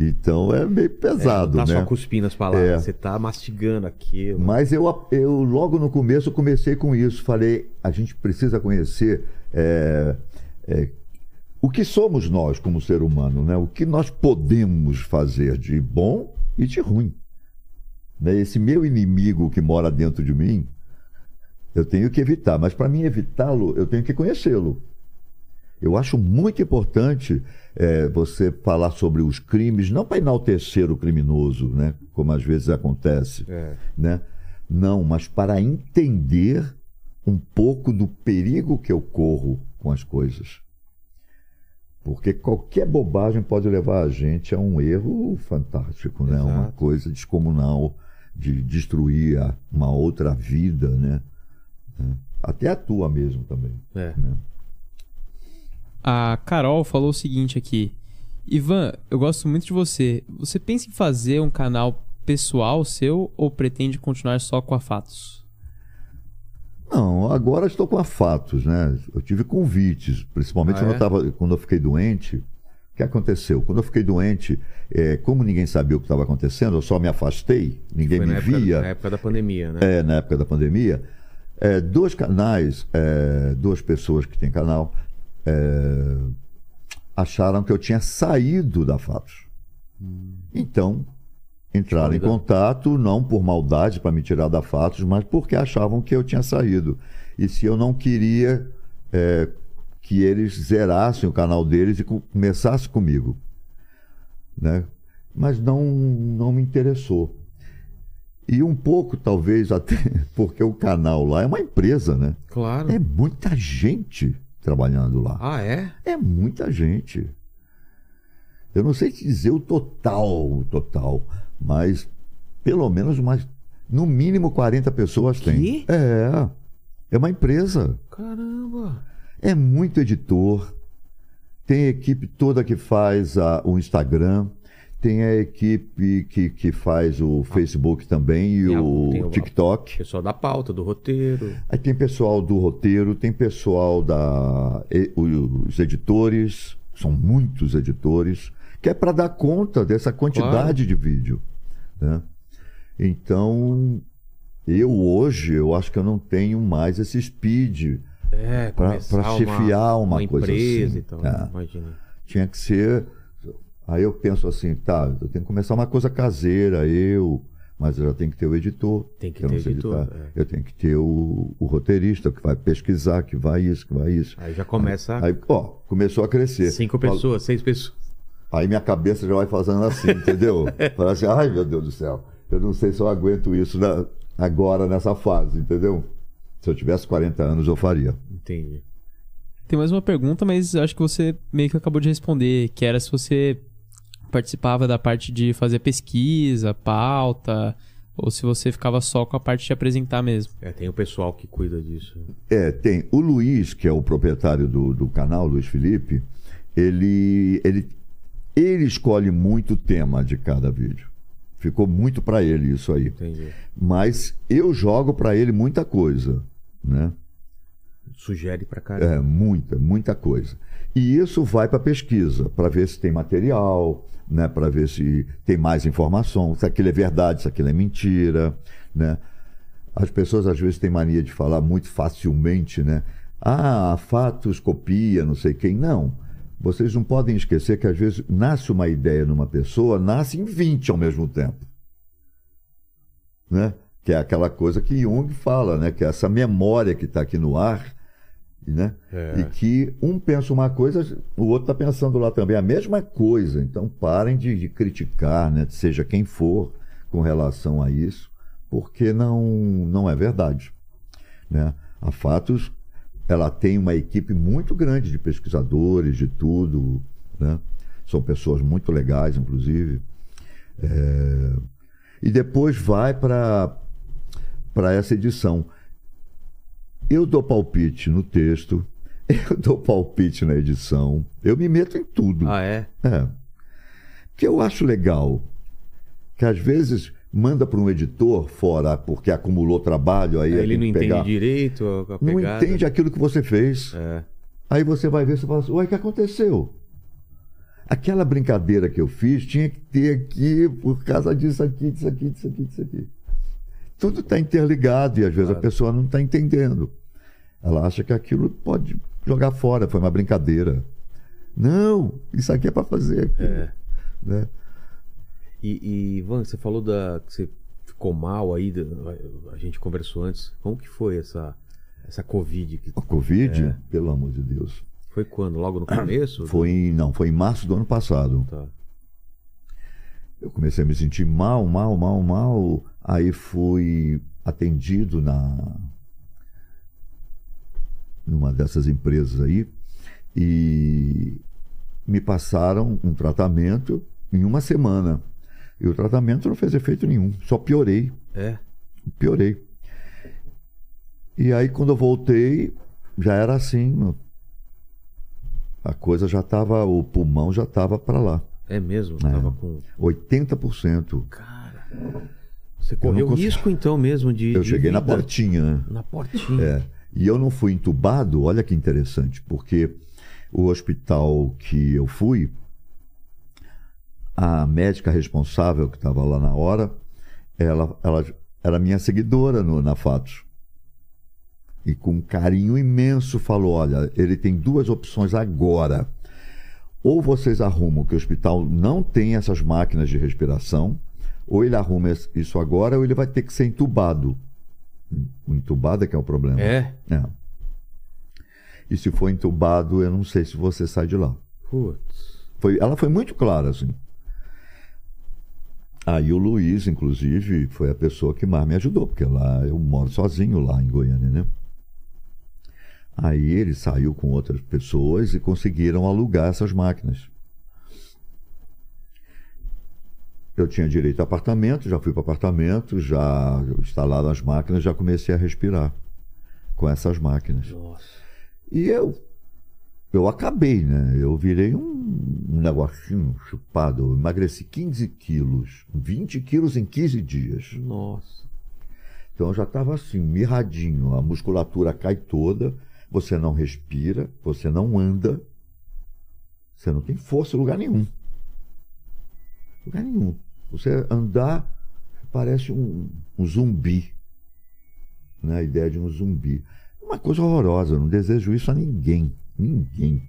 Então é meio pesado, é, não tá né? só cuspindo as palavras, É. você tá mastigando aquilo. Mas eu, eu logo no começo comecei com isso. Falei, a gente precisa conhecer é, é, o que somos nós como ser humano, né? O que nós podemos fazer de bom e de ruim. Né? Esse meu inimigo que mora dentro de mim, eu tenho que evitar. Mas para mim evitá-lo, eu tenho que conhecê-lo. Eu acho muito importante é, você falar sobre os crimes, não para enaltecer o criminoso, né? Como às vezes acontece É. né? Não, mas para entender um pouco do perigo que eu corro com as coisas. Porque qualquer bobagem pode levar a gente a um erro fantástico, né? Uma coisa descomunal de destruir uma outra vida, né? Até a tua mesmo também. É. Né? A Carol falou o seguinte aqui: Ivan, eu gosto muito de você. Você pensa em fazer um canal pessoal seu ou pretende continuar só com a Fatos? Não, agora estou com a Fatos, né? Eu tive convites, principalmente Ah, quando, é? eu tava, quando eu fiquei doente. O que aconteceu? Quando eu fiquei doente, é, como ninguém sabia o que estava acontecendo, eu só me afastei, ninguém Foi me na época, via, na época da pandemia, né? é, na época da pandemia. É, dois canais, é, duas pessoas que têm canal, é, acharam que eu tinha saído da Fatos. Então, entraram em contato, não por maldade para me tirar da Fatos, mas porque achavam que eu tinha saído. E se eu não queria é, que eles zerassem o canal deles e co- começassem comigo. Né? Mas não, não me interessou. E um pouco, talvez, até porque o canal lá é uma empresa, né? Claro. É muita gente trabalhando lá. Ah, é? É muita gente. Eu não sei te dizer o total, o total, mas pelo menos mais, no mínimo 40 pessoas tem. Quê? É. É uma empresa. Caramba. É muito editor. Tem equipe toda que faz a- o Instagram. Tem a equipe que, que faz o Facebook também e Tem o o- TikTok. Pessoal da pauta, do roteiro. Aí tem pessoal do roteiro, tem pessoal da. Os editores, são muitos editores, que é para dar conta dessa quantidade de vídeo. né? Então, eu hoje, eu acho que eu não tenho mais esse speed. É, Pra- começar pra chefiar uma coisa assim. e tal. É. Tinha que ser. Aí eu penso assim, tá, eu tenho que começar uma coisa caseira, eu. Mas eu já tenho que ter o editor. Tem que eu ter não sei editor, editar. é. Eu tenho que ter o, o roteirista que vai pesquisar, que vai isso, que vai isso. Aí já começa Aí, ó, começou a crescer. cinco pessoas, seis pessoas. Aí minha cabeça já vai fazendo assim, entendeu? Fala assim, ai meu Deus do céu, eu não sei se eu aguento isso na- agora nessa fase, entendeu? Se eu tivesse 40 anos, eu faria. Entendi. Tem mais uma pergunta, mas acho que você meio que acabou de responder, que era se você participava da parte de fazer pesquisa, pauta, Ou se você ficava só com a parte de apresentar mesmo. É, tem o pessoal que cuida disso. É, tem. O Luiz, que é o proprietário do, do canal, Luiz Felipe, ele, ele, ele escolhe muito o tema de cada vídeo. Ficou muito para ele isso aí. Entendi. Mas eu jogo para ele muita coisa, né? Sugere pra caramba. É, muita, muita coisa. E isso vai para pesquisa, para ver se tem material, né, para ver se tem mais informação, se aquilo é verdade, se aquilo é mentira, né? As pessoas às vezes têm mania de falar muito facilmente, né? Ah, fatos copia, não sei quem. Não. Vocês não podem esquecer que às vezes nasce uma ideia numa pessoa, nasce em 20 ao mesmo tempo. Né? Que é aquela coisa que Jung fala, né? Que é essa memória que está aqui no ar, né? É. E que um pensa uma coisa, o outro está pensando lá também a mesma coisa. Então parem de, de criticar, né? Seja quem for, com relação a isso, porque não, não é verdade. Né? A Fatos ela tem uma equipe muito grande de pesquisadores, de tudo. Né? São pessoas muito legais, inclusive. É, E depois vai para essa edição. Eu dou palpite no texto, eu dou palpite na edição, eu me meto em tudo. Ah, é? É. Que eu acho legal, que às vezes manda para um editor fora porque acumulou trabalho, aí, Aí ele não que entende pegar. direito a a Não pegada. entende aquilo que você fez. É. Aí você vai ver e fala assim, ué, o que aconteceu? Aquela brincadeira que eu fiz tinha que ter aqui por causa disso aqui, disso aqui, disso aqui, disso aqui. Tudo está interligado e às vezes a pessoa não está entendendo. Ela acha que aquilo pode jogar fora, foi uma brincadeira. Não, isso aqui é para fazer aqui. É. Né? E, e Ivan, você falou da que você ficou mal aí, a gente conversou antes. Como que foi essa essa Covid? Que A Covid, É. pelo amor de Deus. foi quando? Logo no começo? Foi em, não, foi em março do ano passado. Tá. Eu comecei a me sentir mal, mal, mal, mal. Aí fui atendido na numa dessas empresas aí e me passaram um tratamento em uma semana. E o tratamento não fez efeito nenhum, só piorei, É. piorei. E aí quando eu voltei, já era assim, a coisa já estava, o pulmão já estava para lá. É mesmo? É. Tava com. 80%. Cara. Você correu consegui- risco então mesmo de. Eu de cheguei na vida. portinha. Na portinha. É. E eu não fui entubado, olha que interessante, porque o hospital que eu fui, a médica responsável que estava lá na hora, ela, ela era minha seguidora no, na Fatos. E com um carinho imenso falou: olha, ele tem duas opções agora. Ou vocês arrumam que o hospital não tem essas máquinas de respiração, ou ele arruma isso agora, ou ele vai ter que ser entubado. O entubado é que é o problema. É? É. E se for entubado, eu não sei se você sai de lá. Putz. Foi, ela foi muito clara, assim. Aí o Luiz, inclusive, foi a pessoa que mais me ajudou, porque lá eu moro sozinho lá em Goiânia, né? Aí ele saiu com outras pessoas e conseguiram alugar essas máquinas. Eu tinha direito a apartamento, já fui para apartamento, já instalaram as máquinas, já comecei a respirar com essas máquinas. Nossa. E eu, eu acabei, né? Eu virei um, um negocinho chupado. Eu emagreci 15 quilos, 20 quilos em 15 dias. Nossa. Então eu já estava assim, mirradinho. A musculatura cai toda, você não respira, você não anda, você não tem força em lugar nenhum. Lugar nenhum. Você andar parece um, um zumbi. Né? A ideia de um zumbi. Uma coisa horrorosa, eu não desejo isso a ninguém. Ninguém.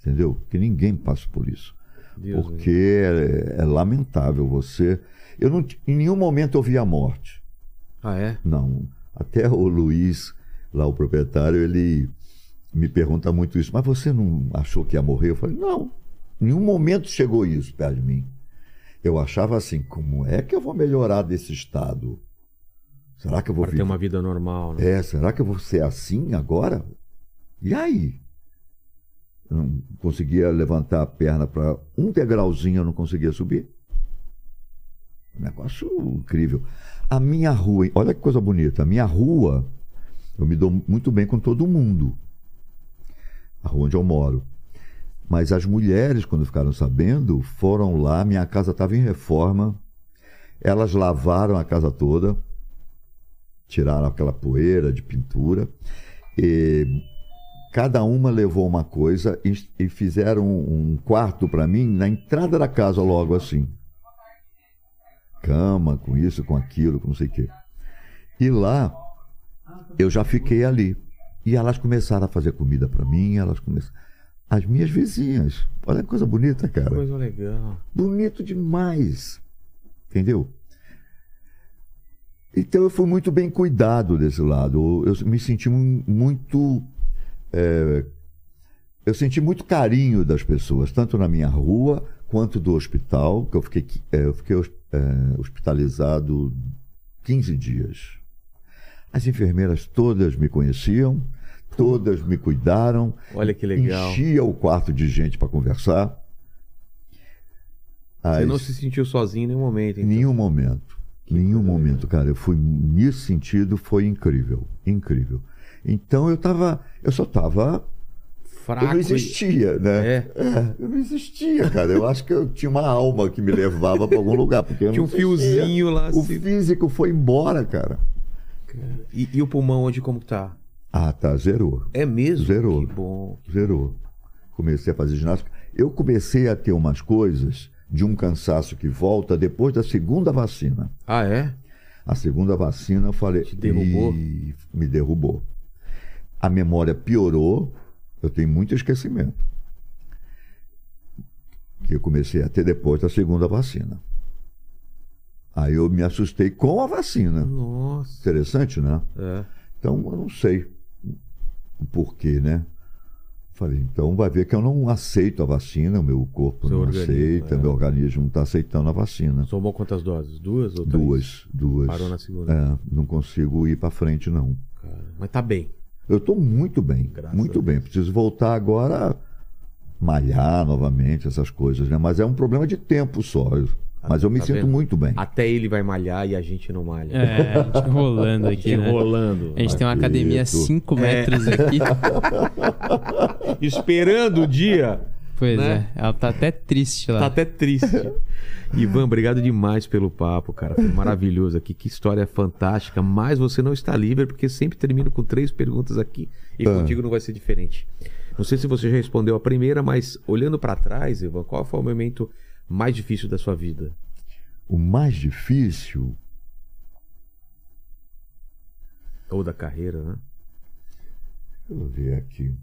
Entendeu? Que ninguém passe por isso. Deus Porque é, é lamentável você. Eu não, em nenhum momento eu vi a morte. Ah, é? Não. Até o Luiz, lá o proprietário, ele me pergunta muito isso. Mas você não achou que ia morrer? Eu falei, não. Em nenhum momento chegou isso perto de mim. Eu achava assim, como é que eu vou melhorar desse estado? Será que eu vou Para ter uma vida normal, né? É, será que eu vou ser assim agora? E aí? Eu não conseguia levantar a perna para um degrauzinho, eu não conseguia subir. Um negócio incrível. A minha rua, olha que coisa bonita. A minha rua, eu me dou muito bem com todo mundo. A rua onde eu moro. Mas as mulheres, quando ficaram sabendo, foram lá. Minha casa estava em reforma. Elas lavaram a casa toda, tiraram aquela poeira de pintura. E cada uma levou uma coisa e, e fizeram um quarto para mim na entrada da casa, logo assim. Cama, com isso, com aquilo, com não sei o quê. E lá, eu já fiquei ali. E elas começaram a fazer comida para mim, elas começaram. As minhas vizinhas. Olha que coisa bonita, cara. Coisa legal. Bonito demais. Entendeu? Então eu fui muito bem cuidado desse lado. Eu me senti muito. É, eu senti muito carinho das pessoas, tanto na minha rua quanto do hospital, que eu fiquei, é, eu fiquei é, hospitalizado 15 dias. As enfermeiras todas me conheciam, todas me cuidaram. Olha que legal. Enchia o quarto de gente para conversar. As... Você não se sentiu sozinho em nenhum momento? Então. Nenhum momento. Que nenhum momento, cara. Eu fui nesse sentido foi incrível, incrível. Então eu tava, eu só tava fraco. Eu não existia, né? É. é. Eu não existia, cara. Eu acho que eu tinha uma alma que me levava para algum lugar. Porque tinha um fiozinho lá. O assim. físico foi embora, cara. E, e, o pulmão hoje como tá? Ah, tá. Zerou. É mesmo? Zerou. Que bom. Zerou. Comecei a fazer ginástica. Eu comecei a ter umas coisas de um cansaço que volta depois da segunda vacina. Ah, é? A segunda vacina, eu falei. Te derrubou? me derrubou. A memória piorou, eu tenho muito esquecimento. Que eu comecei a ter depois da segunda vacina. Aí eu me assustei com a vacina. Nossa. Interessante, né? É. Então eu não sei o porquê, né? Falei, então vai ver que eu não aceito a vacina, o meu corpo Seu não aceita, é. meu organismo não está aceitando a vacina. Tomou quantas doses? Duas ou três? Duas, duas. Parou na segunda? É, não consigo ir para frente, não. Cara, mas tá bem. Eu estou muito bem, Graças muito bem. Preciso voltar agora a malhar novamente, essas coisas, né? Mas é um problema de tempo só. Mas eu me tá sinto vendo? muito bem. Até ele vai malhar e a gente não malha. É, a gente rolando aqui, a gente né? rolando. A gente tem uma academia a 5 metros é. aqui. Esperando o dia. Pois né? é, ela tá até triste lá. Tá até triste. Ivan, obrigado demais pelo papo, cara. Foi maravilhoso aqui. Que história fantástica. Mas você não está livre, porque sempre termino com três perguntas aqui. E ah. contigo não vai ser diferente. Não sei se você já respondeu a primeira, mas olhando para trás, Ivan, qual foi o momento mais difícil da sua vida? O mais difícil? Ou da carreira, né? Deixa eu ver aqui.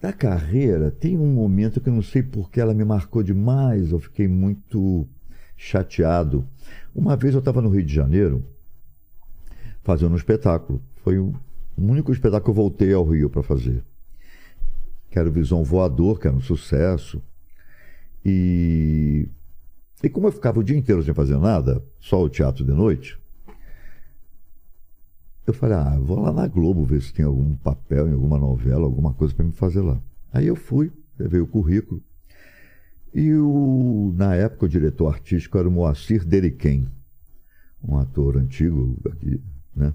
Da carreira, tem um momento que eu não sei porque ela me marcou demais, eu fiquei muito chateado. Uma vez eu estava no Rio de Janeiro fazendo um espetáculo. Foi o único espetáculo que eu voltei ao Rio para fazer. Que era o Visão Voador, que era um sucesso. E, e como eu ficava o dia inteiro sem fazer nada, só o teatro de noite, eu falei, ah, vou lá na Globo ver se tem algum papel em alguma novela, alguma coisa para me fazer lá. Aí eu fui, levei o currículo. E o, na época o diretor artístico era o Moacir Deriquem, um ator antigo aqui, né?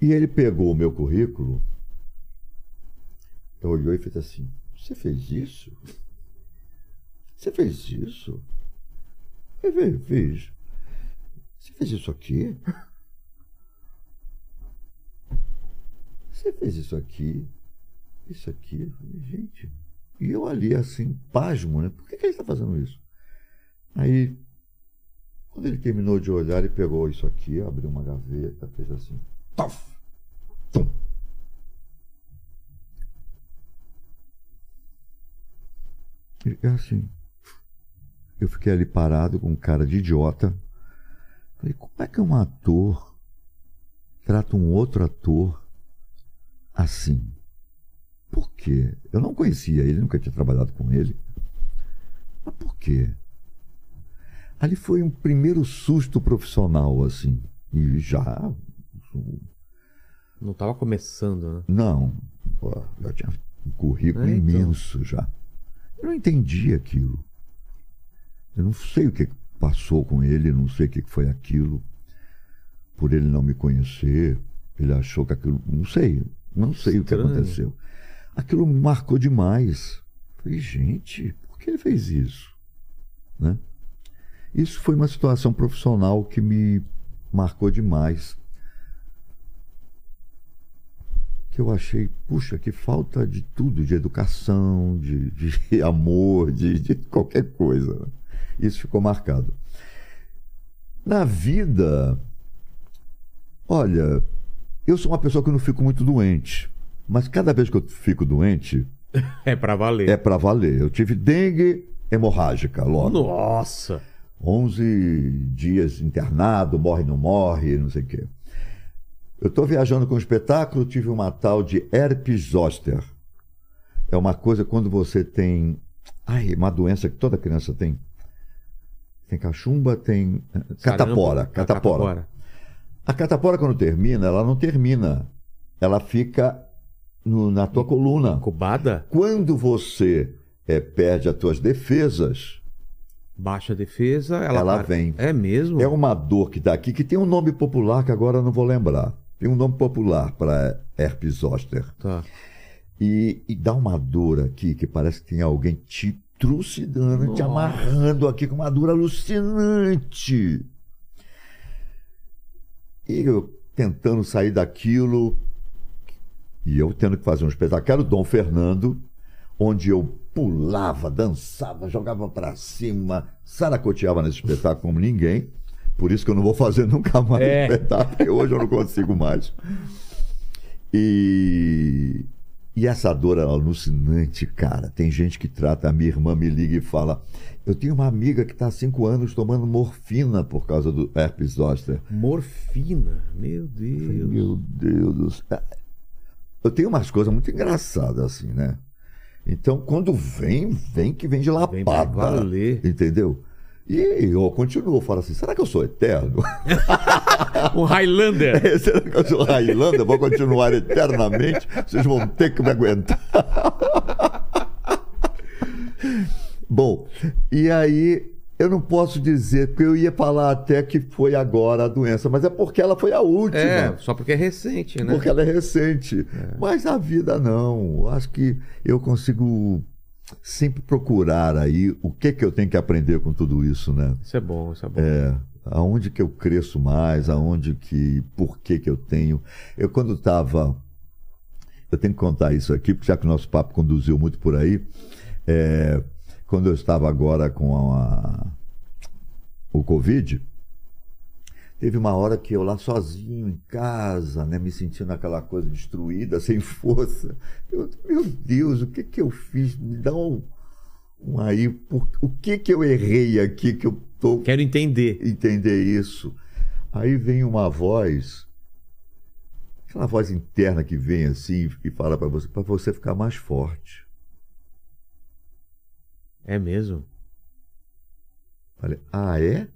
E ele pegou o meu currículo, olhou e fez assim: Você fez isso? Você fez isso? Eu fiz. Você fez isso aqui? Você fez isso aqui? Isso aqui? Eu falei, gente. E eu ali, assim, pasmo, né? Por que, que ele está fazendo isso? Aí, quando ele terminou de olhar, ele pegou isso aqui, abriu uma gaveta, fez assim. Tof! Tum! E é assim. Eu fiquei ali parado com um cara de idiota. Falei, como é que um ator trata um outro ator assim? Por quê? Eu não conhecia ele, nunca tinha trabalhado com ele. Mas por quê? Ali foi um primeiro susto profissional, assim. E já. Não estava começando, né? Não. Pô, já tinha um currículo é, então. imenso já. Eu não entendi aquilo. Eu não sei o que passou com ele, não sei o que foi aquilo. Por ele não me conhecer, ele achou que aquilo. Não sei, não sei Estranho. o que aconteceu. Aquilo me marcou demais. Falei, gente, por que ele fez isso? Né? Isso foi uma situação profissional que me marcou demais. Que eu achei, puxa, que falta de tudo, de educação, de, de amor, de, de qualquer coisa. Isso ficou marcado. Na vida, olha, eu sou uma pessoa que não fico muito doente, mas cada vez que eu fico doente, É pra valer. é para valer. Eu tive dengue hemorrágica logo. Nossa! 11 dias internado, morre, não morre, não sei o quê. Eu estou viajando com um espetáculo, tive uma tal de herpes zoster. É uma coisa quando você tem. Ai, uma doença que toda criança tem. Tem cachumba, tem. eh, Catapora. Sarampo, Catapora. A catapora, quando termina, ela não termina. Ela fica no- na tua coluna. Incubada? Quando você eh, perde as tuas defesas, Baixa defesa, ela, Ela para- vem. É mesmo? É uma dor que dá aqui, que tem um nome popular que agora eu não vou lembrar. Tem um nome popular para herpes zoster. Tá. E, e dá uma dor aqui que parece que tem alguém te trucidando, te amarrando aqui com uma dor alucinante. E eu tentando sair daquilo, e eu tendo que fazer um espetáculo, era o Dom Fernando, onde eu pulava, dançava, jogava para cima, saracoteava nesse espetáculo como ninguém. Por isso que eu não vou fazer nunca mais É. espetáculo, porque hoje eu não consigo mais. E, e essa dor é alucinante, cara. Tem gente que trata, a minha irmã me liga e fala: Eu tenho uma amiga que está há cinco anos tomando morfina por causa do herpes zoster. Morfina. Meu Deus. Meu Deus do céu. Eu tenho umas coisas muito engraçadas assim, né? Então, quando vem, vem que vem de Vem pra lapada. valer. Entendeu? E eu continuo, falo assim: será que eu sou eterno? Um Highlander. será que eu sou Highlander? Vou continuar eternamente? Vocês vão ter que me aguentar. Bom, e aí eu não posso dizer, porque eu ia falar até que foi agora a doença, mas é porque ela foi a última. É, só porque é recente, né? Porque ela é recente. Mas a vida não. Acho que eu consigo sempre procurar aí o que que eu tenho que aprender com tudo isso, né? Isso é bom, isso é bom. É, aonde que eu cresço mais, aonde que, por que que eu tenho. Eu quando estava, eu tenho que contar isso aqui, porque já que o nosso papo conduziu muito por aí, é, quando eu estava agora com a, o Covid, teve uma hora que eu lá sozinho em casa, né, me sentindo aquela coisa destruída, sem força. Eu, meu Deus, o que que eu fiz? Me dá um, um aí, por, o que que eu errei aqui que eu tô Quero entender. entender isso. Aí vem uma voz, aquela voz interna que vem assim e fala para você, para você ficar mais forte. É mesmo. Falei, ah, é?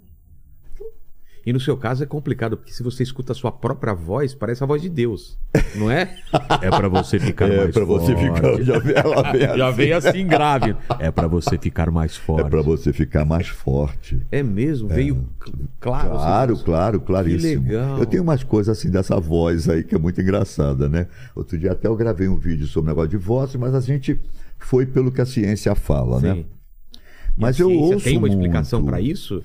E no seu caso é complicado, porque se você escuta a sua própria voz, parece a voz de Deus. Não é? É pra você ficar é mais para você forte. ficar, já vem, ela vem Já assim. veio assim grave. É pra você ficar mais É forte. para você ficar mais forte. É mesmo? Veio cl- claro. Claro, assim, claro, claríssimo. Que legal. Eu tenho umas coisas assim dessa voz aí que é muito engraçada, né? Outro dia até eu gravei um vídeo sobre o negócio de voz, mas a gente foi pelo que a ciência fala, Sim. né? Mas E a eu ouço tem uma explicação pra isso?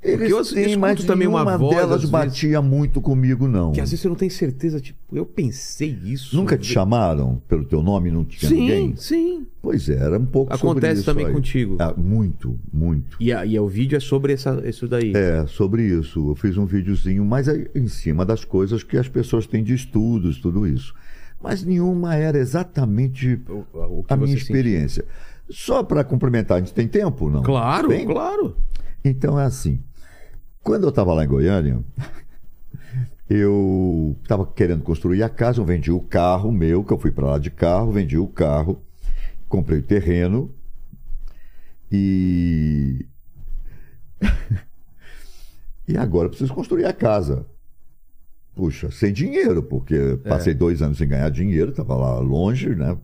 Eles eu têm, mas também uma voz, delas às vezes- batia muito comigo, não. Que às vezes você não tem certeza, tipo, eu pensei isso. Nunca te chamaram pelo teu nome, não tinha Sim, ninguém? sim. Pois é, era um pouco sobre Acontece isso também aí. contigo. Ah, muito, muito. E, a, e o vídeo é sobre essa, isso daí. É, sobre isso. Eu fiz um videozinho, mas é em cima das coisas que as pessoas têm de estudos, tudo isso. Mas nenhuma era exatamente O, o a minha experiência. Só para complementar, a gente tem tempo, não? sentiu. Claro, Tem? claro. Então é assim. Quando eu estava lá em Goiânia, eu estava querendo construir a casa, eu vendi o carro meu, que eu fui para lá de carro, vendi o carro, comprei o terreno e. e agora eu preciso construir a casa. Puxa, sem dinheiro, porque passei dois anos sem ganhar dinheiro, estava lá longe, né?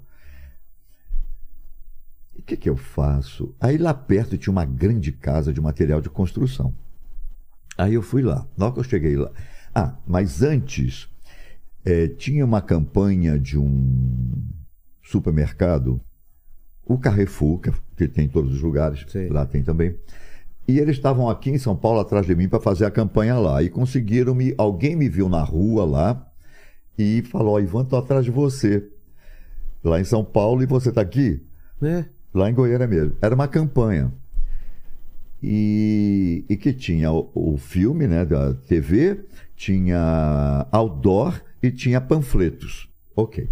que, que eu faço? Aí lá perto tinha uma grande casa de material de construção. Aí eu fui lá. Na hora que eu cheguei lá. Ah, mas antes, é, tinha uma campanha de um supermercado, o Carrefour, que, que tem em todos os lugares, Sim. lá tem também. E eles estavam aqui em São Paulo atrás de mim para fazer a campanha lá. E conseguiram me. Alguém me viu na rua lá e falou: "Ó, Ivan, tô atrás de você. Lá em São Paulo e você tá aqui? Né? Lá em Goiânia mesmo. Era uma campanha. E, e que tinha o, o filme né, da TV, tinha outdoor e tinha panfletos. Ok.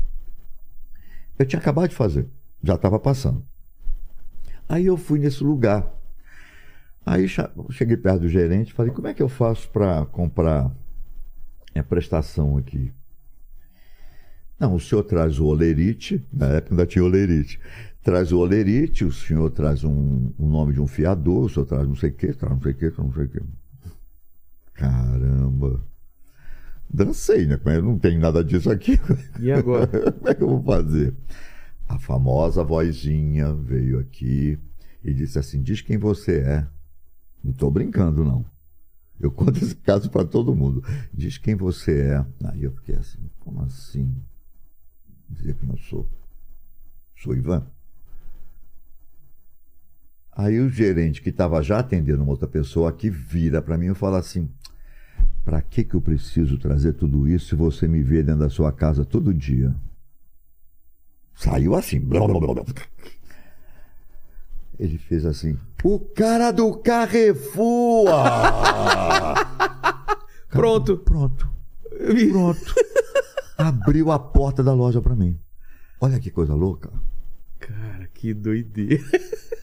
Eu tinha acabado de fazer, já estava passando. Aí eu fui nesse lugar. Aí cheguei perto do gerente e falei: como é que eu faço para comprar a prestação aqui? Não, o senhor traz o olerite, na época ainda tinha olerite. Traz o olerite, o senhor traz um, o nome de um fiador, o senhor traz não sei o quê, traz não sei o quê, traz não sei o quê. Caramba. Dancei, né? Mas eu não tenho nada disso aqui. E agora? Como é que eu vou fazer? A famosa vozinha veio aqui e disse assim: Diz quem você é. Não estou brincando, não. Eu conto esse caso para todo mundo. Diz quem você é. Aí eu fiquei assim: Como assim? Dizer que não sou. Sou Ivan. Aí o gerente que estava já atendendo uma outra pessoa aqui vira para mim e fala assim: Para que, que eu preciso trazer tudo isso se você me vê dentro da sua casa todo dia? Saiu assim. blá, blá, blá. Ele fez assim: O cara do Carrefour! Pronto. Pronto. Pronto. Abriu a porta da loja para mim. Olha que coisa louca. Cara, que doideira.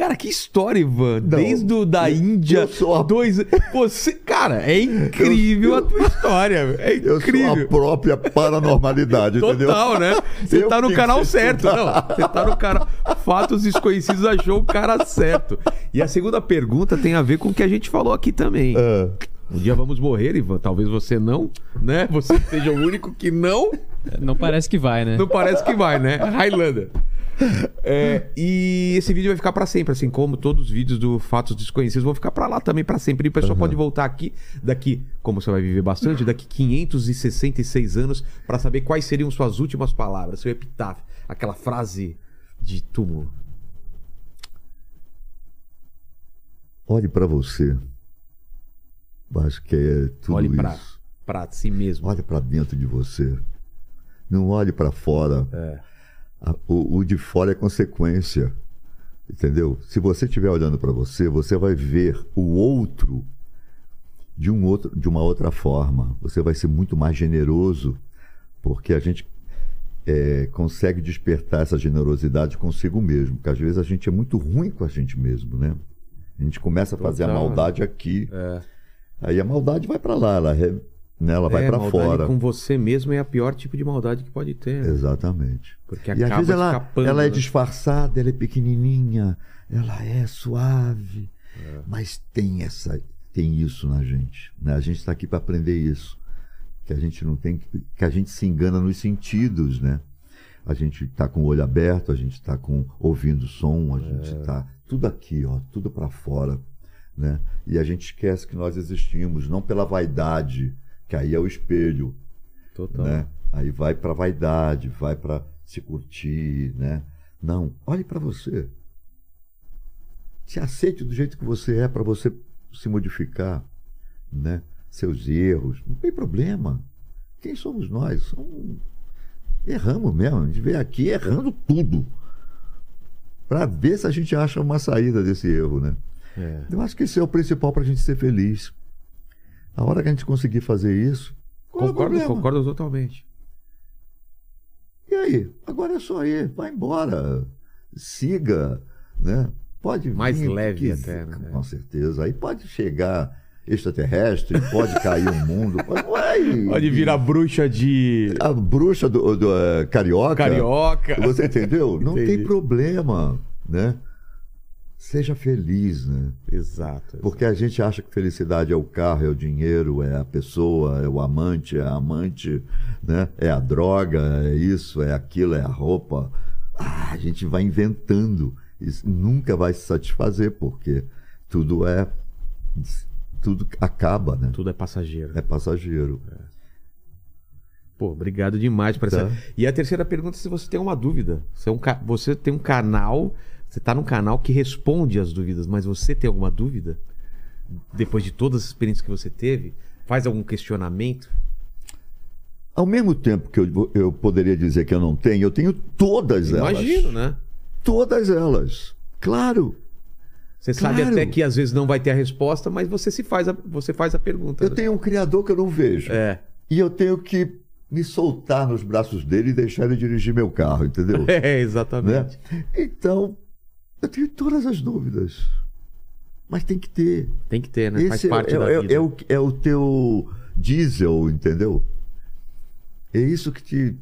Cara, que história, Ivan. Não. Desde o da Índia. eu sou a- Dois. Você. Cara, é incrível a tua história. É Eu incrível. sou a própria paranormalidade, entendeu? Total, né? Você Eu tá no canal certo. Não, você tá no canal. Fatos desconhecidos achou o cara certo. E a segunda pergunta tem a ver com o que a gente falou aqui também. É. Um dia vamos morrer, Ivan. Talvez você não, né? Você seja o único que não. Não parece que vai, né? Não parece que vai, né? Highlander. É, e esse vídeo vai ficar pra sempre, assim como todos os vídeos do Fatos Desconhecidos vão ficar pra lá também pra sempre. E o pessoal pode voltar aqui daqui, como você vai viver bastante, daqui 566 anos pra saber quais seriam suas últimas palavras, seu epitáfio, aquela frase de túmulo. Olhe para você. Acho que é tudo Olhe isso. pra, pra si mesmo. Olhe para dentro de você. Não olhe para fora. É. A- O, o de fora é consequência. Entendeu? Se você estiver olhando para você, você vai ver o outro de, um outro de uma outra forma. Você vai ser muito mais generoso, porque a gente é, consegue despertar essa generosidade consigo mesmo. Porque às vezes a gente é muito ruim com a gente mesmo, né? A gente começa a fazer a maldade aqui. É. Aí a maldade vai para lá, ela, né, ela vai É, para fora. com você mesmo é a pior tipo de maldade que pode ter. né? Exatamente. Porque E acaba às vezes ela, escapando. ela é né? disfarçada, ela é pequenininha, ela é suave, É. mas tem essa, tem isso na gente. Né? A gente está aqui para aprender isso, que a gente não tem, que a gente se engana nos sentidos, né? A gente está com o olho aberto, a gente está com ouvindo som, a gente É. está tudo aqui, ó, tudo para fora, né? E a gente esquece que nós existimos, não pela vaidade, que aí é o espelho, Total. né? Aí vai para vaidade, vai para se curtir, né? Não, olhe para você. Se aceite do jeito que você é para você se modificar, né? Seus erros, não tem problema. Quem somos nós? Somos... Erramos mesmo, a gente veio aqui errando tudo. Para ver se a gente acha uma saída desse erro, né? É. Eu acho que esse é o principal para a gente ser feliz. A hora que a gente conseguir fazer isso, é Concordo, problema? concordo totalmente. E aí? Agora é só ir, vai embora, siga, né? Pode Mais vir, leve que- até, né? Com certeza. Aí pode chegar extraterrestre, pode cair o mundo, pode, ué, Pode vir a bruxa de a bruxa do, do, eh, carioca. carioca. Você entendeu? Não Entendi. tem problema, né? Seja feliz, né? Exato. Porque a gente acha que felicidade é o carro, é o dinheiro, é a pessoa, é o amante, é a amante, né? É a droga, é isso, é aquilo, é a roupa. ah, a gente vai inventando. Isso nunca vai se satisfazer, porque tudo é. Tudo acaba, né? Tudo é passageiro. É passageiro. Pô, obrigado demais por essa. Tá. E a terceira pergunta é se você tem uma dúvida. Você, é um ca- você tem um canal, você está num canal que responde as dúvidas, mas você tem alguma dúvida? Depois de todas as experiências que você teve? Faz algum questionamento? Ao mesmo tempo que eu, eu poderia dizer que eu não tenho, eu tenho todas elas. Imagino, né? Todas elas. Claro. Você sabe Claro. até que às vezes não vai ter a resposta, mas você se faz a, você faz a pergunta. Eu né? tenho um criador que eu não vejo. É. E eu tenho que me soltar nos braços dele e deixar ele dirigir meu carro, entendeu? É, né? exatamente. Então, eu tenho todas as dúvidas. Mas tem que ter. Tem que ter, né? Faz Esse parte é, da é- vida. é o, é o teu diesel, entendeu? É isso que te, te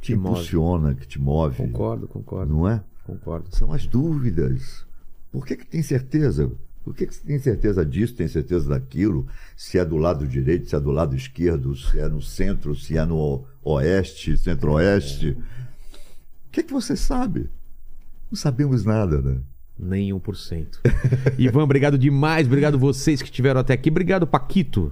Te move. impulsiona, que te move. Concordo, concordo, Não é? concordo. São as dúvidas. Por que, que tem certeza? Por que, que você tem certeza disso, tem certeza daquilo? Se é do lado direito, se é do lado esquerdo, se é no centro, se é no oeste, centro-oeste. O que, que você sabe? Não sabemos nada, né? Nem 1%. Ivan, obrigado demais. Obrigado vocês que estiveram até aqui. Obrigado, Paquito.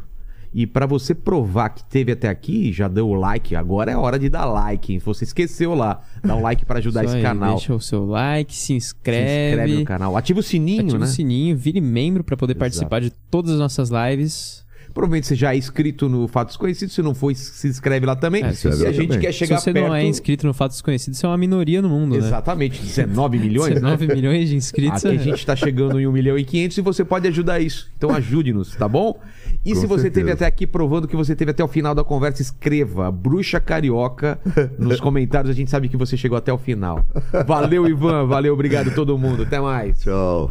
E pra você provar que teve até aqui, já deu o like. Agora é hora de dar like, hein? Se você esqueceu lá, dá um like pra ajudar Isso esse aí, canal. Deixa o seu like, se Se inscreve. inscreve no canal. Ativa o sininho, Ativa né? o sininho, vire membro para poder Exato. participar de todas as nossas lives. Provavelmente você já é inscrito no Fatos Conhecidos. Se não for, se inscreve lá também. É, se inscreve a gente também. quer chegar Se você perto... não é inscrito no Fatos Desconhecidos, você é uma minoria no mundo, né? Exatamente, 19 milhões, né? 19 milhões de inscritos. Aqui a gente está chegando em 1 milhão e 500 e você pode ajudar isso. Então ajude-nos, tá bom? E Com se você certeza. teve até aqui provando que você teve até o final da conversa, escreva Bruxa Carioca nos comentários. A gente sabe que você chegou até o final. Valeu, Ivan. Valeu, obrigado todo mundo. Até mais. Tchau.